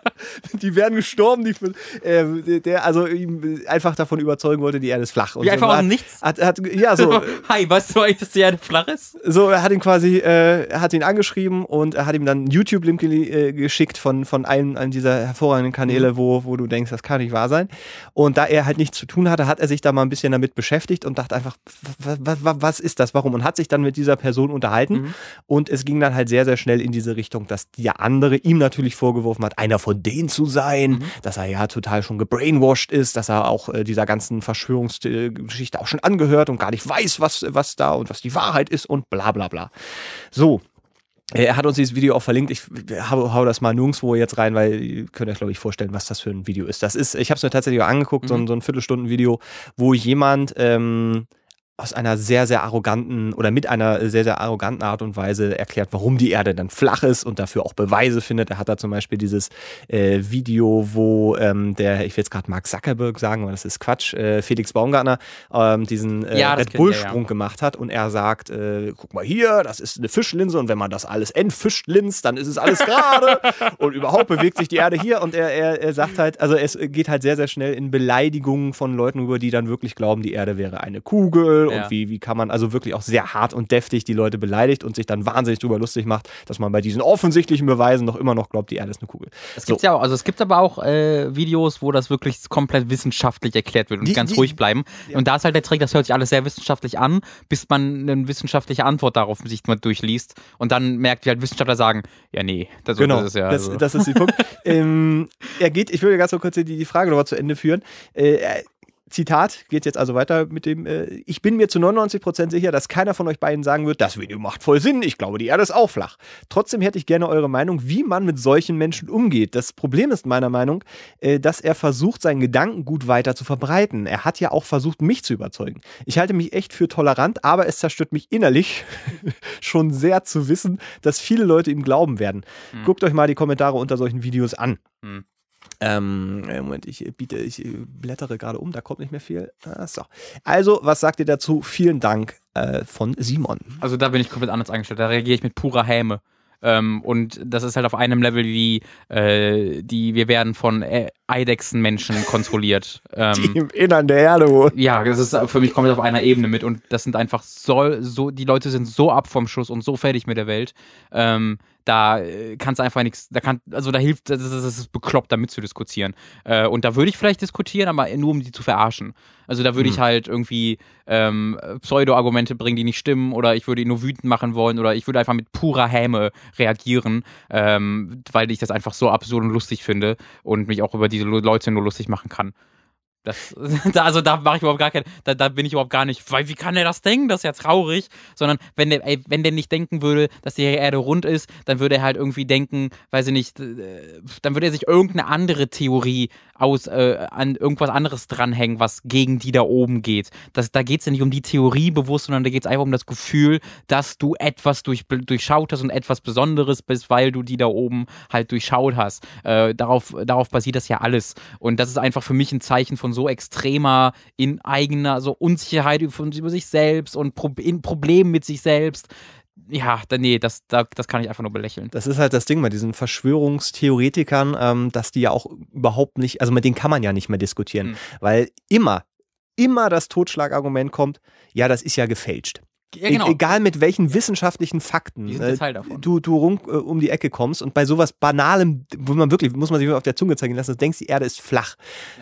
Speaker 2: die werden gestorben, die, äh, der also ihm einfach davon überzeugen wollte, die Erde ist flach.
Speaker 1: Und Wie so einfach aus dem Nichts?
Speaker 2: Hat, hat, ja, so.
Speaker 1: Hi, weißt du eigentlich, dass die Erde flach ist?
Speaker 2: So, er hat ihn quasi, äh, hat ihn angeschrieben und er hat ihm dann einen YouTube-Link äh, geschickt von, von einem, einem dieser hervorragenden Kanäle, mhm. wo, wo du denkst, das kann nicht wahr sein. Und da er halt nichts zu tun hatte, hat er sich da mal ein bisschen damit beschäftigt und dachte einfach, was ist das, warum? Und hat sich dann mit dieser Person unterhalten. Mhm. Und es ging dann halt sehr, sehr schnell in diese Richtung, dass der andere ihm natürlich vorgeworfen hat, einer von denen zu sein, mhm. dass er ja total schon gebrainwashed ist, dass er auch äh, dieser ganzen Verschwörungsgeschichte auch schon angehört und gar nicht weiß, was, was da und was die Wahrheit ist und bla bla bla. So, er hat uns dieses Video auch verlinkt. Ich hau, hau das mal nirgendwo jetzt rein, weil ihr könnt euch, glaube ich, vorstellen, was das für ein Video ist. Das ist, ich habe es mir tatsächlich auch angeguckt, mhm. so, ein, so ein Viertelstunden-Video, wo jemand ähm, aus einer sehr, sehr arroganten oder mit einer sehr, sehr arroganten Art und Weise erklärt, warum die Erde dann flach ist und dafür auch Beweise findet. Er hat da zum Beispiel dieses äh, Video, wo ähm, der, ich will jetzt gerade Mark Zuckerberg sagen, aber das ist Quatsch, äh, Felix Baumgartner ähm, diesen äh, ja, Red Bull-Sprung ja. gemacht hat und er sagt, äh, guck mal hier, das ist eine Fischlinse und wenn man das alles entfischt linst, dann ist es alles gerade (laughs) und überhaupt bewegt sich die Erde hier und er, er, er sagt halt, also es geht halt sehr, sehr schnell in Beleidigungen von Leuten über, die dann wirklich glauben, die Erde wäre eine Kugel ja. und wie, wie kann man also wirklich auch sehr hart und deftig die Leute beleidigt und sich dann wahnsinnig drüber lustig macht, dass man bei diesen offensichtlichen Beweisen noch immer noch glaubt, die Erde ist eine Kugel.
Speaker 1: Es gibt so. ja auch, also es gibt aber auch äh, Videos, wo das wirklich komplett wissenschaftlich erklärt wird und die, ganz die, ruhig bleiben. Ja. Und da ist halt der Trick, das hört sich alles sehr wissenschaftlich an, bis man eine wissenschaftliche Antwort darauf sich mal durchliest und dann merkt, wie halt Wissenschaftler sagen, ja nee,
Speaker 2: das, genau, das ist ja. Das, also. das ist der Punkt. (laughs) ähm, er geht, ich würde ganz so kurz die, die Frage nochmal zu Ende führen. Äh, Zitat geht jetzt also weiter mit dem, äh, ich bin mir zu 99% sicher, dass keiner von euch beiden sagen wird, das Video macht voll Sinn, ich glaube, die Erde ist auch flach. Trotzdem hätte ich gerne eure Meinung, wie man mit solchen Menschen umgeht. Das Problem ist meiner Meinung, äh, dass er versucht, seinen Gedanken gut weiter zu verbreiten. Er hat ja auch versucht, mich zu überzeugen. Ich halte mich echt für tolerant, aber es zerstört mich innerlich (laughs) schon sehr zu wissen, dass viele Leute ihm glauben werden. Mhm. Guckt euch mal die Kommentare unter solchen Videos an. Mhm. Ähm, Moment, ich biete, ich blättere gerade um, da kommt nicht mehr viel. Ah, so. Also, was sagt ihr dazu? Vielen Dank äh, von Simon.
Speaker 1: Also da bin ich komplett anders eingestellt. Da reagiere ich mit purer Häme. Ähm, und das ist halt auf einem Level wie äh, die, wir werden von äh, Eidechsenmenschen kontrolliert. (laughs)
Speaker 2: Ähm, die im Innern der Erde wohnen.
Speaker 1: Ja, das ist für mich komplett auf einer Ebene mit und das sind einfach so, so, die Leute sind so ab vom Schuss und so fertig mit der Welt. Ähm, da äh, kannst du einfach nichts, da kann, also da hilft, das ist, das ist bekloppt, damit zu diskutieren. Äh, und da würde ich vielleicht diskutieren, aber nur um die zu verarschen. Also da würde mhm. ich halt irgendwie ähm, Pseudo-Argumente bringen, die nicht stimmen, oder ich würde ihn nur wütend machen wollen, oder ich würde einfach mit purer Häme reagieren, ähm, weil ich das einfach so absurd und lustig finde und mich auch über diese Leute nur lustig machen kann. Das, (laughs) da, also da mache ich überhaupt gar kein, da, da bin ich überhaupt gar nicht, weil wie kann der das denken? Das ist ja traurig. Sondern wenn der, ey, wenn der nicht denken würde, dass die Erde rund ist, dann würde er halt irgendwie denken, weiß ich nicht, äh, dann würde er sich irgendeine andere Theorie aus, äh, an irgendwas anderes dranhängen, was gegen die da oben geht. Das, da geht es ja nicht um die Theorie bewusst, sondern da geht es einfach um das Gefühl, dass du etwas durch, durchschaut hast und etwas Besonderes bist, weil du die da oben halt durchschaut hast. Äh, darauf, darauf basiert das ja alles. Und das ist einfach für mich ein Zeichen von so extremer in eigener so Unsicherheit über sich selbst und Pro in Problemen mit sich selbst. Ja, nee, das, das, das kann ich einfach nur belächeln.
Speaker 2: Das ist halt das Ding bei diesen Verschwörungstheoretikern, ähm, dass die ja auch überhaupt nicht, also mit denen kann man ja nicht mehr diskutieren, mhm. weil immer, immer das Totschlagargument kommt, ja, das ist ja gefälscht.
Speaker 1: Ja, genau.
Speaker 2: E egal mit welchen wissenschaftlichen Fakten
Speaker 1: davon.
Speaker 2: du, du rum, äh, um die Ecke kommst und bei sowas Banalem, wo man wirklich, muss man sich auf der Zunge zeigen lassen, du denkst, die Erde ist flach.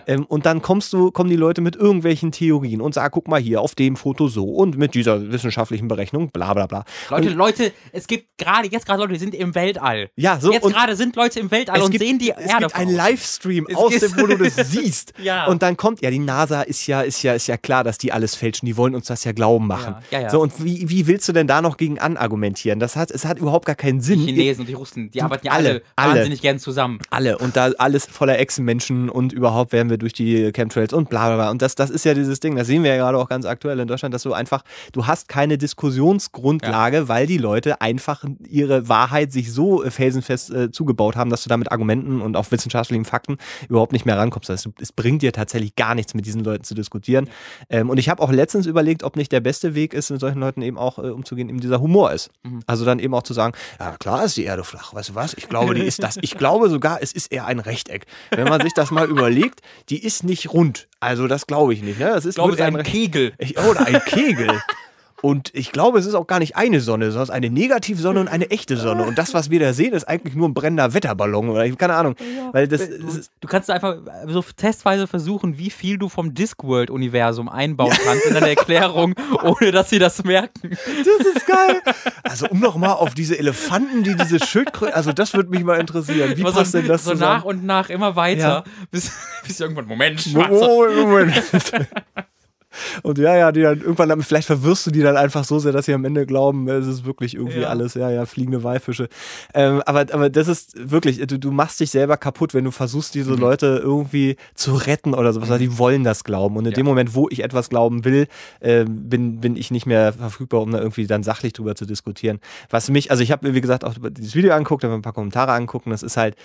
Speaker 2: Ähm, und dann kommst du, kommen die Leute mit irgendwelchen Theorien und sagen, guck mal hier, auf dem Foto so und mit dieser wissenschaftlichen Berechnung, bla bla bla.
Speaker 1: Leute,
Speaker 2: und,
Speaker 1: Leute, es gibt gerade, jetzt gerade Leute, die sind im Weltall.
Speaker 2: ja, so
Speaker 1: jetzt gerade sind Leute im Weltall
Speaker 2: es
Speaker 1: und
Speaker 2: gibt,
Speaker 1: sehen die
Speaker 2: es
Speaker 1: Erde
Speaker 2: gibt einen. Livestream
Speaker 1: Es
Speaker 2: aus dem, wo du das (laughs) siehst.
Speaker 1: Ja.
Speaker 2: Und dann kommt, ja, die NASA ist ja, ist ja, ist ja klar, dass die alles fälschen. Die wollen uns das ja glauben machen.
Speaker 1: Ja, ja, ja.
Speaker 2: So, und wie, wie willst du denn da noch gegen anargumentieren? Das hat, es hat überhaupt gar keinen Sinn.
Speaker 1: Die Chinesen und die Russen, die arbeiten ja
Speaker 2: alle,
Speaker 1: alle, wahnsinnig gern zusammen.
Speaker 2: alle und da alles voller Echsenmenschen und überhaupt werden wir durch die Chemtrails und bla bla bla. Und das, das ist ja dieses Ding, das sehen wir ja gerade auch ganz aktuell in Deutschland, dass du einfach, du hast keine Diskussionsgrundlage, weil die Leute einfach ihre Wahrheit sich so felsenfest äh, zugebaut haben, dass du da mit Argumenten und auch wissenschaftlichen Fakten überhaupt nicht mehr rankommst. Das heißt, es bringt dir tatsächlich gar nichts, mit diesen Leuten zu diskutieren. Ähm, und ich habe auch letztens überlegt, ob nicht der beste Weg ist, mit solchen Leuten eben auch äh, umzugehen, eben dieser Humor ist. Also dann eben auch zu sagen, ja klar ist die Erde flach, weißt du was? Ich glaube, die ist das. Ich glaube sogar, es ist eher ein Rechteck. Wenn man sich das mal überlegt, die ist nicht rund. Also das glaube ich nicht. Ne? Das ist
Speaker 1: Ich glaube, es ist ein Kegel.
Speaker 2: ich, oder ein Kegel. Und ich glaube, es ist auch gar nicht eine Sonne, sondern es ist eine Negativsonne und eine echte Sonne. Und das, was wir da sehen, ist eigentlich nur ein brennender Wetterballon oder ich keine Ahnung. Weil das, das ist,
Speaker 1: Du kannst einfach so testweise versuchen, wie viel du vom Discworld-Universum einbauen kannst in deine Erklärung, (laughs) ohne dass sie das merken.
Speaker 2: das ist geil. Also um nochmal auf diese Elefanten, die diese Schildkröten, also das würde mich mal interessieren. Wie
Speaker 1: Aber
Speaker 2: passt
Speaker 1: so,
Speaker 2: denn das
Speaker 1: so
Speaker 2: zusammen?
Speaker 1: nach und nach immer weiter,
Speaker 2: Ja.
Speaker 1: bis, bis irgendwann, Moment, schwarzer.
Speaker 2: Moment, Moment. (laughs) Und ja, ja, die dann irgendwann, dann- vielleicht verwirrst du die dann einfach so sehr, dass sie am Ende glauben, es ist wirklich irgendwie
Speaker 1: Ja.
Speaker 2: alles, ja, ja, fliegende Walfische. Ähm, aber, aber das ist wirklich, du, du machst dich selber kaputt, wenn du versuchst,
Speaker 1: Mhm.
Speaker 2: diese Leute irgendwie zu retten oder sowas, weil die wollen das glauben. Und in
Speaker 1: Ja.
Speaker 2: dem Moment, wo ich etwas glauben will, äh, bin, bin ich nicht mehr verfügbar, um da irgendwie dann sachlich drüber zu diskutieren. Was mich, also ich habe mir, wie gesagt, auch dieses Video angeguckt, habe mir ein paar Kommentare angeguckt und das ist halt,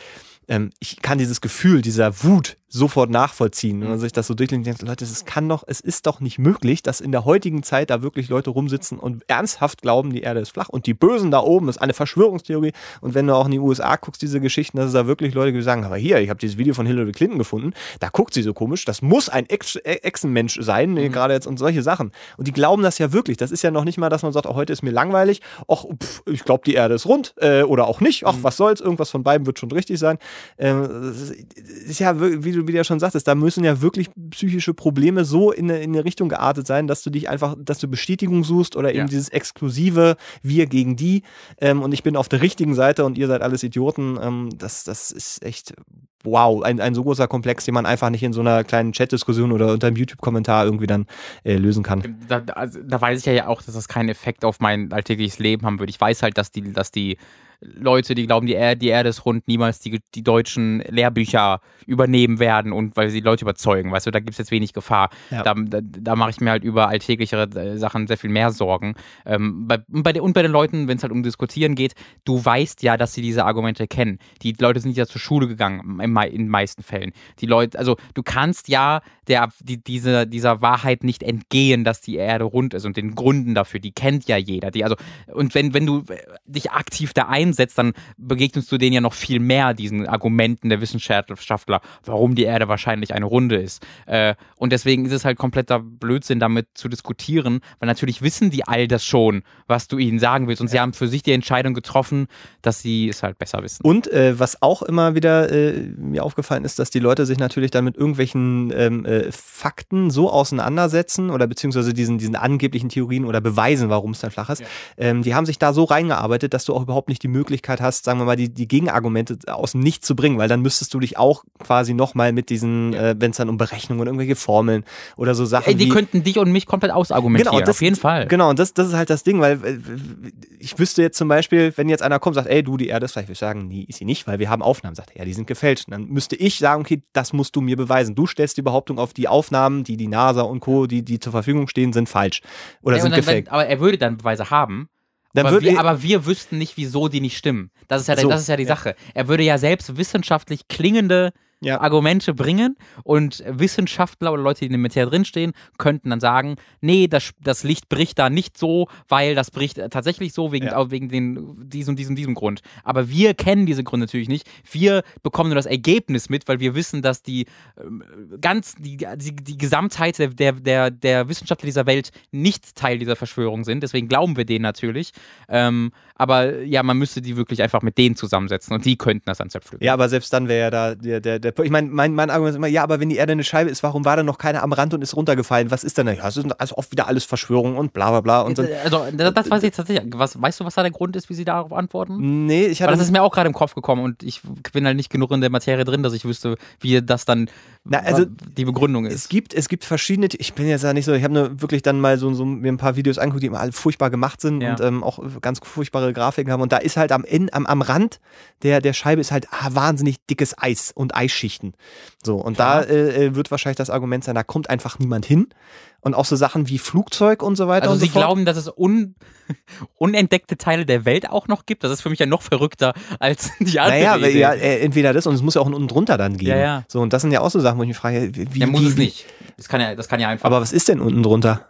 Speaker 2: ähm, ich kann dieses Gefühl dieser Wut sofort nachvollziehen. Wenn man sich das so durchliest, denkt, Leute, es kann doch, es ist doch nicht möglich, dass in der heutigen Zeit da wirklich Leute rumsitzen und ernsthaft glauben, die Erde ist flach und die Bösen da oben ist eine Verschwörungstheorie. Und wenn du auch in die USA guckst, diese Geschichten, dass es da wirklich Leute gibt, die sagen, aber hier, ich habe dieses Video von Hillary Clinton gefunden, da guckt sie so komisch, das muss ein Ex Echsenmensch sein, nee, gerade jetzt und solche Sachen. Und die glauben das ja wirklich. Das ist ja noch nicht mal, dass man sagt, oh, heute ist mir langweilig, ach, pff, ich glaube, die Erde ist rund äh, oder auch nicht, ach, was soll's, irgendwas von beiden wird schon richtig sein. Ähm, das ist ja, wie du wie du ja schon sagtest, da müssen ja wirklich psychische Probleme so in eine, in eine Richtung geartet sein, dass du dich einfach, dass du Bestätigung suchst oder eben
Speaker 1: Ja.
Speaker 2: dieses exklusive Wir gegen die ähm, und ich bin auf der richtigen Seite und ihr seid alles Idioten. Ähm, das, das ist echt wow, ein, ein so großer Komplex, den man einfach nicht in so einer kleinen Chat-Diskussion oder unter einem YouTube-Kommentar irgendwie dann äh, lösen kann.
Speaker 1: Da, da, also, da weiß ich ja auch, dass das keinen Effekt auf mein alltägliches Leben haben würde. Ich weiß halt, dass die, dass die Leute, die glauben, die Erde, die Erde ist rund, niemals die, die deutschen Lehrbücher übernehmen werden und weil sie die Leute überzeugen. Weißt du, da gibt es jetzt wenig Gefahr.
Speaker 2: Ja.
Speaker 1: Da, da, da mache ich mir halt über alltäglichere äh, Sachen sehr viel mehr Sorgen. Ähm, bei, und, bei, den- und bei den Leuten, wenn es halt um Diskutieren geht, du weißt ja, dass sie diese Argumente kennen. Die Leute sind ja zur Schule gegangen, in den meisten Fällen. Die Leute, also du kannst ja der, die, diese, dieser Wahrheit nicht entgehen, dass die Erde rund ist und den Gründen dafür, die kennt ja jeder. Die, also, und wenn, wenn du äh, dich aktiv da einsetzt, dann begegnest du denen ja noch viel mehr, diesen Argumenten der Wissenschaftler, warum die Erde wahrscheinlich eine Runde ist. Äh, und deswegen ist es halt kompletter Blödsinn, damit zu diskutieren, weil natürlich wissen die all das schon, was du ihnen sagen willst. Und sie haben für sich die Entscheidung getroffen, dass sie es halt besser wissen.
Speaker 2: Und äh, was auch immer wieder äh, mir aufgefallen ist, dass die Leute sich natürlich dann mit irgendwelchen ähm, äh, Fakten so auseinandersetzen oder beziehungsweise diesen, diesen angeblichen Theorien oder Beweisen, warum es dann flach ist. Ähm, die haben sich da so reingearbeitet, dass du auch überhaupt nicht die Möglichkeit hast, sagen wir mal, die, die Gegenargumente aus dem Nichts zu bringen, weil dann müsstest du dich auch quasi nochmal mit diesen, äh, wenn es dann um Berechnungen und irgendwelche Formeln oder so Sachen
Speaker 1: Ey, die
Speaker 2: wie,
Speaker 1: könnten dich und mich komplett ausargumentieren,
Speaker 2: Genau, das,
Speaker 1: auf jeden Fall.
Speaker 2: Genau, und das, das ist halt das Ding, weil äh, ich wüsste jetzt zum Beispiel, wenn jetzt einer kommt und sagt, ey, du, die Erde ist vielleicht, würde ich sagen, nee, ist sie nicht, weil wir haben Aufnahmen. Sagt er, ja, die sind gefälscht. Und dann müsste ich sagen, okay, das musst du mir beweisen. Du stellst die Behauptung auf, die Aufnahmen, die die NASA und Co., die, die zur Verfügung stehen, sind falsch oder
Speaker 1: Ey,
Speaker 2: sind
Speaker 1: wenn, aber er würde dann Beweise haben.
Speaker 2: Dann
Speaker 1: aber, wir,
Speaker 2: er-
Speaker 1: aber wir wüssten nicht, wieso die nicht stimmen. Das ist ja,
Speaker 2: So.
Speaker 1: das ist ja die Sache. Er würde ja selbst wissenschaftlich klingende
Speaker 2: Ja.
Speaker 1: Argumente bringen und Wissenschaftler oder Leute, die in der Materie drinstehen, könnten dann sagen, nee, das, das Licht bricht da nicht so, weil das bricht tatsächlich so wegen,
Speaker 2: Ja.
Speaker 1: wegen den, diesem, diesem, diesem Grund. Aber wir kennen diese Gründe natürlich nicht. Wir bekommen nur das Ergebnis mit, weil wir wissen, dass die ähm, ganz, die, die, die Gesamtheit der, der, der, der Wissenschaftler dieser Welt nicht Teil dieser Verschwörung sind. Deswegen glauben wir denen natürlich. Ähm, aber ja, man müsste die wirklich einfach mit denen zusammensetzen und die könnten das dann zerpflücken.
Speaker 2: Ja, aber selbst dann wäre ja da der, der, der Ich meine, mein, mein Argument ist immer, ja, aber wenn die Erde eine Scheibe ist, warum war da noch keiner am Rand und ist runtergefallen? Was ist denn da? Ja, es ist also oft wieder alles Verschwörung und bla bla bla. Und dann,
Speaker 1: Also, das, weiß ich tatsächlich. Was, weißt du, was da der Grund ist, wie sie darauf antworten?
Speaker 2: nee, ich hatte.
Speaker 1: das ist mir auch gerade im Kopf gekommen und ich bin halt nicht genug in der Materie drin, dass ich wüsste, wie das dann
Speaker 2: Na, also,
Speaker 1: die Begründung
Speaker 2: es
Speaker 1: ist.
Speaker 2: gibt, es gibt verschiedene, ich bin jetzt ja nicht so, ich habe nur wirklich dann mal so, so mir ein paar Videos angeguckt, die immer alle furchtbar gemacht sind
Speaker 1: Ja.
Speaker 2: und ähm, auch ganz furchtbare Grafiken haben. Und da ist halt am, Ende, am, am Rand der, der Scheibe ist halt ah, wahnsinnig dickes Eis und Eisschichten. So, und
Speaker 1: Klar.
Speaker 2: da äh, äh, wird wahrscheinlich das Argument sein, da kommt einfach niemand hin. Und auch so Sachen wie Flugzeug und so weiter
Speaker 1: Also
Speaker 2: und
Speaker 1: sie
Speaker 2: so fort.
Speaker 1: glauben, dass es un (laughs) unentdeckte Teile der Welt auch noch gibt. Das ist für mich ja noch verrückter als (laughs) die andere
Speaker 2: Naja,
Speaker 1: Idee.
Speaker 2: ja, äh, entweder das und es muss ja auch unten drunter dann geben.
Speaker 1: Ja, ja.
Speaker 2: So, und das sind ja auch so Sachen, wo ich mich frage, wie, wie
Speaker 1: ja, muss
Speaker 2: wie,
Speaker 1: es nicht. Das kann ja, das kann ja einfach
Speaker 2: Aber was ist denn unten drunter?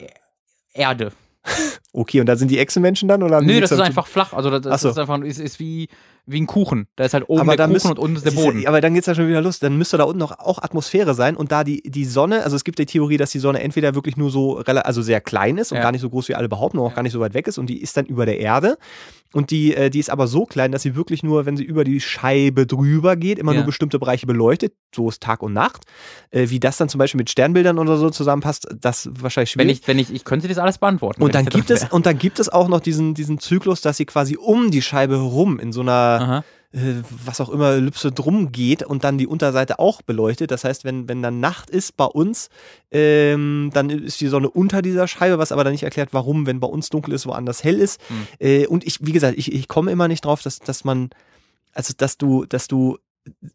Speaker 1: Erde. (laughs)
Speaker 2: Okay, und da sind die Echsenmenschen dann? Oder
Speaker 1: Nö, das ist einfach flach. Also das,
Speaker 2: so.
Speaker 1: ist einfach ist, ist wie, wie ein Kuchen. Da ist halt oben
Speaker 2: Aber
Speaker 1: der Kuchen
Speaker 2: müssen-
Speaker 1: und unten ist der Boden.
Speaker 2: Aber dann geht's ja schon wieder los. Dann müsste da unten noch auch Atmosphäre sein und da die, die Sonne, also es gibt die Theorie, dass die Sonne entweder wirklich nur so also sehr klein ist und
Speaker 1: Ja.
Speaker 2: gar nicht so groß wie alle behaupten, auch gar nicht so weit weg ist und die ist dann über der Erde. Und die, äh, die ist aber so klein, dass sie wirklich nur, wenn sie über die Scheibe drüber geht, immer
Speaker 1: Ja.
Speaker 2: nur bestimmte Bereiche beleuchtet. So ist Tag und Nacht. Äh, wie das dann zum Beispiel mit Sternbildern oder so zusammenpasst, das ist wahrscheinlich schwierig.
Speaker 1: Wenn ich, wenn ich, ich könnte das alles beantworten.
Speaker 2: und dann gibt
Speaker 1: das
Speaker 2: es und dann gibt es auch noch diesen diesen Zyklus, dass sie quasi um die Scheibe herum in so einer äh, was auch immer Ellipse drum geht und dann die Unterseite auch beleuchtet. Das heißt, wenn wenn dann Nacht ist bei uns, ähm, dann ist die Sonne unter dieser Scheibe, was aber dann nicht erklärt, warum, wenn bei uns dunkel ist, woanders hell ist.
Speaker 1: Hm.
Speaker 2: Äh, und ich, wie gesagt, ich, ich komme immer nicht drauf, dass dass man also dass du dass du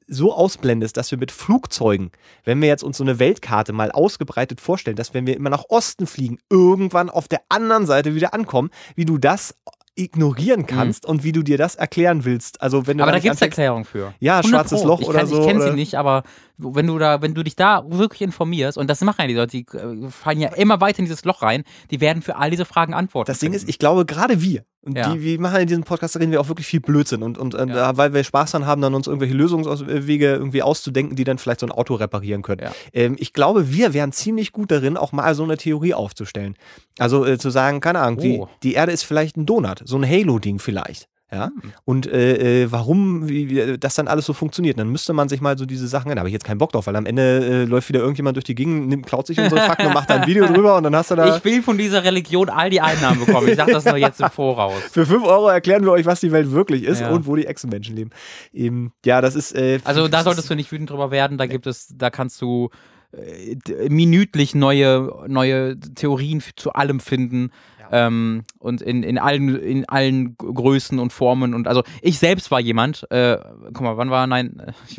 Speaker 2: so ausblendest, dass wir mit Flugzeugen, wenn wir jetzt uns so eine Weltkarte mal ausgebreitet vorstellen, dass wenn wir immer nach Osten fliegen, irgendwann auf der anderen Seite wieder ankommen, wie du das ignorieren kannst und wie du dir das erklären willst. Also wenn du
Speaker 1: Mhm. Aber da gibt es Erklärungen für.
Speaker 2: Ja,
Speaker 1: 100
Speaker 2: schwarzes. Loch
Speaker 1: ich
Speaker 2: oder
Speaker 1: kann,
Speaker 2: so.
Speaker 1: Ich kenne sie nicht, aber wenn du da, wenn du dich da wirklich informierst, und das machen ja die Leute, die äh, fallen ja immer weiter in dieses Loch rein, die werden für all diese Fragen antworten.
Speaker 2: Das Ding ist, ich glaube, gerade wir, und
Speaker 1: Ja.
Speaker 2: die, wir machen in diesem Podcast, da reden wir auch wirklich viel Blödsinn und, und äh,
Speaker 1: Ja.
Speaker 2: weil wir Spaß daran haben, dann uns irgendwelche Lösungswege irgendwie auszudenken, die dann vielleicht so ein Auto reparieren können.
Speaker 1: Ja.
Speaker 2: Ähm, ich glaube, wir wären ziemlich gut darin, auch mal so eine Theorie aufzustellen. Also äh, zu sagen, keine Ahnung, die,
Speaker 1: Oh.
Speaker 2: die Erde ist vielleicht ein Donut, so ein Halo-Ding vielleicht. Ja,
Speaker 1: Hm.
Speaker 2: und äh, äh, warum wie, wie, das dann alles so funktioniert. Dann müsste man sich mal so diese Sachen, da habe ich jetzt keinen Bock drauf, weil am Ende äh, läuft wieder irgendjemand durch die Gegend, nimmt, klaut sich unsere Fakten und macht da ein Video (laughs) drüber und dann hast du da.
Speaker 1: ich will von dieser Religion all die Einnahmen bekommen. Ich sag das nur jetzt im Voraus.
Speaker 2: Für 5 Euro erklären wir euch, was die Welt wirklich ist
Speaker 1: Ja.
Speaker 2: und wo die Echsenmenschen leben. Eben, ja, das ist. Äh,
Speaker 1: Also da solltest du nicht wütend drüber werden. Da gibt es, da kannst du äh, minütlich neue, neue Theorien zu allem finden. Ähm, und in, in allen in allen Größen und Formen und also ich selbst war jemand äh, guck mal wann war nein äh, ich,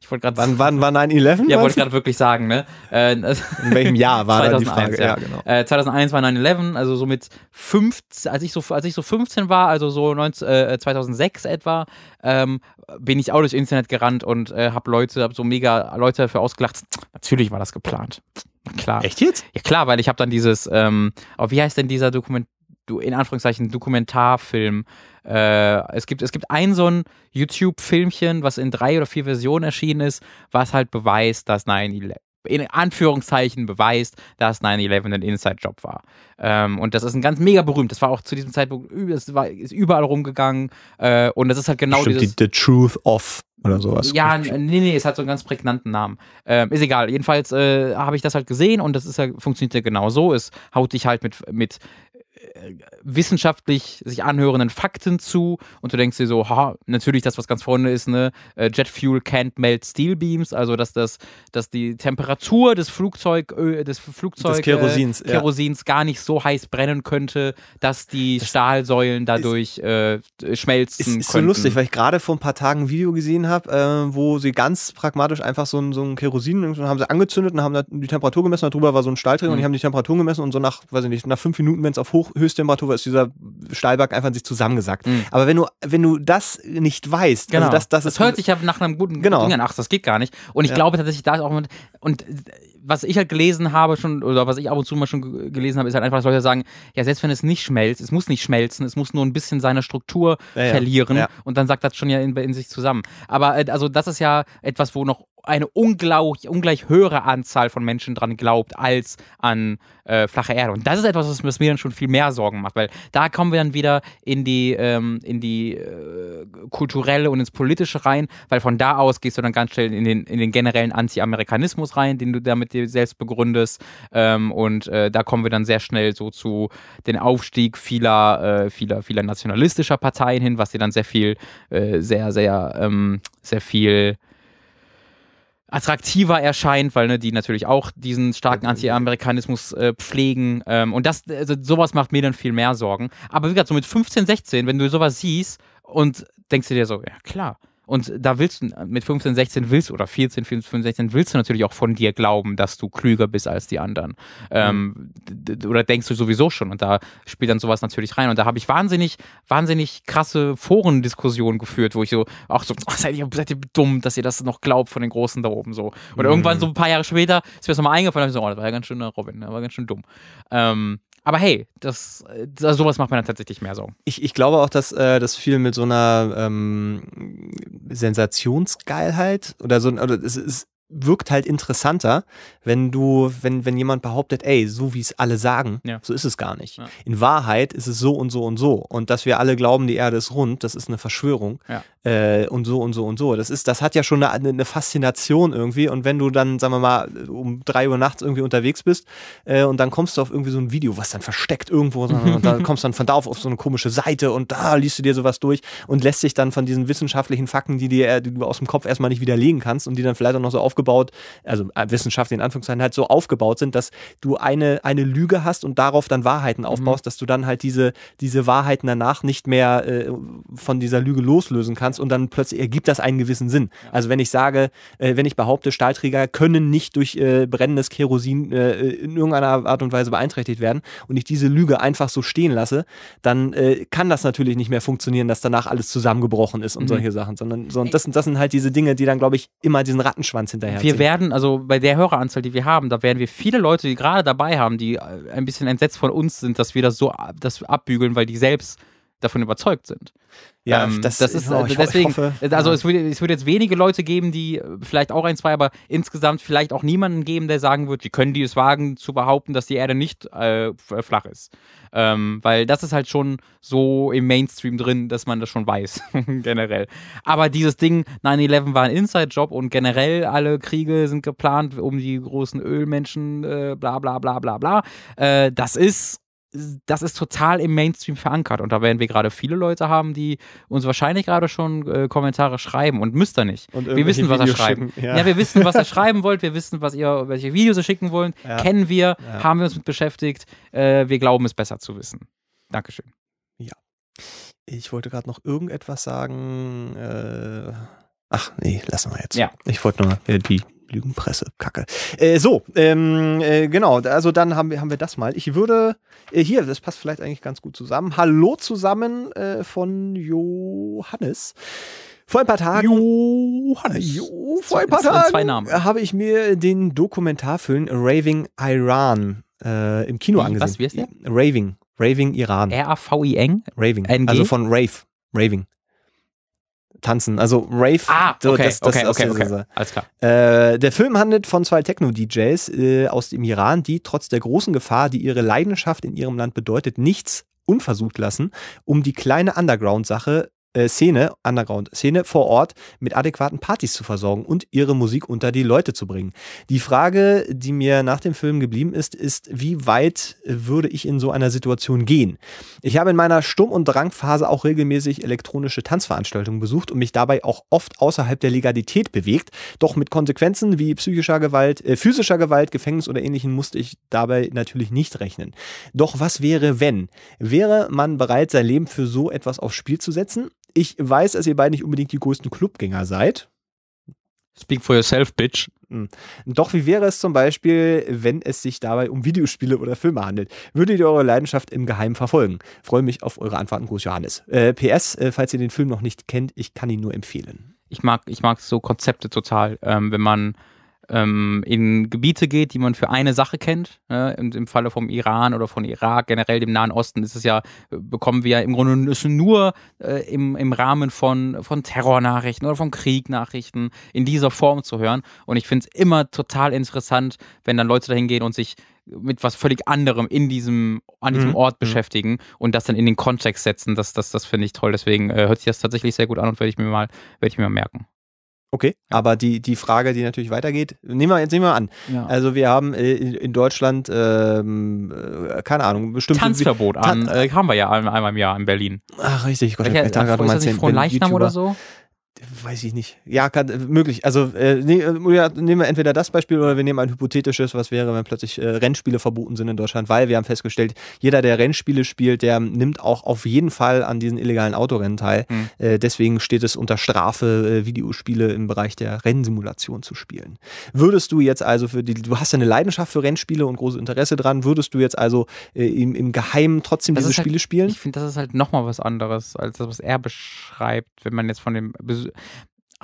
Speaker 1: ich wollte gerade
Speaker 2: Wann, wann war 9-11?
Speaker 1: ja wollte gerade wirklich sagen ne äh?
Speaker 2: In welchem Jahr war da die
Speaker 1: 2001,
Speaker 2: Frage? (laughs)
Speaker 1: ja.
Speaker 2: genau.
Speaker 1: Äh, 2001 war 9-11, also so mit 15, als ich so, als ich so 15 war, also so 19, äh, 2006 etwa, ähm, bin ich auch durchs Internet gerannt und äh, habe Leute, hab so mega Leute dafür ausgelacht. Natürlich war das geplant. Klar.
Speaker 2: Echt jetzt?
Speaker 1: Ja klar, weil ich habe dann dieses, ähm, oh, wie heißt denn dieser Dokument, du in Anführungszeichen Dokumentarfilm? Äh, es gibt es gibt ein so ein YouTube-Filmchen, was in drei oder vier Versionen erschienen ist, was halt beweist, dass 9/11 in Anführungszeichen beweist, dass 9-11 ein Inside-Job war. Ähm, und das ist ein ganz mega berühmt. Das war auch zu diesem Zeitpunkt, es war, ist überall rumgegangen. Äh, und das ist halt genau
Speaker 2: Stimmt,
Speaker 1: dieses.
Speaker 2: die, The Truth of oder sowas.
Speaker 1: Ja, nee, nee, es hat so einen ganz prägnanten Namen. Ähm, ist egal. Jedenfalls äh, habe ich das halt gesehen und das ist ja, funktioniert ja genau so. Es haut dich halt mit, mit wissenschaftlich sich anhörenden Fakten zu und du denkst dir so, ha, natürlich das, was ganz vorne ist, ne, äh, Jet Fuel can't melt Steel Beams, also dass das, dass die Temperatur des Flugzeug, äh, des Flugzeug
Speaker 2: Des Kerosins,
Speaker 1: äh,
Speaker 2: ja.
Speaker 1: Kerosins gar nicht so heiß brennen könnte, dass die Stahlsäulen dadurch äh, schmelzen
Speaker 2: Ist, ist so
Speaker 1: könnten.
Speaker 2: lustig, weil ich gerade vor ein paar Tagen ein Video gesehen habe, äh, wo sie ganz pragmatisch einfach so ein, so ein Kerosin haben sie angezündet und haben die Temperatur gemessen, darüber war so ein Stahl drin und
Speaker 1: Mhm.
Speaker 2: die haben die Temperatur gemessen und so nach, weiß ich nicht, nach fünf Minuten, wenn es auf hoch Höchsttemperatur ist dieser Stahlberg einfach in sich zusammengesackt.
Speaker 1: Mhm.
Speaker 2: Aber wenn du, wenn du das nicht weißt,
Speaker 1: Genau.
Speaker 2: also das, das,
Speaker 1: das hört sich ja nach einem guten
Speaker 2: Genau.
Speaker 1: Ding an. Ach, das geht gar nicht. Und ich
Speaker 2: Ja.
Speaker 1: glaube tatsächlich, da ist auch mit, und was ich halt gelesen habe schon, oder was ich ab und zu mal schon ge- gelesen habe, ist halt einfach, dass Leute sagen, ja, selbst wenn es nicht schmelzt, es muss nicht schmelzen, es muss nur ein bisschen seine Struktur
Speaker 2: Ja, ja.
Speaker 1: verlieren
Speaker 2: Ja.
Speaker 1: und dann sagt das schon ja in, in sich zusammen. Aber äh, also das ist ja etwas, wo noch eine unglaublich, ungleich höhere Anzahl von Menschen dran glaubt als an äh, flache Erde. Und das ist etwas, was, mir dann schon viel mehr Sorgen macht, weil da kommen wir dann wieder in die, ähm, in die äh, kulturelle und ins politische rein, weil von da aus gehst du dann ganz schnell in den, in den generellen Anti-Amerikanismus rein, den du damit dir selbst begründest. Ähm, und äh, da kommen wir dann sehr schnell so zu den Aufstieg vieler, äh, vieler, vieler nationalistischer Parteien hin, was dir dann sehr viel, äh, sehr, sehr, ähm, sehr viel attraktiver erscheint, weil ne, die natürlich auch diesen starken Anti-Amerikanismus äh, pflegen. Ähm, und das, also sowas macht mir dann viel mehr Sorgen. Aber wie gesagt, so mit 15, 16, wenn du sowas siehst und denkst du dir so, ja klar. Und da willst du, mit 15, 16 willst du, oder 14, 15, 16 willst du natürlich auch von dir glauben, dass du klüger bist als die anderen. Ähm, d- d- oder denkst du sowieso schon. Und da spielt dann sowas natürlich rein. Und da habe ich wahnsinnig, wahnsinnig krasse Forendiskussionen geführt, wo ich so, auch so, (laughs) seid ihr, seid ihr dumm, dass ihr das noch glaubt von den Großen da oben so. Und irgendwann so ein paar Jahre später ist mir das nochmal eingefallen, und ich so, oh, das war ja ganz schön, äh, Robin, das war ganz schön dumm. Ähm, aber hey, das, äh, das, sowas macht mir dann tatsächlich mehr Sorgen.
Speaker 2: ich, ich glaube auch, dass äh, das viel mit so einer ähm, Sensationsgeilheit oder so, oder es, es wirkt halt interessanter, wenn du, wenn, wenn jemand behauptet, ey, so wie es alle sagen,
Speaker 1: Ja.
Speaker 2: so ist es gar nicht.
Speaker 1: Ja.
Speaker 2: In Wahrheit ist es so und so und so. Und dass wir alle glauben, die Erde ist rund, das ist eine Verschwörung.
Speaker 1: Ja.
Speaker 2: Äh, und so und so und so. Das ist, das hat ja schon eine, eine Faszination irgendwie. Und wenn du dann, sagen wir mal, um drei Uhr nachts irgendwie unterwegs bist äh, und dann kommst du auf irgendwie so ein Video, was dann versteckt irgendwo, (laughs) und dann kommst du dann von da auf auf so eine komische Seite und da liest du dir sowas durch und lässt sich dann von diesen wissenschaftlichen Fakten, die dir die du aus dem Kopf erstmal nicht widerlegen kannst und die dann vielleicht auch noch so aufgebaut, also äh, wissenschaftlich in Anführungszeichen halt so aufgebaut sind, dass du eine, eine Lüge hast und darauf dann Wahrheiten aufbaust, dass du dann halt diese, diese Wahrheiten danach nicht mehr äh, von dieser Lüge loslösen kannst und dann plötzlich ergibt das einen gewissen Sinn. Also wenn ich sage, äh, wenn ich behaupte, Stahlträger können nicht durch äh, brennendes Kerosin äh, in irgendeiner Art und Weise beeinträchtigt werden und ich diese Lüge einfach so stehen lasse, dann äh, kann das natürlich nicht mehr funktionieren, dass danach alles zusammengebrochen ist und
Speaker 1: Mhm.
Speaker 2: solche Sachen, sondern, sondern das, sind- das sind halt diese Dinge, die dann, glaube ich, immer diesen Rattenschwanz hinterher
Speaker 1: Wir werden, also bei der Höreranzahl, die wir haben, da werden wir viele Leute, die gerade dabei haben, die äh, ein bisschen entsetzt von uns sind, dass wir das so ab- das abbügeln, weil die selbst davon überzeugt sind.
Speaker 2: Ja,
Speaker 1: ähm,
Speaker 2: das-
Speaker 1: das, ist
Speaker 2: oh,
Speaker 1: äh,
Speaker 2: ich ho- ich
Speaker 1: deswegen,
Speaker 2: hoffe,
Speaker 1: also
Speaker 2: ja.
Speaker 1: es wird, es wird jetzt wenige Leute geben, die äh, vielleicht auch ein, zwei, aber insgesamt vielleicht auch niemanden geben, der sagen wird, wie können die es wagen zu behaupten, dass die Erde nicht äh, flach ist. Ähm, weil das ist halt schon so im Mainstream drin, dass man das schon weiß, (laughs) generell. Aber dieses Ding, 9-11 war ein Inside-Job und generell alle Kriege sind geplant, um die großen Ölmenschen, äh, bla bla bla bla bla. Äh, das ist das ist total im Mainstream verankert und da werden wir gerade viele Leute haben, die uns wahrscheinlich gerade schon äh, Kommentare schreiben und müsst ihr nicht.
Speaker 2: Und
Speaker 1: wir wissen, was ihr
Speaker 2: Videos
Speaker 1: schreiben.
Speaker 2: schicken,
Speaker 1: Ja.
Speaker 2: ja.
Speaker 1: wir wissen, was ihr schreiben wollt, wir wissen, was ihr, welche Videos ihr schicken wollt,
Speaker 2: Ja.
Speaker 1: kennen wir,
Speaker 2: Ja.
Speaker 1: haben wir uns mit beschäftigt, äh, wir glauben es besser zu wissen. Dankeschön.
Speaker 2: Ich wollte gerade noch irgendetwas sagen. Äh, ach, nee, lassen wir jetzt.
Speaker 1: Ja.
Speaker 2: Ich wollte nur die Lügenpresse, Kacke. Äh, so, ähm, äh, genau, also dann haben wir, haben wir das mal. Ich würde, äh, hier, das passt vielleicht eigentlich ganz gut zusammen. Hallo zusammen äh, von Johannes. Vor ein paar Tagen.
Speaker 1: Johannes.
Speaker 2: Jo, vor ein paar
Speaker 1: Zwei-
Speaker 2: Tagen
Speaker 1: zwei Namen.
Speaker 2: habe ich mir den Dokumentarfilm Raving Iran äh, im Kino
Speaker 1: Wie?
Speaker 2: angesehen.
Speaker 1: Was? Wie heißt der?
Speaker 2: Raving. Raving Iran.
Speaker 1: R-A-V-I-N?
Speaker 2: Raving.
Speaker 1: NG?
Speaker 2: Also von Rave. Raving. Tanzen. Also Rave.
Speaker 1: Ah, okay,
Speaker 2: das- das
Speaker 1: okay, okay, okay. Alles klar.
Speaker 2: Äh, der Film handelt von zwei Techno-DJs äh, aus dem Iran, die trotz der großen Gefahr, die ihre Leidenschaft in ihrem Land bedeutet, nichts unversucht lassen, um die kleine Underground-Sache äh, Szene, Underground-Szene vor Ort mit adäquaten Partys zu versorgen und ihre Musik unter die Leute zu bringen. Die Frage, die mir nach dem Film geblieben ist, ist, wie weit würde ich in so einer Situation gehen? Ich habe in meiner Sturm- und Drangphase auch regelmäßig elektronische Tanzveranstaltungen besucht und mich dabei auch oft außerhalb der Legalität bewegt. Doch mit Konsequenzen wie psychischer Gewalt, äh, physischer Gewalt, Gefängnis oder ähnlichem musste ich dabei natürlich nicht rechnen. Doch was wäre, wenn? Wäre man bereit, sein Leben für so etwas aufs Spiel zu setzen? Ich weiß, dass ihr beide nicht unbedingt die größten Clubgänger seid.
Speaker 1: Speak for yourself, bitch.
Speaker 2: Hm. Doch wie wäre es zum Beispiel, wenn es sich dabei um Videospiele oder Filme handelt? Würdet ihr eure Leidenschaft im Geheimen verfolgen? Freue mich auf eure Antworten. Gruß Johannes. Äh, PS, äh, falls ihr den Film noch nicht kennt, ich kann ihn nur empfehlen.
Speaker 1: Ich mag, ich mag so Konzepte total, ähm, wenn man ähm, in Gebiete geht, die man für eine Sache kennt. Ne? Im, Im Falle vom Iran oder von Irak, generell dem Nahen Osten, ist es ja, bekommen wir ja im Grunde nur äh, im, im Rahmen von, von Terrornachrichten oder von Kriegnachrichten in dieser Form zu hören. Und ich finde es immer total interessant, wenn dann Leute dahin gehen und sich mit was völlig anderem in diesem, an diesem mhm. Ort mhm. beschäftigen und das dann in den Kontext setzen. Das, das, das finde ich toll. Deswegen äh, hört sich das tatsächlich sehr gut an und werde ich mir mal, werde ich mir mal merken.
Speaker 2: Okay, aber die, die Frage, die natürlich weitergeht, nehmen wir jetzt nehmen wir an. Ja. Also wir haben äh, in Deutschland, ähm, äh, keine Ahnung, bestimmte
Speaker 1: Tanzverbot an, äh, haben wir ja einmal im Jahr in Berlin.
Speaker 2: Ach richtig, Gott,
Speaker 1: Welcher, ich da gerade mal erzählen. Leichnam oder so?
Speaker 2: Weiß ich nicht. Ja, kann, möglich. Also äh, äh, ja, nehmen wir entweder das Beispiel oder wir nehmen ein hypothetisches, was wäre, wenn plötzlich äh, Rennspiele verboten sind in Deutschland, weil wir haben festgestellt, jeder, der Rennspiele spielt, der nimmt auch auf jeden Fall an diesen illegalen Autorennen teil. Mhm. Äh, deswegen steht es unter Strafe, äh, Videospiele im Bereich der Rennsimulation zu spielen. Würdest du jetzt also für die, du hast ja eine Leidenschaft für Rennspiele und großes Interesse dran, würdest du jetzt also äh, im, im Geheimen trotzdem das diese
Speaker 1: halt,
Speaker 2: Spiele spielen?
Speaker 1: Ich finde, das ist halt nochmal was anderes, als das, was er beschreibt, wenn man jetzt von dem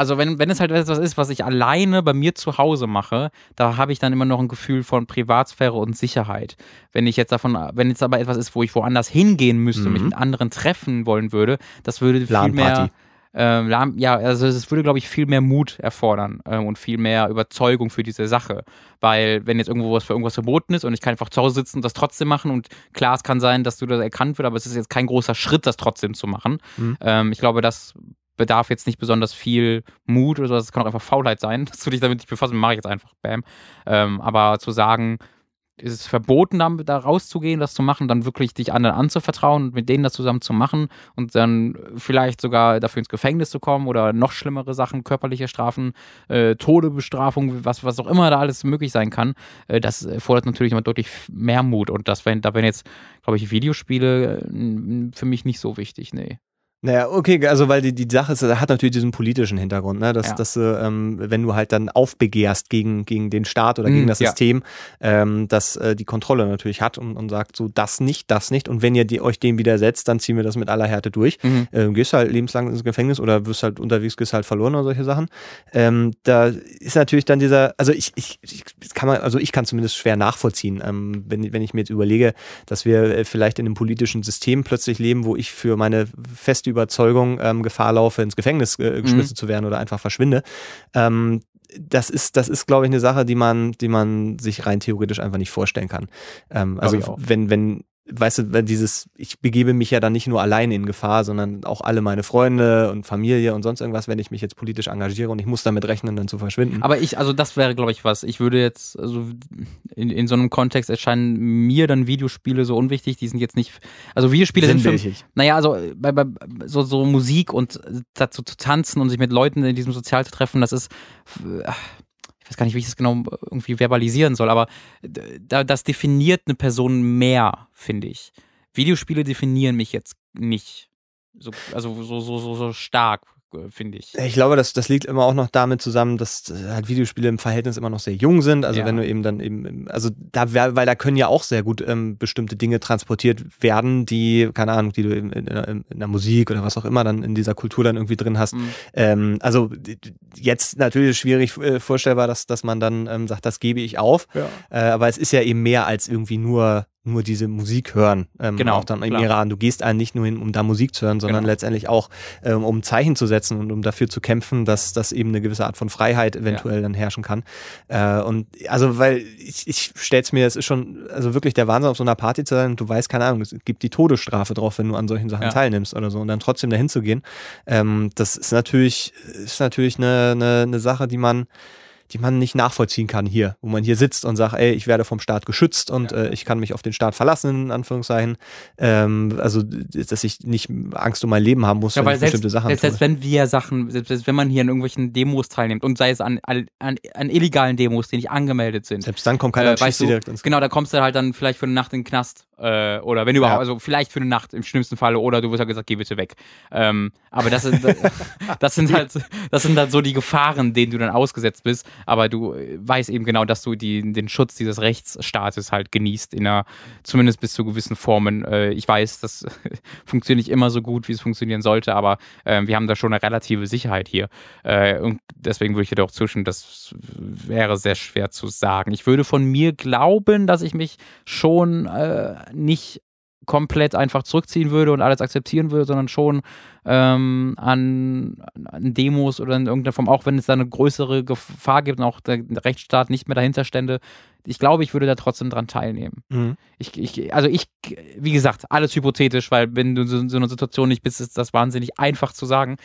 Speaker 1: also wenn, wenn es halt etwas ist, was ich alleine bei mir zu Hause mache, da habe ich dann immer noch ein Gefühl von Privatsphäre und Sicherheit. Wenn ich jetzt davon, wenn jetzt aber etwas ist, wo ich woanders hingehen müsste, mhm. mich mit anderen treffen wollen würde, das würde viel mehr. Äh, ja, also es würde, glaube ich, viel mehr Mut erfordern äh, und viel mehr Überzeugung für diese Sache. Weil, wenn jetzt irgendwo was für irgendwas verboten ist und ich kann einfach zu Hause sitzen und das trotzdem machen und klar, es kann sein, dass du das erkannt wird, aber es ist jetzt kein großer Schritt, das trotzdem zu machen. Mhm. Ähm, ich glaube, das bedarf jetzt nicht besonders viel Mut oder so. Das kann auch einfach Faulheit sein, (laughs) dass du dich damit nicht befassen, mache ich jetzt einfach, bam. Ähm, aber zu sagen, ist es verboten, da, rauszugehen, das zu machen, dann wirklich dich anderen anzuvertrauen und mit denen das zusammen zu machen und dann vielleicht sogar dafür ins Gefängnis zu kommen oder noch schlimmere Sachen, körperliche Strafen, äh, Todebestrafung, was, was auch immer da alles möglich sein kann, äh, das fordert natürlich immer deutlich mehr Mut und das, wenn, da wären jetzt, glaube ich, Videospiele äh, für mich nicht so wichtig, nee.
Speaker 2: Naja, okay, also weil die, die Sache ist, hat natürlich diesen politischen Hintergrund, ne? dass, ja. dass äh, ähm, wenn du halt dann aufbegehrst gegen, gegen den Staat oder gegen mm, das System, ja. ähm, dass äh, die Kontrolle natürlich hat und, und sagt so, das nicht, das nicht und wenn ihr die, euch dem widersetzt, dann ziehen wir das mit aller Härte durch. Mhm. Ähm, gehst halt lebenslang ins Gefängnis oder wirst halt unterwegs, gehst halt verloren oder solche Sachen. Ähm, da ist natürlich dann dieser, also ich, ich, ich kann man, also ich kann zumindest schwer nachvollziehen, ähm, wenn, wenn ich mir jetzt überlege, dass wir äh, vielleicht in einem politischen System plötzlich leben, wo ich für meine feste Überzeugung ähm, Gefahr laufe, ins Gefängnis äh, geschmissen mhm. zu werden oder einfach verschwinde. Ähm, das ist, das ist, glaube ich, eine Sache, die man, die man sich rein theoretisch einfach nicht vorstellen kann. Ähm, also wenn, wenn weißt du, dieses, ich begebe mich ja dann nicht nur alleine in Gefahr, sondern auch alle meine Freunde und Familie und sonst irgendwas, wenn ich mich jetzt politisch engagiere und ich muss damit rechnen, dann zu verschwinden.
Speaker 1: Aber ich, also das wäre, glaube ich, was. Ich würde jetzt, also in, in so einem Kontext erscheinen mir dann Videospiele so unwichtig, die sind jetzt nicht, also Videospiele sind, sind für, naja, also bei, bei so, so Musik und dazu zu tanzen und sich mit Leuten in diesem Sozial zu treffen, das ist, weiß gar nicht, wie ich das genau irgendwie verbalisieren soll, aber das definiert eine Person mehr, finde ich. Videospiele definieren mich jetzt nicht. So, also so, so, so, so stark. Äh, finde ich.
Speaker 2: Ich glaube, das, das liegt immer auch noch damit zusammen, dass halt Videospiele im Verhältnis immer noch sehr jung sind. Also ja. wenn du eben dann eben, also da, weil da können ja auch sehr gut ähm, bestimmte Dinge transportiert werden, die, keine Ahnung, die du in, in, in, in, der Musik oder was auch immer dann in dieser Kultur dann irgendwie drin hast. Mhm. Ähm, also jetzt natürlich schwierig äh, vorstellbar, dass, dass man dann ähm, sagt, das gebe ich auf. Ja. Äh, aber es ist ja eben mehr als irgendwie nur nur diese Musik hören. Ähm, genau. Auch dann im klar. Iran. Du gehst einen nicht nur hin, um da Musik zu hören, sondern genau. letztendlich auch, ähm, um Zeichen zu setzen und um dafür zu kämpfen, dass, dass eben eine gewisse Art von Freiheit eventuell ja. dann herrschen kann. Äh, und also, weil ich, ich stell's mir, es ist schon, also wirklich der Wahnsinn, auf so einer Party zu sein, du weißt, keine Ahnung, es gibt die Todesstrafe drauf, wenn du an solchen Sachen ja. teilnimmst oder so und dann trotzdem dahin zu gehen. Ähm, das ist natürlich, ist natürlich eine, eine, eine Sache, die man die man nicht nachvollziehen kann hier, wo man hier sitzt und sagt, ey, ich werde vom Staat geschützt und äh, ich kann mich auf den Staat verlassen, in Anführungszeichen. Ähm, also, dass ich nicht Angst um mein Leben haben muss,
Speaker 1: Ja,
Speaker 2: wenn ich
Speaker 1: selbst,
Speaker 2: bestimmte Sachen
Speaker 1: selbst,
Speaker 2: tue.
Speaker 1: selbst wenn wir Sachen, selbst, selbst wenn man hier an irgendwelchen Demos teilnimmt und sei es an, an, an illegalen Demos, die nicht angemeldet sind.
Speaker 2: Selbst dann kommt keiner
Speaker 1: Äh, weißt du,
Speaker 2: direkt ins
Speaker 1: genau, da kommst du halt dann vielleicht für eine Nacht in den Knast äh, oder wenn überhaupt,
Speaker 2: Ja.
Speaker 1: also vielleicht für eine Nacht im schlimmsten Falle oder du wirst ja gesagt, geh bitte weg. Ähm, aber das sind, (laughs) das sind halt, das sind halt so die Gefahren, denen du dann ausgesetzt bist. Aber du weißt eben genau, dass du die, den Schutz dieses Rechtsstaates halt genießt in einer, zumindest bis zu gewissen Formen. Äh, ich weiß, das (laughs) funktioniert nicht immer so gut, wie es funktionieren sollte, aber äh, wir haben da schon eine relative Sicherheit hier. Äh, und deswegen würde ich dir doch zustimmen, das wäre sehr schwer zu sagen. Ich würde von mir glauben, dass ich mich schon äh, nicht komplett einfach zurückziehen würde und alles akzeptieren würde, sondern schon ähm, an, an Demos oder in irgendeiner Form, auch wenn es da eine größere Gefahr gibt und auch der Rechtsstaat nicht mehr dahinter stände. Ich glaube, ich würde da trotzdem dran teilnehmen.
Speaker 2: Mhm.
Speaker 1: Ich, ich, also ich, wie gesagt, alles hypothetisch, weil wenn du in so einer Situation nicht bist, ist das wahnsinnig einfach zu sagen.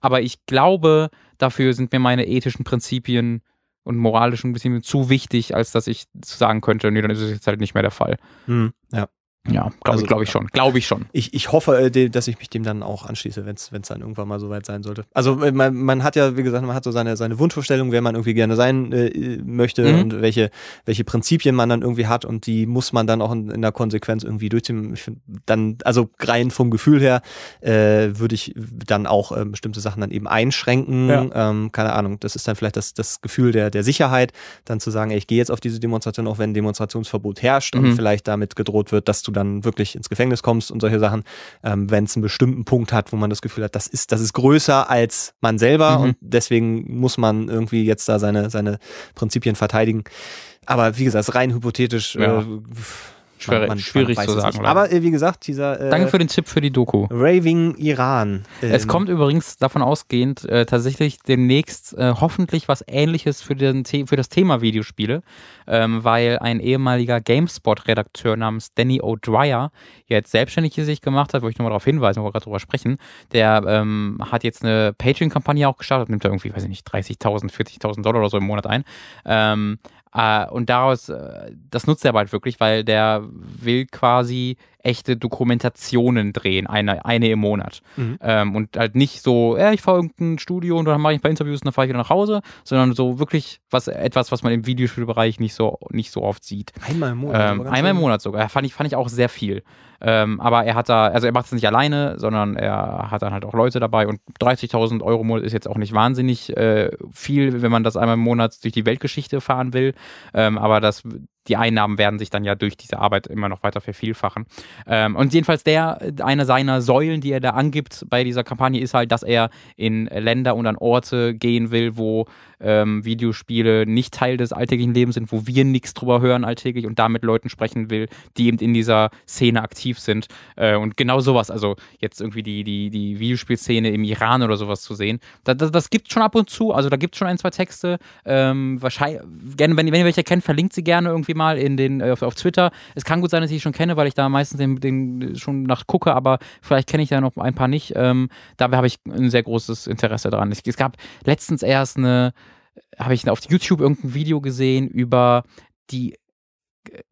Speaker 1: Aber ich glaube, dafür sind mir meine ethischen Prinzipien und moralischen Prinzipien zu wichtig, als dass ich sagen könnte, nee, dann ist es jetzt halt nicht mehr der Fall.
Speaker 2: Mhm. Ja.
Speaker 1: Ja, glaube
Speaker 2: Also,
Speaker 1: glaub ich schon. Glaube ich schon.
Speaker 2: Ich, ich hoffe, äh, dass ich mich dem dann auch anschließe, wenn es dann irgendwann mal soweit sein sollte. Also äh, man, man hat ja, wie gesagt, man hat so seine, seine Wunschvorstellung, wer man irgendwie gerne sein äh, möchte
Speaker 1: Mhm.
Speaker 2: und welche, welche Prinzipien man dann irgendwie hat und die muss man dann auch in, in der Konsequenz irgendwie durchziehen. Ich finde dann, also rein vom Gefühl her, äh, würde ich dann auch äh, bestimmte Sachen dann eben einschränken.
Speaker 1: Ja.
Speaker 2: Ähm, keine Ahnung, das ist dann vielleicht das, das Gefühl der, der Sicherheit, dann zu sagen, ey, ich gehe jetzt auf diese Demonstration, auch wenn ein Demonstrationsverbot herrscht und
Speaker 1: Mhm.
Speaker 2: vielleicht damit gedroht wird, dass du dann wirklich ins Gefängnis kommst und solche Sachen, ähm, wenn es einen bestimmten Punkt hat, wo man das Gefühl hat, das ist, das ist größer als man selber
Speaker 1: Mhm.
Speaker 2: und deswegen muss man irgendwie jetzt da seine, seine Prinzipien verteidigen. Aber wie gesagt, rein hypothetisch.
Speaker 1: Ja.
Speaker 2: Äh,
Speaker 1: Schwer- schwierig
Speaker 2: weiß
Speaker 1: zu
Speaker 2: es
Speaker 1: sagen,
Speaker 2: nicht. Aber äh, wie gesagt, dieser äh,
Speaker 1: Danke für den Tipp für die Doku.
Speaker 2: Raving Iran.
Speaker 1: Es
Speaker 2: ähm,
Speaker 1: kommt übrigens davon ausgehend äh, tatsächlich demnächst äh, hoffentlich was ähnliches für, den The für das Thema Videospiele, ähm, weil ein ehemaliger GameSpot-Redakteur namens Danny O'Dwyer jetzt selbstständig hier sich gemacht hat, wo ich nochmal darauf hinweisen, wo wir gerade drüber sprechen. Der ähm, hat jetzt eine Patreon-Kampagne auch gestartet, nimmt da irgendwie, weiß ich nicht, 30.000, 40.000 Dollar oder so im Monat ein. Äh, und daraus, äh, das nutzt er halt wirklich, weil der will quasi echte Dokumentationen drehen, eine, eine im Monat.
Speaker 2: Mhm.
Speaker 1: Ähm, und halt nicht so, ja, ich fahre irgendein Studio und dann mache ich ein paar Interviews und dann fahre ich wieder nach Hause, sondern so wirklich was, etwas, was man im Videospielbereich nicht so, nicht so oft sieht.
Speaker 2: Einmal im Monat.
Speaker 1: Ähm, einmal im. Monat sogar. Fand ich, fand ich auch sehr viel. Ähm, aber er hat da, also er macht es nicht alleine, sondern er hat dann halt auch Leute dabei und 30.000 Euro ist jetzt auch nicht wahnsinnig äh, viel, wenn man das einmal im Monat durch die Weltgeschichte fahren will. Ähm, aber das, die Einnahmen werden sich dann ja durch diese Arbeit immer noch weiter vervielfachen. Ähm, und jedenfalls der, eine seiner Säulen, die er da angibt bei dieser Kampagne, ist halt, dass er in Länder und an Orte gehen will, wo ähm, Videospiele nicht Teil des alltäglichen Lebens sind, wo wir nichts drüber hören alltäglich und damit Leuten sprechen will, die eben in dieser Szene aktiv sind. Äh, und genau sowas, also jetzt irgendwie die, die, die Videospielszene im Iran oder sowas zu sehen, das, das, das gibt schon ab und zu, also da gibt es schon ein, zwei Texte. Ähm, wahrscheinlich, gerne, wenn, wenn ihr welche kennt, verlinkt sie gerne irgendwie mal in den, äh, auf, auf Twitter. Es kann gut sein, dass ich schon kenne, weil ich da meistens den, den schon nach gucke, aber vielleicht kenne ich da noch ein paar nicht. Ähm, dabei habe ich ein sehr großes Interesse dran. Es, es gab letztens erst eine, habe ich auf YouTube irgendein Video gesehen über die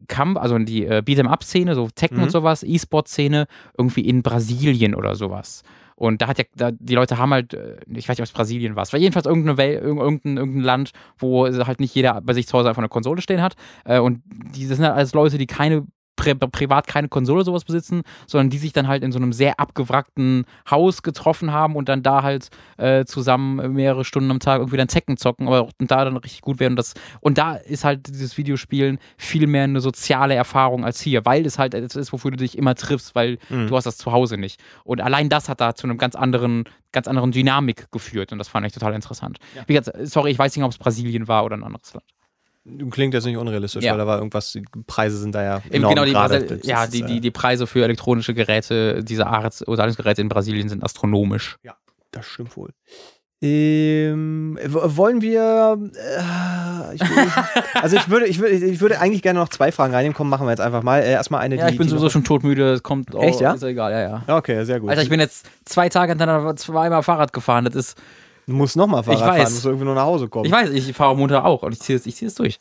Speaker 1: Kampf, also die äh, Beat'em-up-Szene, so Tekken
Speaker 2: Mhm.
Speaker 1: und sowas, E-Sport-Szene, irgendwie in Brasilien oder sowas. Und da hat ja, da, die Leute haben halt, äh, ich weiß nicht, ob es Brasilien war, es war jedenfalls irgendeine Welt, irgendein, irgendein Land, wo halt nicht jeder bei sich zu Hause einfach eine Konsole stehen hat. Äh, und die das sind halt alles Leute, die keine pri privat keine Konsole sowas besitzen, sondern die sich dann halt in so einem sehr abgewrackten Haus getroffen haben und dann da halt äh, zusammen mehrere Stunden am Tag irgendwie dann Tekken zocken, aber auch da dann richtig gut werden. Und, das, und da ist halt dieses Videospielen viel mehr eine soziale Erfahrung als hier, weil es halt etwas ist, wofür du dich immer triffst, weil
Speaker 2: Mhm.
Speaker 1: du hast das zu Hause nicht. Und allein das hat da zu einem ganz anderen, ganz anderen Dynamik geführt und das fand ich total interessant.
Speaker 2: Ja.
Speaker 1: Wie gesagt, sorry, ich weiß nicht, ob es Brasilien war oder ein anderes Land.
Speaker 2: Klingt jetzt nicht unrealistisch,
Speaker 1: Ja.
Speaker 2: weil da war irgendwas, die Preise sind da ja enorm
Speaker 1: genau, die,
Speaker 2: gerade. Das
Speaker 1: ja,
Speaker 2: ist,
Speaker 1: die,
Speaker 2: äh,
Speaker 1: die, die Preise für elektronische Geräte dieser Art, Unterhaltungsgeräte in Brasilien sind astronomisch.
Speaker 2: Das stimmt wohl. Ähm, wollen wir. Äh, ich, (laughs) also ich würde, ich würde, ich würde eigentlich gerne noch zwei Fragen reinnehmen. Komm, machen wir jetzt einfach mal. Äh, erstmal eine,
Speaker 1: Ja,
Speaker 2: die.
Speaker 1: ich bin
Speaker 2: die
Speaker 1: sowieso
Speaker 2: noch-
Speaker 1: schon todmüde, es kommt
Speaker 2: Echt, ja?
Speaker 1: ist ja egal, ja, ja.
Speaker 2: Ja, Okay, sehr gut.
Speaker 1: Alter, ich bin jetzt zwei Tage hintereinander zweimal Fahrrad gefahren, das ist
Speaker 2: Du musst nochmal Fahrrad
Speaker 1: Ich weiß.
Speaker 2: fahren, musst irgendwie nur nach Hause kommen.
Speaker 1: Ich weiß, ich fahre am Montag auch und ich ziehe es ich zieh es durch.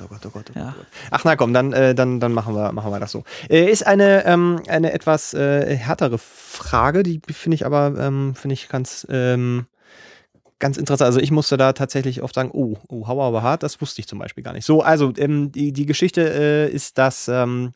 Speaker 2: Oh Gott, oh Gott, oh Gott,
Speaker 1: Ja.
Speaker 2: Gott. Ach na komm, dann, äh, dann, dann machen, wir, machen wir das so. Äh, ist eine, ähm, eine etwas äh, härtere Frage, die finde ich aber ähm, finde ich ganz, ähm, ganz interessant. Also ich musste da tatsächlich oft sagen, oh, oh, hau aber hart, das wusste ich zum Beispiel gar nicht. So, also ähm, die, die Geschichte äh, ist, dass ähm,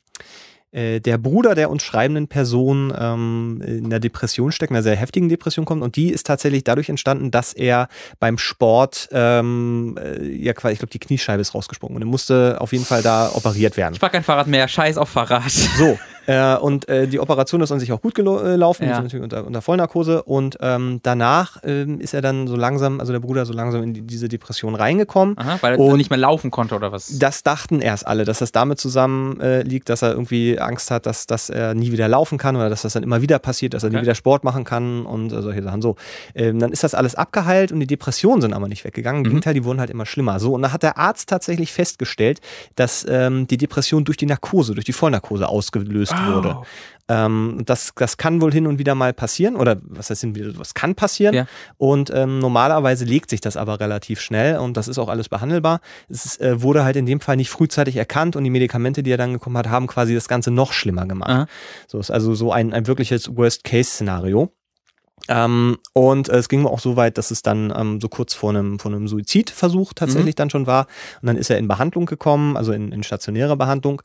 Speaker 2: äh, der Bruder der uns schreibenden Person ähm, in einer Depression steckt, in einer sehr heftigen Depression kommt und die ist tatsächlich dadurch entstanden, dass er beim Sport, ähm, äh, ja, quasi, ich glaube, die Kniescheibe ist rausgesprungen und er musste auf jeden Fall da operiert werden.
Speaker 1: Ich fahr kein Fahrrad mehr, scheiß auf Fahrrad.
Speaker 2: So, (laughs) äh, und äh, die Operation ist an sich auch gut gelaufen,
Speaker 1: Ja.
Speaker 2: die ist natürlich unter, unter Vollnarkose und ähm, danach ähm, ist er dann so langsam, also der Bruder so langsam in die, diese Depression reingekommen.
Speaker 1: Aha, weil er
Speaker 2: Und-
Speaker 1: nicht mehr laufen konnte oder was?
Speaker 2: Das dachten erst alle, dass das damit zusammen äh, liegt, dass er irgendwie Angst hat, dass, dass er nie wieder laufen kann oder dass das dann immer wieder passiert, dass er nie
Speaker 1: Okay.
Speaker 2: wieder Sport machen kann und äh, solche Sachen. So, ähm, dann ist das alles abgeheilt und die Depressionen sind aber nicht weggegangen. Im
Speaker 1: Mhm.
Speaker 2: Gegenteil, die wurden halt immer schlimmer. So, und da hat der Arzt tatsächlich festgestellt, dass ähm, die Depression durch die Narkose, durch die Vollnarkose ausgelöst wurde. Ähm, das, das kann wohl hin und wieder mal passieren oder was heißt hin und wieder, was kann passieren.
Speaker 1: Ja.
Speaker 2: Und ähm, normalerweise legt sich das aber relativ schnell und das ist auch alles behandelbar. Es ist, äh, wurde halt in dem Fall nicht frühzeitig erkannt und die Medikamente, die er dann bekommen hat, haben quasi das Ganze noch schlimmer gemacht.
Speaker 1: Aha.
Speaker 2: So ist also so ein, ein wirkliches Worst-Case-Szenario. Ähm, und äh, es ging auch so weit, dass es dann ähm, so kurz vor einem, vor einem Suizidversuch tatsächlich dann schon war. Und dann ist er in Behandlung gekommen, also in, in stationäre Behandlung.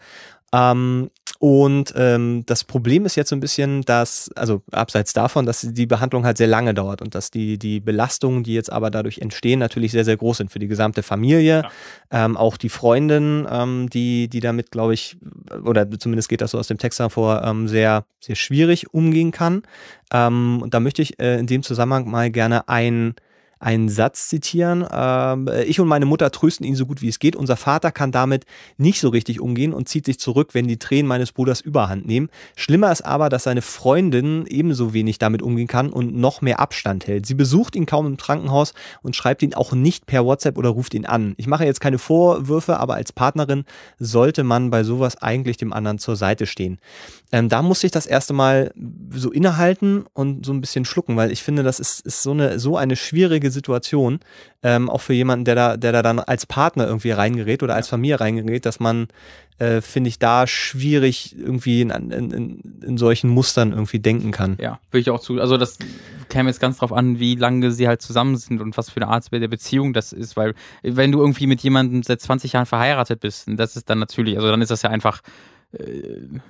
Speaker 2: Ähm, und ähm, das Problem ist jetzt so ein bisschen, dass, also abseits davon, dass die Behandlung halt sehr lange dauert und dass die, die Belastungen, die jetzt aber dadurch entstehen, natürlich sehr, sehr groß sind für die gesamte Familie. Ähm, auch die Freundin, ähm, die, die damit, glaube ich, oder zumindest geht das so aus dem Text hervor, ähm, sehr, sehr schwierig umgehen kann. Ähm, und da möchte ich äh, in dem Zusammenhang mal gerne ein einen Satz zitieren. Ähm, ich und meine Mutter trösten ihn so gut wie es geht. Unser Vater kann damit nicht so richtig umgehen und zieht sich zurück, wenn die Tränen meines Bruders überhand nehmen. Schlimmer ist aber, dass seine Freundin ebenso wenig damit umgehen kann und noch mehr Abstand hält. Sie besucht ihn kaum im Krankenhaus und schreibt ihn auch nicht per WhatsApp oder ruft ihn an. Ich mache jetzt keine Vorwürfe, aber als Partnerin sollte man bei sowas eigentlich dem anderen zur Seite stehen. Ähm, da musste ich das erste Mal so innehalten und so ein bisschen schlucken, weil ich finde, das ist, ist so, eine, so eine schwierige Situation, ähm, auch für jemanden, der da, der da dann als Partner irgendwie reingerät oder als Familie reingerät, dass man, äh, finde ich, da schwierig irgendwie in, in, in, solchen Mustern irgendwie denken kann.
Speaker 1: Ja, würde ich auch zu. Also das käme jetzt ganz drauf an, wie lange sie halt zusammen sind und was für eine Art der Beziehung das ist, weil wenn du irgendwie mit jemandem seit 20 Jahren verheiratet bist, das ist dann natürlich, also dann ist das ja einfach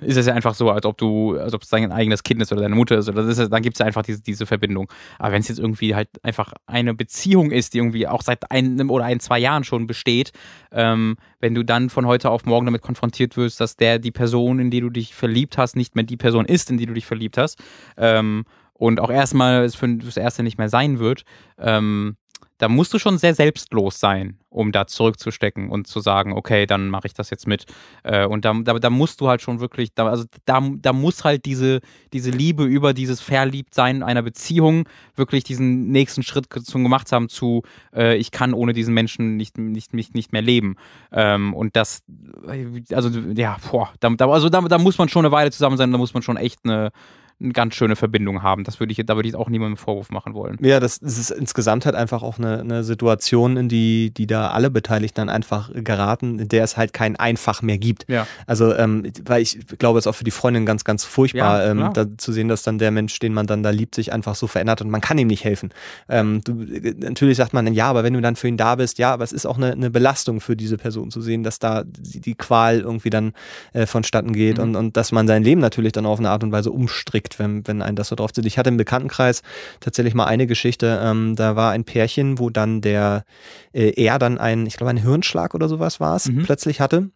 Speaker 1: ist es ja einfach so, als ob du, als ob es dein eigenes Kind ist oder deine Mutter ist. Oder das ist dann gibt es ja einfach diese, diese Verbindung. Aber wenn es jetzt irgendwie halt einfach eine Beziehung ist, die irgendwie auch seit einem oder ein, zwei Jahren schon besteht, ähm, wenn du dann von heute auf morgen damit konfrontiert wirst, dass der die Person, in die du dich verliebt hast, nicht mehr die Person ist, in die du dich verliebt hast, ähm, und auch erstmal es für das Erste nicht mehr sein wird, ähm, da musst du schon sehr selbstlos sein, um da zurückzustecken und zu sagen, okay, dann mache ich das jetzt mit. Äh, und da, da, da musst du halt schon wirklich, da, also da, da muss halt diese, diese Liebe über dieses Verliebtsein einer Beziehung wirklich diesen nächsten Schritt zum gemacht haben zu, äh, ich kann ohne diesen Menschen nicht, nicht, nicht, nicht mehr leben. Ähm, und das, äh, also ja, boah, da, also da, da muss man schon eine Weile zusammen sein, da muss man schon echt eine, eine ganz schöne Verbindung haben. Das würde ich, da würde ich auch niemandem Vorwurf machen wollen.
Speaker 2: Ja, das, das ist insgesamt halt einfach auch eine, eine Situation, in die, die da alle Beteiligten dann einfach geraten, in der es halt kein Einfach mehr gibt.
Speaker 1: Ja.
Speaker 2: Also, ähm, weil ich glaube, es ist auch für die Freundin ganz, ganz furchtbar,
Speaker 1: Ja,
Speaker 2: ähm, da zu sehen, dass dann der Mensch, den man dann da liebt, sich einfach so verändert und man kann ihm nicht helfen. Ähm, du, äh, natürlich sagt man dann, ja, aber wenn du dann für ihn da bist, ja, aber es ist auch eine, eine Belastung für diese Person zu sehen, dass da die, die Qual irgendwie dann äh, vonstatten geht
Speaker 1: Mhm.
Speaker 2: und, und dass man sein Leben natürlich dann auf eine Art und Weise umstrickt, wenn, wenn ein das so drauf sitzt. Ich hatte im Bekanntenkreis tatsächlich mal eine Geschichte, ähm, da war ein Pärchen, wo dann der, äh, er dann ein, ich glaube, ein Hirnschlag oder sowas war es,
Speaker 1: Mhm.
Speaker 2: plötzlich hatte.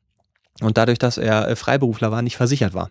Speaker 2: Und dadurch, dass er äh, Freiberufler war, nicht versichert war.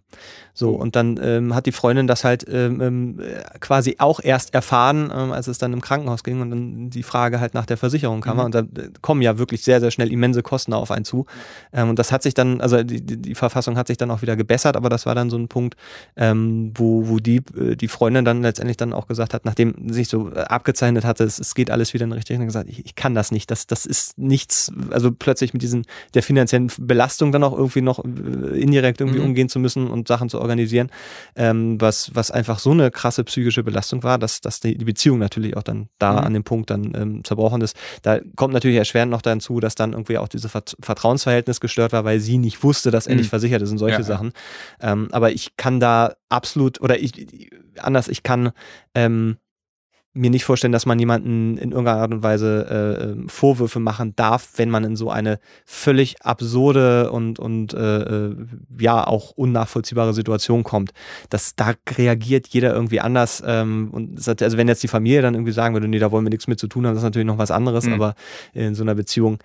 Speaker 2: So, und dann ähm, hat die Freundin das halt ähm, ähm, äh, quasi auch erst erfahren, ähm, als es dann im Krankenhaus ging und dann die Frage halt nach der Versicherung kam.
Speaker 1: Mhm.
Speaker 2: Und da äh, kommen ja wirklich sehr, sehr schnell immense Kosten auf einen zu. Ähm, und das hat sich dann, also die, die, Verfassung hat sich dann auch wieder gebessert, aber das war dann so ein Punkt, ähm, wo, wo die, äh, die Freundin dann letztendlich dann auch gesagt hat, nachdem sich so abgezeichnet hatte, es, es geht alles wieder in die richtige Richtung, gesagt, ich, ich kann das nicht, das, das ist nichts, also plötzlich mit diesen, der finanziellen Belastung dann auch irgendwie noch äh, indirekt irgendwie
Speaker 1: Mhm.
Speaker 2: umgehen zu müssen und Sachen zu organisieren, ähm, was, was einfach so eine krasse psychische Belastung war, dass, dass die, die Beziehung natürlich auch dann da
Speaker 1: Mhm.
Speaker 2: an dem Punkt dann ähm, zerbrochen ist. Da kommt natürlich erschwerend noch dazu, dass dann irgendwie auch dieses Vert Vertrauensverhältnis gestört war, weil sie nicht wusste, dass er
Speaker 1: Mhm.
Speaker 2: nicht versichert ist und solche
Speaker 1: Ja, ja.
Speaker 2: Sachen. Ähm, aber ich kann da absolut, oder ich, anders, ich kann ähm, mir nicht vorstellen, dass man jemanden in irgendeiner Art und Weise äh, ähm, Vorwürfe machen darf, wenn man in so eine völlig absurde und, und äh, äh, ja auch unnachvollziehbare Situation kommt. Das, da reagiert jeder irgendwie anders. Ähm, und hat, also wenn jetzt die Familie dann irgendwie sagen würde, nee, da wollen wir nichts mit zu tun haben, das ist natürlich noch was anderes,
Speaker 1: Mhm.
Speaker 2: aber in so einer Beziehung,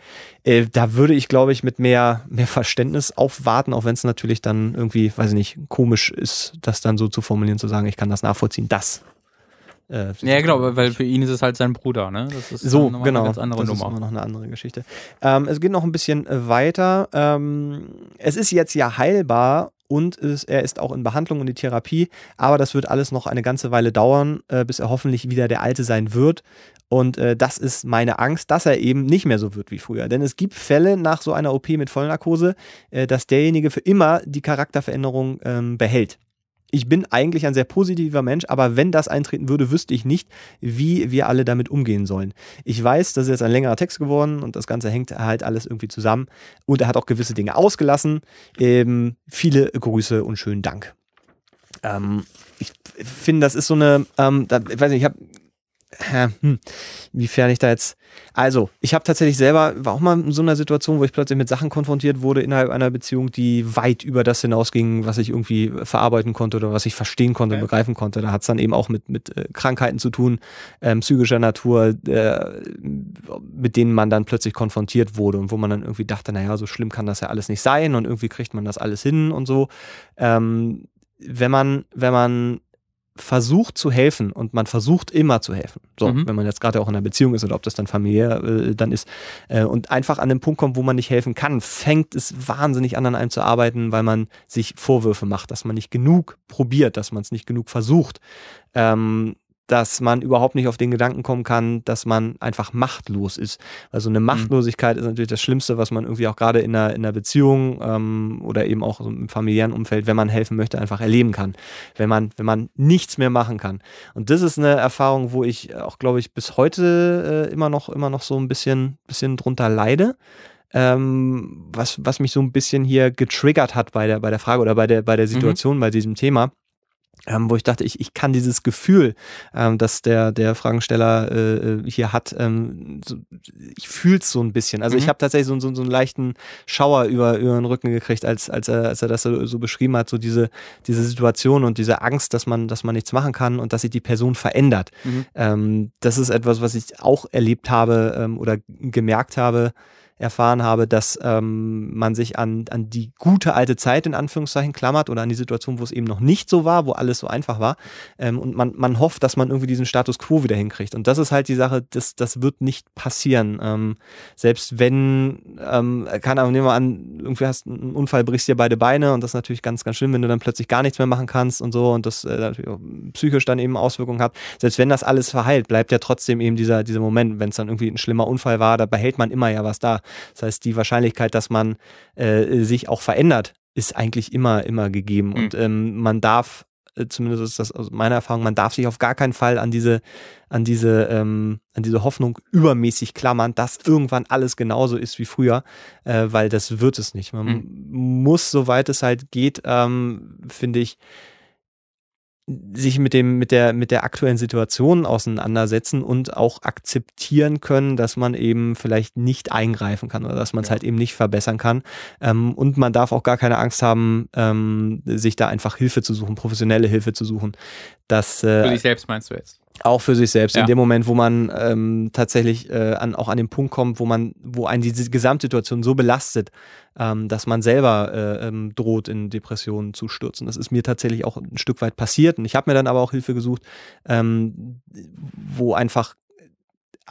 Speaker 2: äh, da würde ich, glaube ich, mit mehr, mehr Verständnis aufwarten, auch wenn es natürlich dann irgendwie, weiß ich nicht, komisch ist, das dann so zu formulieren, zu sagen, ich kann das nachvollziehen, das. Äh,
Speaker 1: Ja, genau, weil für ihn ist es halt sein Bruder, ne? Das ist
Speaker 2: so, genau.
Speaker 1: eine ganz andere
Speaker 2: das ist
Speaker 1: Nummer.
Speaker 2: immer noch eine andere Geschichte. Ähm, es geht noch ein bisschen äh, weiter. Ähm, es ist jetzt ja heilbar und es, er ist auch in Behandlung und in Therapie, aber das wird alles noch eine ganze Weile dauern, äh, bis er hoffentlich wieder der Alte sein wird. Und äh, das ist meine Angst, dass er eben nicht mehr so wird wie früher. Denn es gibt Fälle nach so einer OP mit Vollnarkose, äh, dass derjenige für immer die Charakterveränderung ähm, behält. Ich bin eigentlich ein sehr positiver Mensch, aber wenn das eintreten würde, wüsste ich nicht, wie wir alle damit umgehen sollen. Ich weiß, das ist jetzt ein längerer Text geworden und das Ganze hängt halt alles irgendwie zusammen. Und er hat auch gewisse Dinge ausgelassen. Ähm, viele Grüße und schönen Dank. Ähm, ich finde, das ist so eine, ähm, da, ich weiß nicht, ich habe, hm, wiefern ich da jetzt, also, ich habe tatsächlich selber, war auch mal in so einer Situation, wo ich plötzlich mit Sachen konfrontiert wurde innerhalb einer Beziehung, die weit über das hinausgingen, was ich irgendwie verarbeiten konnte oder was ich verstehen konnte,
Speaker 1: Okay.
Speaker 2: begreifen konnte. Da hat es dann eben auch mit, mit äh, Krankheiten zu tun, ähm, psychischer Natur, äh, mit denen man dann plötzlich konfrontiert wurde und wo man dann irgendwie dachte, naja, so schlimm kann das ja alles nicht sein und irgendwie kriegt man das alles hin und so. Ähm, wenn man, wenn man versucht zu helfen und man versucht immer zu helfen. So,
Speaker 1: Mhm.
Speaker 2: wenn man jetzt gerade auch in einer Beziehung ist oder ob das dann familiär äh, dann ist äh, und einfach an den Punkt kommt, wo man nicht helfen kann, fängt es wahnsinnig an, an einem zu arbeiten, weil man sich Vorwürfe macht, dass man nicht genug probiert, dass man es nicht genug versucht, ähm, dass man überhaupt nicht auf den Gedanken kommen kann, dass man einfach machtlos ist. Also eine Machtlosigkeit ist natürlich das Schlimmste, was man irgendwie auch gerade in einer, in einer Beziehung ähm, oder eben auch im familiären Umfeld, wenn man helfen möchte, einfach erleben kann. Wenn man, wenn man nichts mehr machen kann. Und das ist eine Erfahrung, wo ich auch, glaube ich, bis heute äh, immer noch, immer noch so ein bisschen, bisschen drunter leide. Ähm, was, was mich so ein bisschen hier getriggert hat bei der, bei der Frage oder bei der, bei der Situation, bei diesem Thema. Ähm, wo ich dachte, ich, ich kann dieses Gefühl, ähm, das der, der Fragensteller äh, hier hat, ähm, so, ich fühle es so ein bisschen. Also ich
Speaker 1: Mhm.
Speaker 2: habe tatsächlich so, so, so einen leichten Schauer über, über den Rücken gekriegt, als, als, er, als er das so, so beschrieben hat, so diese, diese Situation und diese Angst, dass man, dass man nichts machen kann und dass sich die Person verändert.
Speaker 1: Mhm.
Speaker 2: Ähm, das ist etwas, was ich auch erlebt habe ähm, oder gemerkt habe, erfahren habe, dass ähm, man sich an, an die gute alte Zeit in Anführungszeichen klammert oder an die Situation, wo es eben noch nicht so war, wo alles so einfach war. Ähm, und man, man hofft, dass man irgendwie diesen Status quo wieder hinkriegt. Und das ist halt die Sache, das, das wird nicht passieren. Ähm, selbst wenn, ähm, kann aber nehmen wir an, irgendwie hast einen Unfall, brichst dir beide Beine und das ist natürlich ganz, ganz schlimm, wenn du dann plötzlich gar nichts mehr machen kannst und so und das äh, natürlich psychisch dann eben Auswirkungen hat. Selbst wenn das alles verheilt, bleibt ja trotzdem eben dieser, dieser Moment, wenn es dann irgendwie ein schlimmer Unfall war, da behält man immer ja was da. Das heißt, die Wahrscheinlichkeit, dass man äh, sich auch verändert, ist eigentlich immer, immer gegeben.
Speaker 1: Mhm.
Speaker 2: Und ähm, man darf, äh, zumindest ist das aus meiner Erfahrung, man darf sich auf gar keinen Fall an diese, an diese, ähm, an diese Hoffnung übermäßig klammern, dass irgendwann alles genauso ist wie früher, äh, weil das wird es nicht. Man muss, soweit es halt geht, ähm, finde ich, sich mit dem mit der mit der aktuellen Situation auseinandersetzen und auch akzeptieren können, dass man eben vielleicht nicht eingreifen kann oder dass man es
Speaker 1: Ja.
Speaker 2: halt eben nicht verbessern kann. Ähm, und man darf auch gar keine Angst haben, ähm, sich da einfach Hilfe zu suchen, professionelle Hilfe zu suchen. Das äh,
Speaker 1: Für dich selbst meinst du jetzt?
Speaker 2: Auch für sich selbst.
Speaker 1: Ja.
Speaker 2: In dem Moment, wo man ähm, tatsächlich äh, an, auch an den Punkt kommt, wo man, wo einen diese Gesamtsituation so belastet, ähm, dass man selber äh, ähm, droht, in Depressionen zu stürzen. Das ist mir tatsächlich auch ein Stück weit passiert und ich habe mir dann aber auch Hilfe gesucht, ähm, wo einfach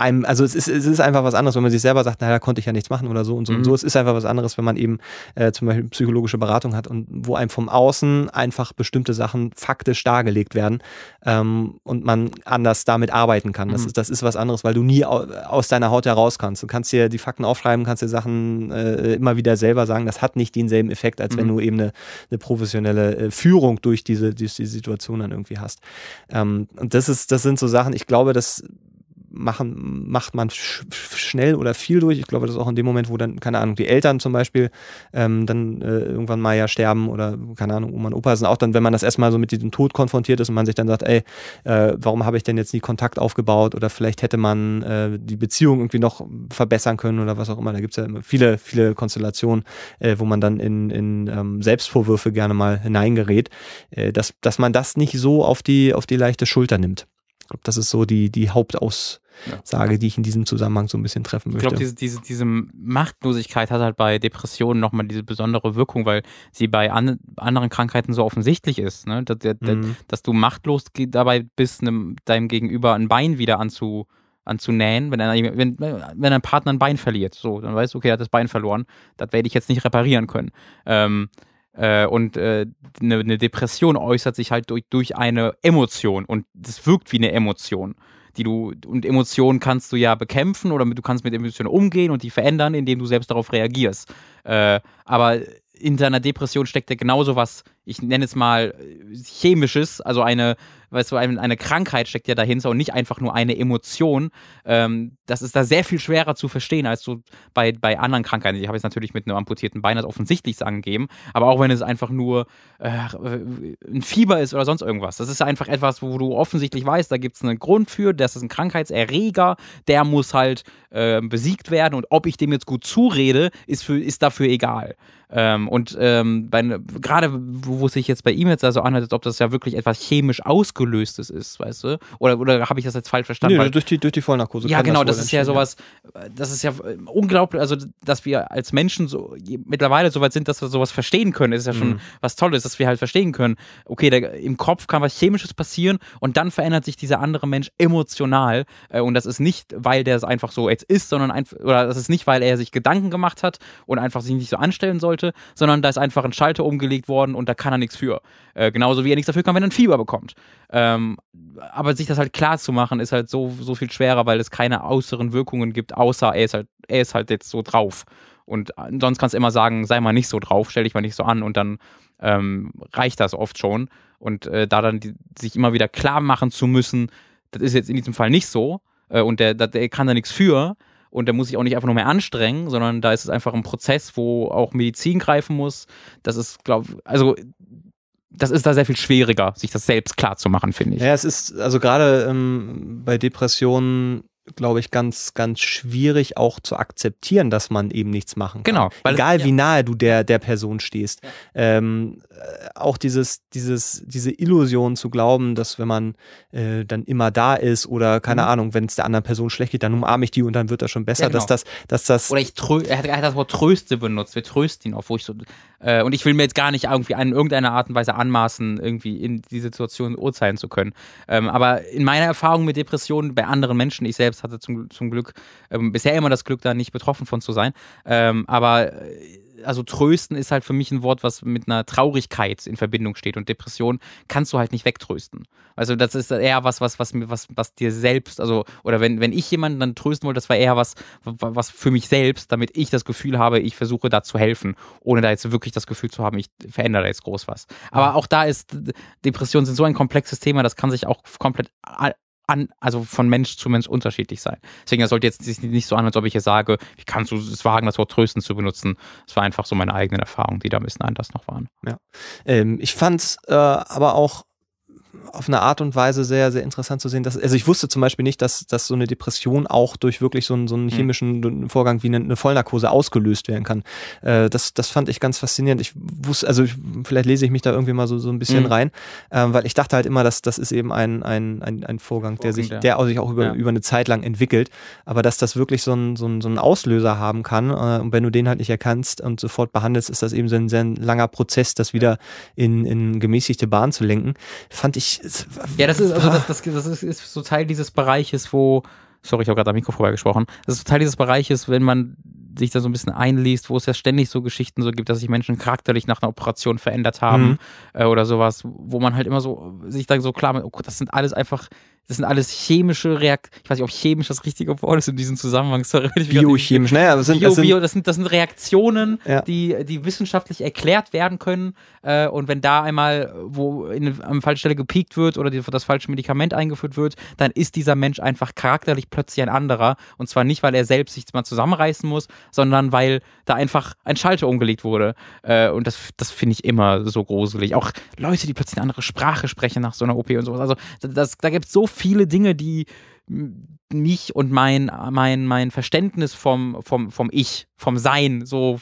Speaker 2: einem, also es ist, es ist einfach was anderes, wenn man sich selber sagt, naja, da konnte ich ja nichts machen oder so und so mhm. und so. Es ist einfach was anderes, wenn man eben äh, zum Beispiel psychologische Beratung hat und wo einem vom Außen einfach bestimmte Sachen faktisch dargelegt werden ähm, und man anders damit arbeiten kann. Das, mhm. ist, das ist was anderes, weil du nie aus deiner Haut heraus kannst. Du kannst dir die Fakten aufschreiben, kannst dir Sachen äh, immer wieder selber sagen. Das hat nicht denselben Effekt, als mhm. wenn du eben eine, eine professionelle äh, Führung durch diese, durch diese Situation dann irgendwie hast. Ähm, und das ist, das sind so Sachen, ich glaube, dass machen, macht man sch schnell oder viel durch. Ich glaube, das ist auch in dem Moment, wo dann, keine Ahnung, die Eltern zum Beispiel ähm, dann äh, irgendwann mal ja sterben oder, keine Ahnung, Oma und Opa sind auch dann, wenn man das erstmal so mit diesem Tod konfrontiert ist und man sich dann sagt, ey, äh, warum habe ich denn jetzt nie Kontakt aufgebaut oder vielleicht hätte man äh, die Beziehung irgendwie noch verbessern können oder was auch immer. Da gibt es ja viele, viele Konstellationen, äh, wo man dann in, in ähm, Selbstvorwürfe gerne mal hineingerät, äh, dass, dass man das nicht so auf die, auf die leichte Schulter nimmt. Ich glaube, das ist so die, die Hauptaus sage, die ich in diesem Zusammenhang so ein bisschen treffen möchte.
Speaker 1: Ich glaube, diese, diese, diese Machtlosigkeit hat halt bei Depressionen nochmal diese besondere Wirkung, weil sie bei an, anderen Krankheiten so offensichtlich ist, ne? dass, mhm. dass du machtlos dabei bist, einem, deinem Gegenüber ein Bein wieder anzu, anzunähen, wenn, ein, wenn, wenn ein Partner ein Bein verliert. So, dann weißt du, okay, er hat das Bein verloren, das werde ich jetzt nicht reparieren können. Ähm, äh, und äh, eine, eine Depression äußert sich halt durch, durch eine Emotion und das wirkt wie eine Emotion die du, und Emotionen kannst du ja bekämpfen oder du kannst mit Emotionen umgehen und die verändern, indem du selbst darauf reagierst. Äh, aber in deiner Depression steckt ja genauso was, ich nenne es mal chemisches, also eine, weißt du, eine Krankheit steckt ja dahinter und nicht einfach nur eine Emotion. Ähm, das ist da sehr viel schwerer zu verstehen als so bei, bei anderen Krankheiten. Ich habe jetzt natürlich mit einem amputierten Bein das offensichtlich angegeben, aber auch wenn es einfach nur äh, ein Fieber ist oder sonst irgendwas. Das ist einfach etwas, wo du offensichtlich weißt, da gibt es einen Grund für, das ist ein Krankheitserreger, der muss halt äh, besiegt werden und ob ich dem jetzt gut zurede, ist, für, ist dafür egal. Ähm, und ähm, gerade wo, wo sich jetzt bei ihm jetzt also anhört, als ob das ja wirklich etwas chemisch ausgelöstes ist, weißt du? Oder, oder habe ich das jetzt falsch verstanden?
Speaker 2: Nee, durch die, durch die Vollnarkose.
Speaker 1: Ja, genau, das, das ist ja sowas, das ist ja unglaublich, also dass wir als Menschen so mittlerweile so weit sind, dass wir sowas verstehen können, ist ja schon mhm. was Tolles, dass wir halt verstehen können, okay, da, im Kopf kann was Chemisches passieren und dann verändert sich dieser andere Mensch emotional äh, und das ist nicht, weil der es einfach so jetzt ist, sondern einfach, oder das ist nicht, weil er sich Gedanken gemacht hat und einfach sich nicht so anstellen sollte, sollte, sondern da ist einfach ein Schalter umgelegt worden und da kann er nichts für. Äh, genauso wie er nichts dafür kann, wenn er ein Fieber bekommt. Ähm, aber sich das halt klar zu machen, ist halt so, so viel schwerer, weil es keine äußeren Wirkungen gibt, außer er ist halt, er ist halt jetzt so drauf. Und sonst kannst du immer sagen, sei mal nicht so drauf, stell dich mal nicht so an und dann ähm, reicht das oft schon. Und äh, da dann die, sich immer wieder klar machen zu müssen, das ist jetzt in diesem Fall nicht so äh, und der, der, der kann da nichts für, und da muss ich auch nicht einfach nur mehr anstrengen, sondern da ist es einfach ein Prozess, wo auch Medizin greifen muss. Das ist, glaube also das ist da sehr viel schwieriger, sich das selbst klar zu machen, finde ich.
Speaker 2: Ja, es ist also gerade ähm, bei Depressionen glaube ich, ganz, ganz schwierig auch zu akzeptieren, dass man eben nichts machen
Speaker 1: kann. Genau.
Speaker 2: Egal ja. wie nahe du der, der Person stehst. Ja. Ähm, äh, auch dieses, dieses, diese Illusion zu glauben, dass wenn man äh, dann immer da ist oder keine mhm. Ahnung, wenn es der anderen Person schlecht geht, dann umarme ich die und dann wird das schon besser, ja, genau. dass das, dass das.
Speaker 1: Oder ich trö er hat, er hat das Wort Tröste benutzt, wir trösten ihn auf, wo ich so, äh, und ich will mir jetzt gar nicht irgendwie in irgendeiner Art und Weise anmaßen, irgendwie in die Situation urteilen zu können. Ähm, aber in meiner Erfahrung mit Depressionen bei anderen Menschen, ich selbst hatte zum, zum Glück ähm, bisher immer das Glück, da nicht betroffen von zu sein. Ähm, aber äh, also trösten ist halt für mich ein Wort, was mit einer Traurigkeit in Verbindung steht und Depression kannst du halt nicht wegtrösten. Also das ist eher was, was, was, was, was dir selbst, also, oder wenn, wenn ich jemanden dann trösten wollte, das war eher was, was für mich selbst, damit ich das Gefühl habe, ich versuche da zu helfen, ohne da jetzt wirklich das Gefühl zu haben, ich verändere da jetzt groß was. Aber auch da ist, Depressionen sind so ein komplexes Thema, das kann sich auch komplett an, also von Mensch zu Mensch unterschiedlich sein. Deswegen, das sollte jetzt nicht so an, als ob ich jetzt sage, wie kannst du es wagen, das Wort trösten zu benutzen. Es war einfach so meine eigenen Erfahrungen, die da ein bisschen anders noch waren.
Speaker 2: Ja. Ähm, ich fand es äh, aber auch auf eine Art und Weise sehr, sehr interessant zu sehen. Dass, also ich wusste zum Beispiel nicht, dass, dass so eine Depression auch durch wirklich so einen, so einen hm. chemischen Vorgang wie eine, eine Vollnarkose ausgelöst werden kann. Äh, das, das fand ich ganz faszinierend. Ich wusste, also ich, vielleicht lese ich mich da irgendwie mal so, so ein bisschen mhm. rein, äh, weil ich dachte halt immer, dass das ist eben ein, ein, ein, ein Vorgang, der sich, der sich auch über, ja. über eine Zeit lang entwickelt. Aber dass das wirklich so ein, so ein, so ein Auslöser haben kann äh, und wenn du den halt nicht erkannst und sofort behandelst, ist das eben so ein sehr langer Prozess, das wieder in, in gemäßigte Bahn zu lenken. Fand ich ich.
Speaker 1: Ja, das ist, also das, das, das ist, ist so Teil dieses Bereiches, wo, sorry, ich habe gerade am Mikro vorbeigesprochen, das ist Teil dieses Bereiches, wenn man sich da so ein bisschen einliest, wo es ja ständig so Geschichten so gibt, dass sich Menschen charakterlich nach einer Operation verändert haben
Speaker 2: Mhm.
Speaker 1: äh, oder sowas, wo man halt immer so sich da so klar macht, oh das sind alles einfach, das sind alles chemische Reaktionen, ich weiß nicht, ob chemisch das richtige Wort ist in diesem Zusammenhang, sorry,
Speaker 2: Biochemisch, naja, das sind,
Speaker 1: Bio,
Speaker 2: das sind
Speaker 1: Bio, das sind, das sind Reaktionen,
Speaker 2: Ja.
Speaker 1: die, die wissenschaftlich erklärt werden können. Äh, und wenn da einmal, wo in, an falscher Stelle gepiekt wird oder die, das falsche Medikament eingeführt wird, dann ist dieser Mensch einfach charakterlich plötzlich ein anderer. Und zwar nicht, weil er selbst sich mal zusammenreißen muss, sondern weil da einfach ein Schalter umgelegt wurde. Äh, und das, das finde ich immer so gruselig. Auch Leute, die plötzlich eine andere Sprache sprechen nach so einer OP und sowas. Also das, da gibt es so viele Dinge, die mich und mein, mein, mein Verständnis vom, vom, vom Ich, vom Sein so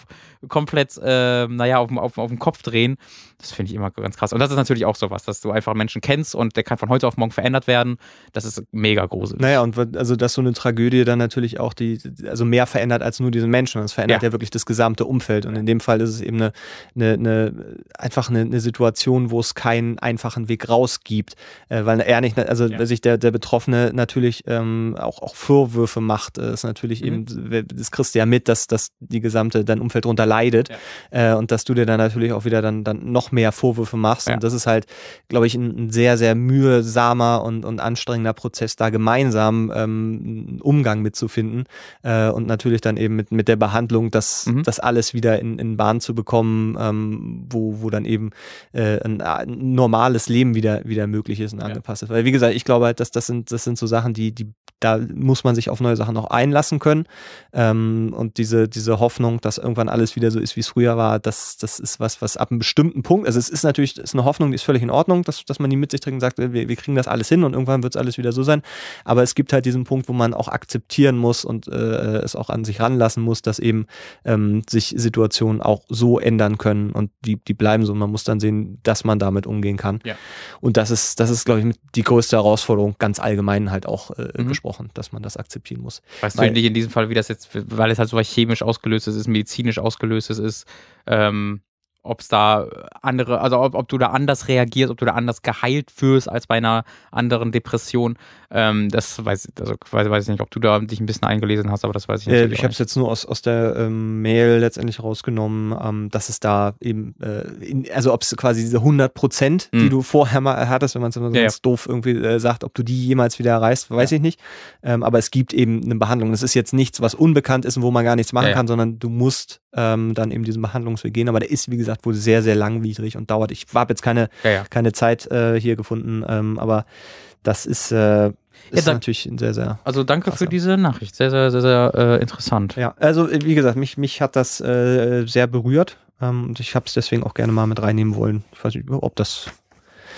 Speaker 1: komplett, äh, naja, auf, auf, auf den Kopf drehen. Das finde ich immer ganz krass. Und das ist natürlich auch sowas, dass du einfach Menschen kennst und der kann von heute auf morgen verändert werden. Das ist mega gruselig.
Speaker 2: Naja, und also dass so eine Tragödie dann natürlich auch die, also mehr verändert als nur diesen Menschen. Das verändert ja,
Speaker 1: Ja.
Speaker 2: wirklich das gesamte Umfeld. Und in dem Fall ist es eben eine, eine, eine einfach eine, eine Situation, wo es keinen einfachen Weg raus gibt. Äh, weil er nicht, also
Speaker 1: Ja.
Speaker 2: sich der, der Betroffene natürlich ähm, auch, auch Vorwürfe macht, äh, ist natürlich
Speaker 1: Mhm.
Speaker 2: eben, das kriegst du ja mit, dass, dass die gesamte, dein Umfeld drunter leidet. Äh, und dass du dir dann natürlich auch wieder dann, dann noch mehr Vorwürfe machst.
Speaker 1: Ja.
Speaker 2: Und das ist halt, glaube ich, ein, ein sehr, sehr mühsamer und, und anstrengender Prozess, da gemeinsam ähm, einen Umgang mitzufinden äh, und natürlich dann eben mit, mit der Behandlung, das,
Speaker 1: Mhm.
Speaker 2: das alles wieder in, in Bahn zu bekommen, ähm, wo, wo dann eben äh, ein, ein normales Leben wieder, wieder möglich ist und angepasst ist. Weil wie gesagt, ich glaube halt, dass das sind, das sind so Sachen, die, die, da muss man sich auf neue Sachen noch einlassen können. Ähm, und diese, diese Hoffnung, dass irgendwann alles wieder so ist, wie es früher war, das, das ist was, was ab einem bestimmten Punkt, also es ist natürlich ist eine Hoffnung, die ist völlig in Ordnung, dass, dass man die mit sich trägt und sagt, wir, wir kriegen das alles hin und irgendwann wird es alles wieder so sein. Aber es gibt halt diesen Punkt, wo man auch akzeptieren muss und äh, es auch an sich ranlassen muss, dass eben ähm, sich Situationen auch so ändern können und die, die bleiben so. Und man muss dann sehen, dass man damit umgehen kann.
Speaker 1: Ja.
Speaker 2: Und das ist, das ist, glaube ich, die größte Herausforderung, ganz allgemein halt auch äh,
Speaker 1: Mhm.
Speaker 2: gesprochen, dass man das akzeptieren muss.
Speaker 1: Weißt
Speaker 2: Weil-
Speaker 1: du nicht in diesem Fall, wie das jetzt, weil es halt so was chemisch ausgelöstes ist, medizinisch ausgelöstes ist, ähm, ob es da andere, also ob, ob du da anders reagierst, ob du da anders geheilt wirst als bei einer anderen Depression. Ähm, das weiß, also weiß, weiß ich nicht, ob du da dich ein bisschen eingelesen hast, aber das weiß ich
Speaker 2: Äh,
Speaker 1: natürlich
Speaker 2: ich
Speaker 1: auch
Speaker 2: habe es jetzt nur aus, aus der ähm, Mail letztendlich rausgenommen, ähm, dass es da eben, äh, in, also ob es quasi diese 100 Prozent, die
Speaker 1: Mhm.
Speaker 2: du vorher mal hattest, wenn man es immer so
Speaker 1: Ja,
Speaker 2: ganz doof irgendwie äh, sagt, ob du die jemals wieder erreichst, weiß
Speaker 1: Ja.
Speaker 2: ich nicht. Ähm, aber es gibt eben eine Behandlung. Es ist jetzt nichts, was unbekannt ist und wo man gar nichts machen
Speaker 1: Ja, ja.
Speaker 2: kann, sondern du musst ähm, dann eben diesen Behandlungsweg gehen. Aber der ist, wie gesagt, wohl sehr, sehr langwierig und dauert. Ich habe jetzt keine,
Speaker 1: Ja, ja.
Speaker 2: keine Zeit äh, hier gefunden, ähm, aber das ist, äh, ist
Speaker 1: da-
Speaker 2: natürlich ein sehr, sehr
Speaker 1: Also danke
Speaker 2: Klasse.
Speaker 1: für diese Nachricht. Sehr, sehr, sehr, sehr äh, interessant.
Speaker 2: Ja, also äh, wie gesagt, mich, mich hat das äh, sehr berührt ähm, und ich habe es deswegen auch gerne mal mit reinnehmen wollen. Ich weiß nicht, ob das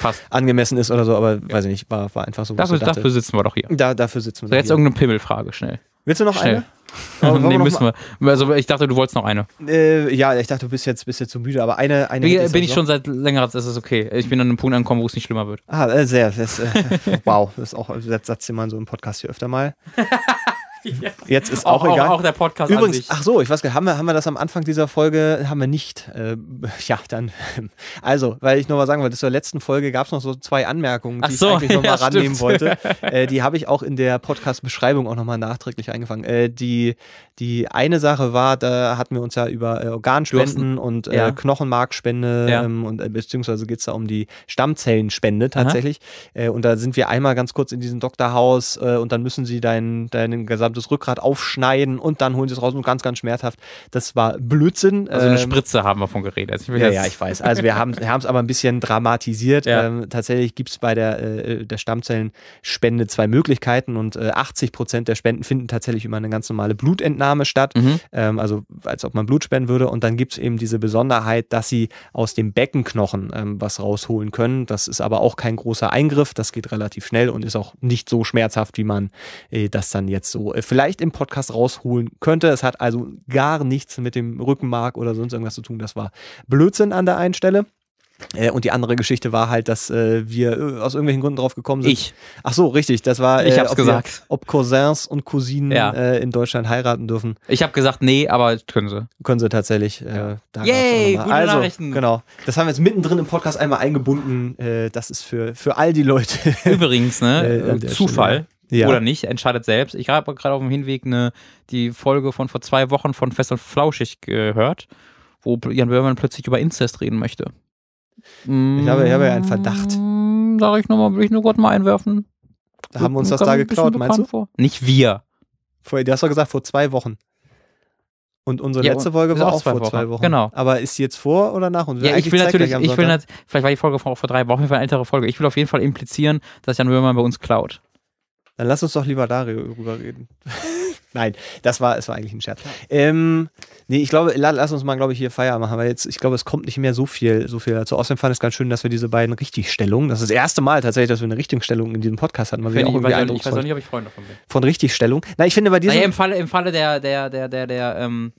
Speaker 1: Passt.
Speaker 2: angemessen ist oder so, aber weiß ich nicht, war, war einfach so.
Speaker 1: Dafür, dafür sitzen wir doch hier.
Speaker 2: da, dafür sitzen wir.
Speaker 1: So, jetzt irgendeine Pimmelfrage, schnell.
Speaker 2: Willst du noch
Speaker 1: Schnell.
Speaker 2: eine? (laughs)
Speaker 1: Nee,
Speaker 2: noch
Speaker 1: müssen wir. Also ich dachte, du wolltest noch eine.
Speaker 2: Äh, ja, ich dachte, du bist jetzt, bist jetzt so müde, aber eine, eine
Speaker 1: Bin,
Speaker 2: hätte
Speaker 1: bin ich schon seit längerer Zeit, ist es okay. Ich bin an einem Punkt angekommen, wo es nicht schlimmer wird.
Speaker 2: Ah, äh, sehr. Das, äh, (laughs) wow, das ist auch das Satz, den man so im Podcast hier öfter mal. (laughs) (laughs) Jetzt ist auch, egal.
Speaker 1: Auch, auch der Podcast
Speaker 2: Übrigens, ach so, ich weiß gar nicht, haben wir, haben wir das am Anfang dieser Folge, haben wir nicht. Äh, (laughs) ja, dann, also, weil ich noch mal sagen wollte, zur letzten Folge gab es noch so zwei Anmerkungen, die
Speaker 1: so,
Speaker 2: ich eigentlich noch mal (laughs)
Speaker 1: ja,
Speaker 2: rannehmen
Speaker 1: stimmt.
Speaker 2: wollte. Äh, die habe ich auch in der Podcast-Beschreibung auch noch mal nachträglich eingefangen. Äh, die, die eine Sache war, da hatten wir uns ja über äh, Organspenden und äh,
Speaker 1: ja.
Speaker 2: Knochenmarkspende
Speaker 1: Ja.
Speaker 2: ähm, und äh, beziehungsweise geht es da um die Stammzellenspende tatsächlich. Und da sind wir einmal ganz kurz in diesem Doktorhaus und dann müssen sie dein, dein gesamtes Rückgrat aufschneiden und dann holen sie es raus und ganz, ganz schmerzhaft. Das war Blödsinn.
Speaker 1: Also eine
Speaker 2: Ähm,
Speaker 1: Spritze haben wir von geredet. Also
Speaker 2: ja, ja, ich weiß. Also wir haben es aber ein bisschen dramatisiert.
Speaker 1: Ja.
Speaker 2: Ähm, tatsächlich gibt es bei der, äh, der Stammzellenspende zwei Möglichkeiten und äh, 80 Prozent der Spenden finden tatsächlich über eine ganz normale Blutentnahme statt.
Speaker 1: Mhm.
Speaker 2: Ähm, also als ob man Blut spenden würde. Und dann gibt es eben diese Besonderheit, dass sie aus dem Beckenknochen ähm, was rausholen können. Das ist aber auch kein großer Eingriff. Das geht relativ schnell und ist auch nicht so schmerzhaft, wie man äh, das dann jetzt so äh, vielleicht im Podcast rausholen könnte. Es hat also gar nichts mit dem Rückenmark oder sonst irgendwas zu tun. Das war Blödsinn an der einen Stelle. Äh, und die andere Geschichte war halt, dass äh, wir äh, aus irgendwelchen Gründen drauf gekommen sind.
Speaker 1: Ich.
Speaker 2: Ach so, richtig. Das war,
Speaker 1: Ich hab's
Speaker 2: ob
Speaker 1: gesagt.
Speaker 2: Wir, ob Cousins und Cousinen
Speaker 1: Ja.
Speaker 2: in Deutschland heiraten dürfen.
Speaker 1: Ich habe gesagt, nee, aber können sie.
Speaker 2: Können sie tatsächlich.
Speaker 1: Ja. Yay, gute
Speaker 2: also,
Speaker 1: Nachrichten.
Speaker 2: Genau. Das haben wir jetzt mittendrin im Podcast einmal eingebunden. Das ist für, für all die Leute.
Speaker 1: Übrigens, ne, (laughs) Zufall.
Speaker 2: Ja.
Speaker 1: Oder nicht, entscheidet selbst. Ich habe gerade auf dem Hinweg eine, die Folge von vor zwei Wochen von Fest und Flauschig gehört, wo Jan Böhmermann plötzlich über Inzest reden möchte.
Speaker 2: Ich habe- ich habe ja einen Verdacht.
Speaker 1: Mm, Sag ich nochmal, will ich nur Gott mal einwerfen.
Speaker 2: Da haben wir uns das da geklaut, meinst du?
Speaker 1: Vor. Nicht wir.
Speaker 2: Vor, du hast doch gesagt, vor zwei Wochen. Und unsere
Speaker 1: Ja,
Speaker 2: letzte Folge war
Speaker 1: auch
Speaker 2: auch
Speaker 1: zwei
Speaker 2: vor
Speaker 1: Wochen.
Speaker 2: zwei Wochen.
Speaker 1: Genau.
Speaker 2: Aber ist die jetzt vor oder nach uns?
Speaker 1: Ja, ich will natürlich, ich will vielleicht war die Folge vor, vor drei Wochen, Fall eine ältere Folge. Ich will auf jeden Fall implizieren, dass Jan Böhmermann bei uns klaut.
Speaker 2: Dann lass uns doch lieber darüber reden. (laughs) Nein, das war, es war eigentlich ein Scherz. Ähm, nee, ich glaube, la, lass uns mal, glaube ich, hier Feierabend machen, weil jetzt, ich glaube, es kommt nicht mehr so viel, so viel dazu. Außerdem fand ich es ganz schön, dass wir diese beiden Richtigstellungen, das ist das erste Mal tatsächlich, dass wir eine Richtigstellung in diesem Podcast hatten, weil wir auch
Speaker 1: ich, weiß, ich, ich weiß auch nicht, ob ich Freund davon bin.
Speaker 2: von Richtigstellung. Na, ich finde bei diesem,
Speaker 1: Naja, im Falle, im Falle der, der, der, der, der, ähm,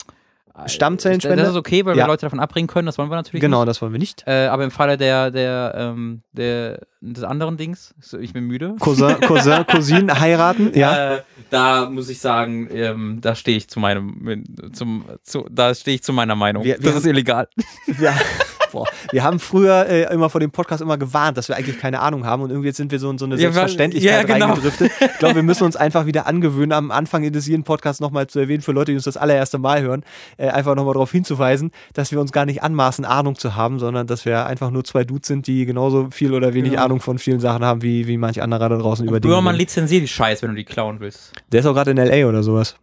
Speaker 2: Stammzellenspende?
Speaker 1: Das ist okay, weil
Speaker 2: Ja.
Speaker 1: wir Leute davon abbringen können, das wollen wir natürlich
Speaker 2: genau,
Speaker 1: nicht.
Speaker 2: das wollen wir nicht.
Speaker 1: Äh, aber im Falle der, der, ähm, der, des anderen Dings, ich bin müde.
Speaker 2: Cousin, (laughs) Cousin, Cousine heiraten, ja.
Speaker 1: Äh, da muss ich sagen, ähm, da stehe ich zu meinem, zum, zu, da stehe ich zu meiner Meinung.
Speaker 2: Wir- wir
Speaker 1: das ist illegal.
Speaker 2: Wir, (laughs) boah, wir haben früher äh, immer vor dem Podcast immer gewarnt, dass wir eigentlich keine Ahnung haben und irgendwie jetzt sind wir so in so eine
Speaker 1: Ja,
Speaker 2: Selbstverständlichkeit
Speaker 1: ja, genau.
Speaker 2: reingedriftet. Ich glaube, wir müssen uns einfach wieder angewöhnen, am Anfang des jeden Podcasts nochmal zu erwähnen, für Leute, die uns das allererste Mal hören, äh, einfach nochmal darauf hinzuweisen, dass wir uns gar nicht anmaßen, Ahnung zu haben, sondern dass wir einfach nur zwei Dudes sind, die genauso viel oder wenig
Speaker 1: Genau.
Speaker 2: Ahnung von vielen Sachen haben, wie, wie manch anderer da draußen über die.
Speaker 1: Böhmermann lizenziert die Scheiß, wenn du die klauen willst.
Speaker 2: Der ist auch gerade in L.A. oder sowas.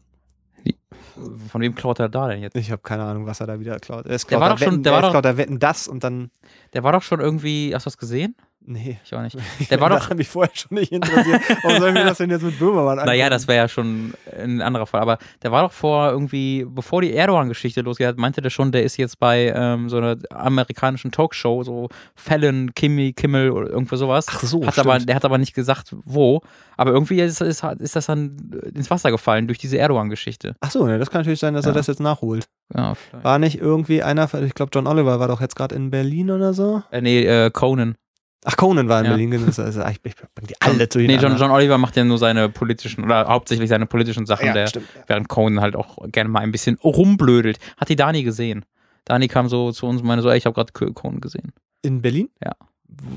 Speaker 1: Von wem klaut er da denn jetzt?
Speaker 2: Ich habe keine Ahnung, was er da wieder klaut. Er ist
Speaker 1: Der war
Speaker 2: klaut
Speaker 1: doch schon-
Speaker 2: Wetten,
Speaker 1: der war doch-
Speaker 2: klaut Wetten das und dann.
Speaker 1: Der war doch schon irgendwie, hast du das gesehen?
Speaker 2: Nee.
Speaker 1: Ich auch nicht. (laughs) Der war
Speaker 2: das
Speaker 1: doch,
Speaker 2: mich vorher schon nicht interessiert. Warum soll ich mir das denn jetzt mit Böhmermann
Speaker 1: naja,
Speaker 2: angucken?
Speaker 1: das wäre ja schon ein anderer Fall, aber der war doch vor irgendwie, bevor die Erdogan-Geschichte losgeht, meinte der schon, der ist jetzt bei ähm, so einer amerikanischen Talkshow, so Fallon, Kimmy, Kimmel oder irgendwo sowas.
Speaker 2: Ach so,
Speaker 1: hat
Speaker 2: stimmt.
Speaker 1: aber, Der hat aber nicht gesagt, wo. Aber irgendwie ist, ist, ist das dann ins Wasser gefallen durch diese Erdogan-Geschichte.
Speaker 2: Ach so, ne, das kann natürlich sein, dass er
Speaker 1: Ja.
Speaker 2: das jetzt nachholt.
Speaker 1: Ja.
Speaker 2: War nicht irgendwie einer, ich glaube John Oliver war doch jetzt gerade in Berlin oder so?
Speaker 1: Äh, nee, äh, Conan.
Speaker 2: Ach, Conan war in
Speaker 1: Ja.
Speaker 2: Berlin. Das ist, ich, ich bring die alle
Speaker 1: Nee, John. John Oliver macht ja nur seine politischen, oder hauptsächlich seine politischen Sachen,
Speaker 2: ja,
Speaker 1: der,
Speaker 2: stimmt.
Speaker 1: während Conan halt auch gerne mal ein bisschen rumblödelt. Hat die Dani gesehen? Dani kam so zu uns und meinte so, ey, ich habe gerade Conan gesehen.
Speaker 2: In Berlin?
Speaker 1: Ja.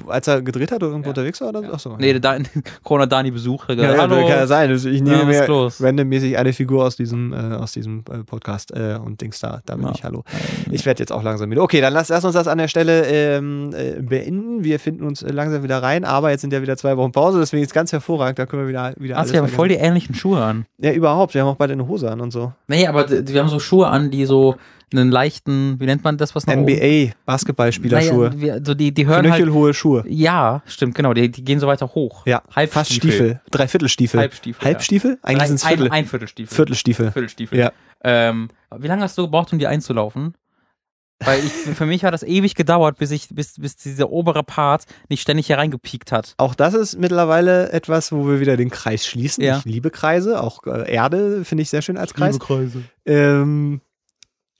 Speaker 2: Als er gedreht hat oder irgendwo
Speaker 1: Ja.
Speaker 2: unterwegs war? Oder?
Speaker 1: Ja.
Speaker 2: Ach so.
Speaker 1: Nee, der (laughs) hat Dani besucht.
Speaker 2: ja, ja,
Speaker 1: Hallo.
Speaker 2: kann ja sein. Also Ich nehme mir
Speaker 1: los?
Speaker 2: randommäßig eine Figur aus diesem, äh, aus diesem äh, Podcast äh, und Dings da. Da bin
Speaker 1: Ja.
Speaker 2: ich, hallo. Ich werde jetzt auch langsam wieder. Okay, dann lass, lass uns das an der Stelle ähm, äh, beenden. Wir finden uns äh, langsam wieder rein, aber jetzt sind ja wieder zwei Wochen Pause, deswegen ist ganz hervorragend. Da können wir wieder, wieder
Speaker 1: Hast du ja
Speaker 2: vergessen.
Speaker 1: voll die ähnlichen Schuhe an.
Speaker 2: Ja, überhaupt. Wir haben auch beide eine Hose an und so.
Speaker 1: Nee, aber wir haben so Schuhe an, die so einen leichten, wie nennt man das, was oben?
Speaker 2: NBA, Basketballspielerschuhe.
Speaker 1: Naja, so die, die hören halt,
Speaker 2: Knöchelhohe Schuhe.
Speaker 1: ja, stimmt, genau, die, die gehen so weiter hoch.
Speaker 2: Ja,
Speaker 1: Halbstiefel.
Speaker 2: fast Stiefel. Dreiviertelstiefel.
Speaker 1: Halbstiefel.
Speaker 2: Halbstiefel? Eigentlich
Speaker 1: Drei-
Speaker 2: sind es Viertel.
Speaker 1: Ein, ein Viertelstiefel.
Speaker 2: Viertelstiefel.
Speaker 1: Viertelstiefel.
Speaker 2: Ja.
Speaker 1: Ähm, wie lange hast du gebraucht, um die einzulaufen? Weil ich, (laughs) für mich hat das ewig gedauert, bis ich, bis, bis dieser obere Part nicht ständig hier reingepiekt hat.
Speaker 2: Auch das ist mittlerweile etwas, wo wir wieder den Kreis schließen.
Speaker 1: Ja.
Speaker 2: Ich liebe Kreise, auch äh, Erde finde ich sehr schön als Kreis.
Speaker 1: Kreise.
Speaker 2: Ähm,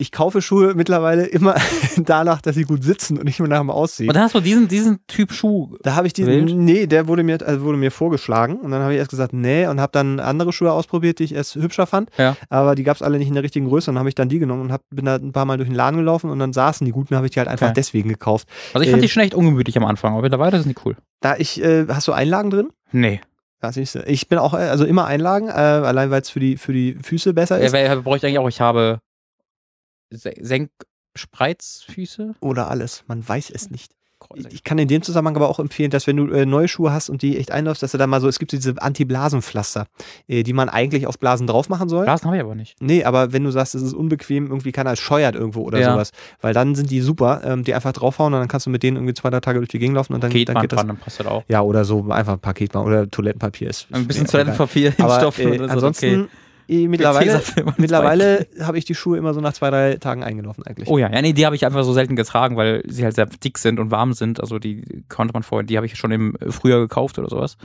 Speaker 2: ich kaufe Schuhe mittlerweile immer (laughs) danach, dass sie gut sitzen und nicht nur nach dem Aussehen.
Speaker 1: Und dann hast du diesen, diesen Typ Schuh.
Speaker 2: Da habe ich die,
Speaker 1: Wild?
Speaker 2: nee, der wurde mir, also wurde mir vorgeschlagen und dann habe ich erst gesagt, nee und habe dann andere Schuhe ausprobiert, die ich erst hübscher fand,
Speaker 1: Ja.
Speaker 2: aber die gab es alle nicht in der richtigen Größe und dann habe ich dann die genommen und hab, bin da ein paar Mal durch den Laden gelaufen und dann saßen die guten, habe ich die halt einfach
Speaker 1: Okay.
Speaker 2: deswegen gekauft.
Speaker 1: Also ich fand
Speaker 2: Äh,
Speaker 1: die schon echt ungemütlich am Anfang, aber mittlerweile sind die cool.
Speaker 2: Da ich, äh, hast du Einlagen drin?
Speaker 1: Nee.
Speaker 2: Ich bin auch, äh, also immer Einlagen, äh, allein weil es für die, für die Füße besser
Speaker 1: Ja,
Speaker 2: ist.
Speaker 1: wer bräuchte eigentlich auch, ich habe Senkspreizfüße.
Speaker 2: Oder alles, man weiß es nicht. Ich kann in dem Zusammenhang aber auch empfehlen, dass wenn du äh, neue Schuhe hast und die echt einläufst, dass du da mal so, es gibt diese Anti-Blasen-Pflaster, äh, die man eigentlich auf Blasen drauf machen soll.
Speaker 1: Blasen habe ich aber nicht.
Speaker 2: Nee, aber wenn du sagst, es ist unbequem, irgendwie keiner es scheuert irgendwo oder
Speaker 1: Ja.
Speaker 2: sowas, weil dann sind die super, ähm, die einfach draufhauen und dann kannst du mit denen irgendwie zwei, drei Tage durch die Gegend laufen und dann, dann
Speaker 1: Geht
Speaker 2: das.
Speaker 1: dran, dann passt das auch.
Speaker 2: Ja, oder so einfach ein Paket machen oder Toilettenpapier ist.
Speaker 1: Ein bisschen. Toilettenpapier hinstopfen
Speaker 2: äh,
Speaker 1: oder so.
Speaker 2: ansonsten
Speaker 1: okay.
Speaker 2: Mittlerweile, mittlerweile (laughs) habe ich die Schuhe immer so nach zwei, drei Tagen eingelaufen eigentlich.
Speaker 1: Oh ja, ja, nee, die habe ich einfach so selten getragen, weil sie halt sehr dick sind und warm sind. Also die konnte man vorher, die habe ich schon im Frühjahr gekauft oder sowas.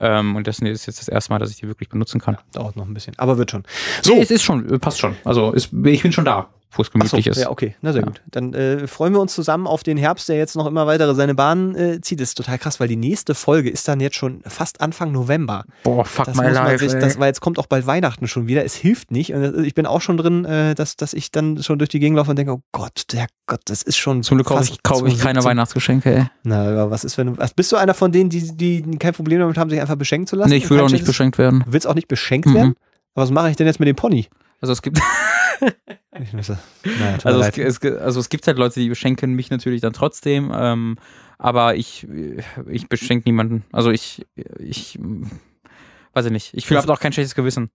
Speaker 1: Ähm, und das ist jetzt das erste Mal, dass ich die wirklich benutzen kann.
Speaker 2: Dauert noch ein bisschen, aber wird schon.
Speaker 1: So.
Speaker 2: So,
Speaker 1: es ist schon, passt schon. Also ist, ich bin schon da. Wo es gemütlich
Speaker 2: so,
Speaker 1: ist.
Speaker 2: Ja, okay, na sehr
Speaker 1: Ja.
Speaker 2: gut. Dann äh, freuen wir uns zusammen auf den Herbst, der jetzt noch immer weitere seine Bahn äh, zieht. Das ist total krass, weil die nächste Folge ist dann jetzt schon fast Anfang November.
Speaker 1: Boah, fuck
Speaker 2: Das
Speaker 1: my life.
Speaker 2: sich, das, weil jetzt kommt auch bald Weihnachten schon wieder. Es hilft nicht. Und das- ich bin auch schon drin, äh, dass, dass ich dann schon durch die Gegend laufe und denke, oh Gott, der Gott, das ist schon
Speaker 1: Zum Glück kaufe ich, kaufe ich keine
Speaker 2: 2017.
Speaker 1: Weihnachtsgeschenke, ey.
Speaker 2: Na, aber was ist, wenn du. Bist du einer von denen, die, die kein Problem damit haben, sich einfach beschenken zu lassen?
Speaker 1: Nee, ich will auch nicht beschenkt werden.
Speaker 2: Du willst auch nicht beschenkt
Speaker 1: Mhm.
Speaker 2: werden? Aber was mache ich denn jetzt mit dem Pony?
Speaker 1: Also es gibt, (laughs)
Speaker 2: Ich muss, naja,
Speaker 1: also es, es, also es gibt halt Leute, die beschenken mich natürlich dann trotzdem, ähm, aber ich, ich beschenke niemanden. Also ich, ich, weiß ich nicht. Ich fühle auch kein schlechtes Gewissen.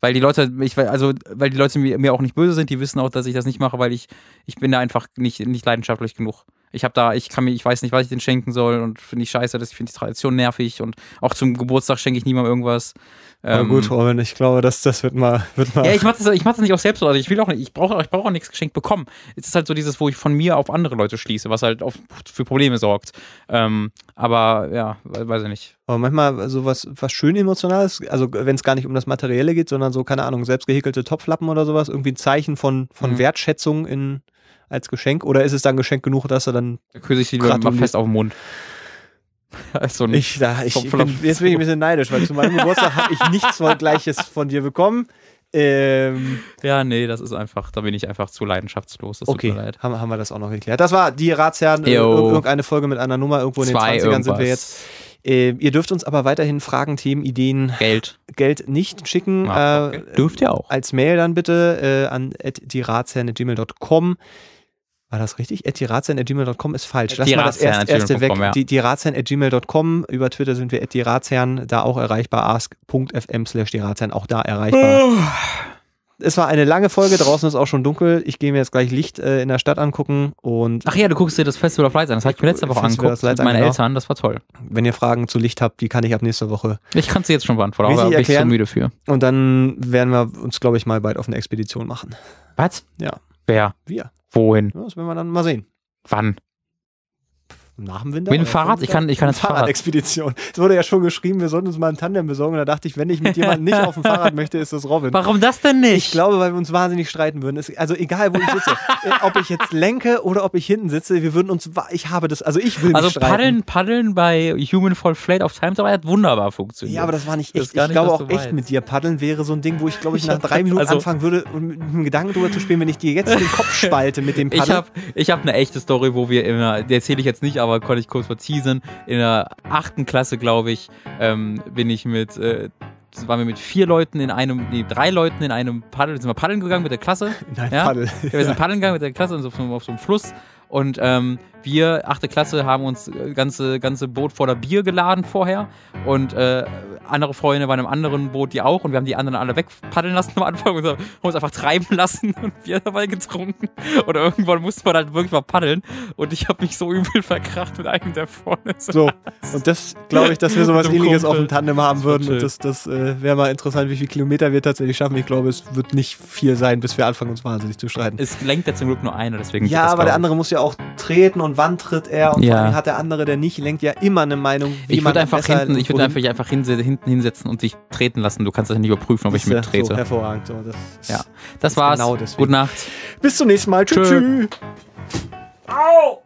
Speaker 1: Weil die Leute, ich, weil- also, weil die Leute mir, mir auch nicht böse sind, die wissen auch, dass ich das nicht mache, weil ich, ich bin da einfach nicht, nicht leidenschaftlich genug. Ich habe da, ich kann mir, ich weiß nicht, was ich denen schenken soll und finde ich scheiße, dass ich finde die Tradition nervig und auch zum Geburtstag schenke ich niemandem irgendwas.
Speaker 2: Aber
Speaker 1: Ähm,
Speaker 2: gut, Robin, ich glaube, das, das wird mal. Wird mal
Speaker 1: ja, ich mach das, ich mach das nicht auch selbst so. Also ich will auch nicht, ich brauche ich brauche auch nichts geschenkt bekommen. Es ist halt so dieses, wo ich von mir auf andere Leute schließe, was halt auf, für Probleme sorgt. Ähm, aber ja, we- weiß ich nicht.
Speaker 2: Aber manchmal so was, was schön Emotionales, also wenn es gar nicht um das Materielle geht, sondern so, keine Ahnung, selbst gehäkelte Topflappen oder sowas, irgendwie ein Zeichen von, von
Speaker 1: Mhm.
Speaker 2: Wertschätzung in, als Geschenk? Oder ist es dann Geschenk genug, dass er dann.
Speaker 1: Da küsse ich sie lieber mal fest auf den Mund. (laughs) Also nicht.
Speaker 2: Ich, da, ich bin, jetzt bin ich ein bisschen neidisch, weil zu meinem Geburtstag habe ich nichts Gleiches von dir bekommen. Ähm,
Speaker 1: Ja, nee, das ist einfach, da bin ich einfach zu leidenschaftslos. Das
Speaker 2: okay,
Speaker 1: tut mir leid.
Speaker 2: haben, haben wir das auch noch geklärt. Das war die Ratsherren, äh,
Speaker 1: Jo.
Speaker 2: ir- irgendeine Folge mit einer Nummer, irgendwo in den
Speaker 1: Zwei
Speaker 2: 20ern sind
Speaker 1: irgendwas.
Speaker 2: wir jetzt. Äh, ihr dürft uns aber weiterhin Fragen, Themen, Ideen,
Speaker 1: Geld.
Speaker 2: Geld nicht schicken.
Speaker 1: Ah,
Speaker 2: äh,
Speaker 1: okay. Dürft ihr auch.
Speaker 2: als Mail dann bitte äh, an dieratsherren.gmail.com. War das richtig? dieratsherren.gmail.com ist falsch. Lass mal das erst, erste weg.
Speaker 1: ja.
Speaker 2: Die, dieratsherren.gmail.com. Über Twitter sind wir dieratsherren, da auch erreichbar. ask.fm slash dieratsherren, auch da erreichbar. Es war eine lange Folge, draußen ist auch schon dunkel. Ich gehe mir jetzt gleich Licht äh, in der Stadt angucken und
Speaker 1: Ach ja, du guckst dir das Festival of Lights an. Das habe ich mir letzte Woche
Speaker 2: Festival
Speaker 1: angeguckt mit meinen
Speaker 2: genau.
Speaker 1: Eltern. Das war toll.
Speaker 2: wenn ihr Fragen zu Licht habt, die kann ich ab nächster Woche.
Speaker 1: Ich kann sie jetzt schon beantworten, aber bin ich zu müde für.
Speaker 2: Und dann werden wir uns, glaube ich, mal bald auf eine Expedition machen.
Speaker 1: Was?
Speaker 2: Ja.
Speaker 1: Wer?
Speaker 2: Wir.
Speaker 1: Wohin?
Speaker 2: Ja, Das werden wir dann mal sehen.
Speaker 1: Wann?
Speaker 2: Nach dem Winter?
Speaker 1: Mit dem Fahrrad? Ich kann- ich kann jetzt Fahrrad.
Speaker 2: Fahrradexpedition. Es wurde ja schon geschrieben, wir sollten uns mal ein Tandem besorgen. Und da dachte ich, wenn ich mit (laughs) jemandem nicht auf dem Fahrrad möchte, ist das Robin.
Speaker 1: Warum das denn nicht?
Speaker 2: Ich glaube, weil wir uns wahnsinnig streiten würden. Es, also egal, wo ich sitze. (laughs) Äh, ob ich jetzt lenke oder ob ich hinten sitze, wir würden uns. Ich habe das. Also ich will mich
Speaker 1: Also
Speaker 2: streiten.
Speaker 1: paddeln, paddeln bei Human Fall Flat of Time Tower hat wunderbar funktioniert.
Speaker 2: Ja, aber das war nicht echt.
Speaker 1: gar
Speaker 2: Ich
Speaker 1: nicht,
Speaker 2: glaube auch echt mit dir paddeln wäre so ein Ding, wo ich glaube ich,
Speaker 1: Ich
Speaker 2: nach drei Minuten
Speaker 1: also-
Speaker 2: anfangen würde, um mit dem Gedanken drüber zu spielen, wenn ich dir jetzt den Kopf (laughs) spalte mit dem
Speaker 1: Ich
Speaker 2: Paddel.
Speaker 1: habe ich hab eine echte Story, wo wir in der, die erzähle ich jetzt nicht, aber konnte ich kurz verteasen. In der achten Klasse, glaube ich, ähm, bin ich mit, äh, waren wir mit vier Leuten in einem, nee, drei Leuten in einem Paddel, sind wir paddeln gegangen mit der Klasse.
Speaker 2: Nein,
Speaker 1: Ja?
Speaker 2: Paddel.
Speaker 1: Ja, wir sind (laughs) paddeln gegangen mit der Klasse auf so, auf so einem Fluss und ähm, wir, achte Klasse, haben uns äh, ganze, ganze Boot voller Bier geladen vorher und äh, andere Freunde waren im anderen Boot, die auch und wir haben die anderen alle wegpaddeln lassen am Anfang und haben uns einfach treiben lassen und (laughs) Bier dabei getrunken und irgendwann musste man halt wirklich mal paddeln und ich habe mich so übel verkracht mit einem, der vorne.
Speaker 2: So, und das glaube ich, dass wir sowas
Speaker 1: einem
Speaker 2: ähnliches auf dem Tandem haben würden. Und das, das äh, wäre mal interessant, wie viele Kilometer wir tatsächlich schaffen. Ich glaube, es wird nicht viel sein, bis wir anfangen, uns wahnsinnig zu streiten.
Speaker 1: Es lenkt ja zum Glück nur einer, deswegen
Speaker 2: Ja, aber der andere muss ja auch treten und wann tritt er und
Speaker 1: Ja.
Speaker 2: vor allem hat der andere, der nicht lenkt, ja immer eine Meinung, wie
Speaker 1: Ich
Speaker 2: man
Speaker 1: würde einfach hinten, ich würde einfach, einfach hinse- hinten hinsetzen und dich treten lassen. Du kannst das nicht überprüfen, ob ich
Speaker 2: hin-
Speaker 1: mit
Speaker 2: Ist ja So
Speaker 1: trete.
Speaker 2: hervorragend. So, das ist
Speaker 1: Ja. Das
Speaker 2: ist
Speaker 1: war's.
Speaker 2: genau.
Speaker 1: Gute Nacht.
Speaker 2: Bis zum nächsten Mal. Tschüss. Tschüss. Au!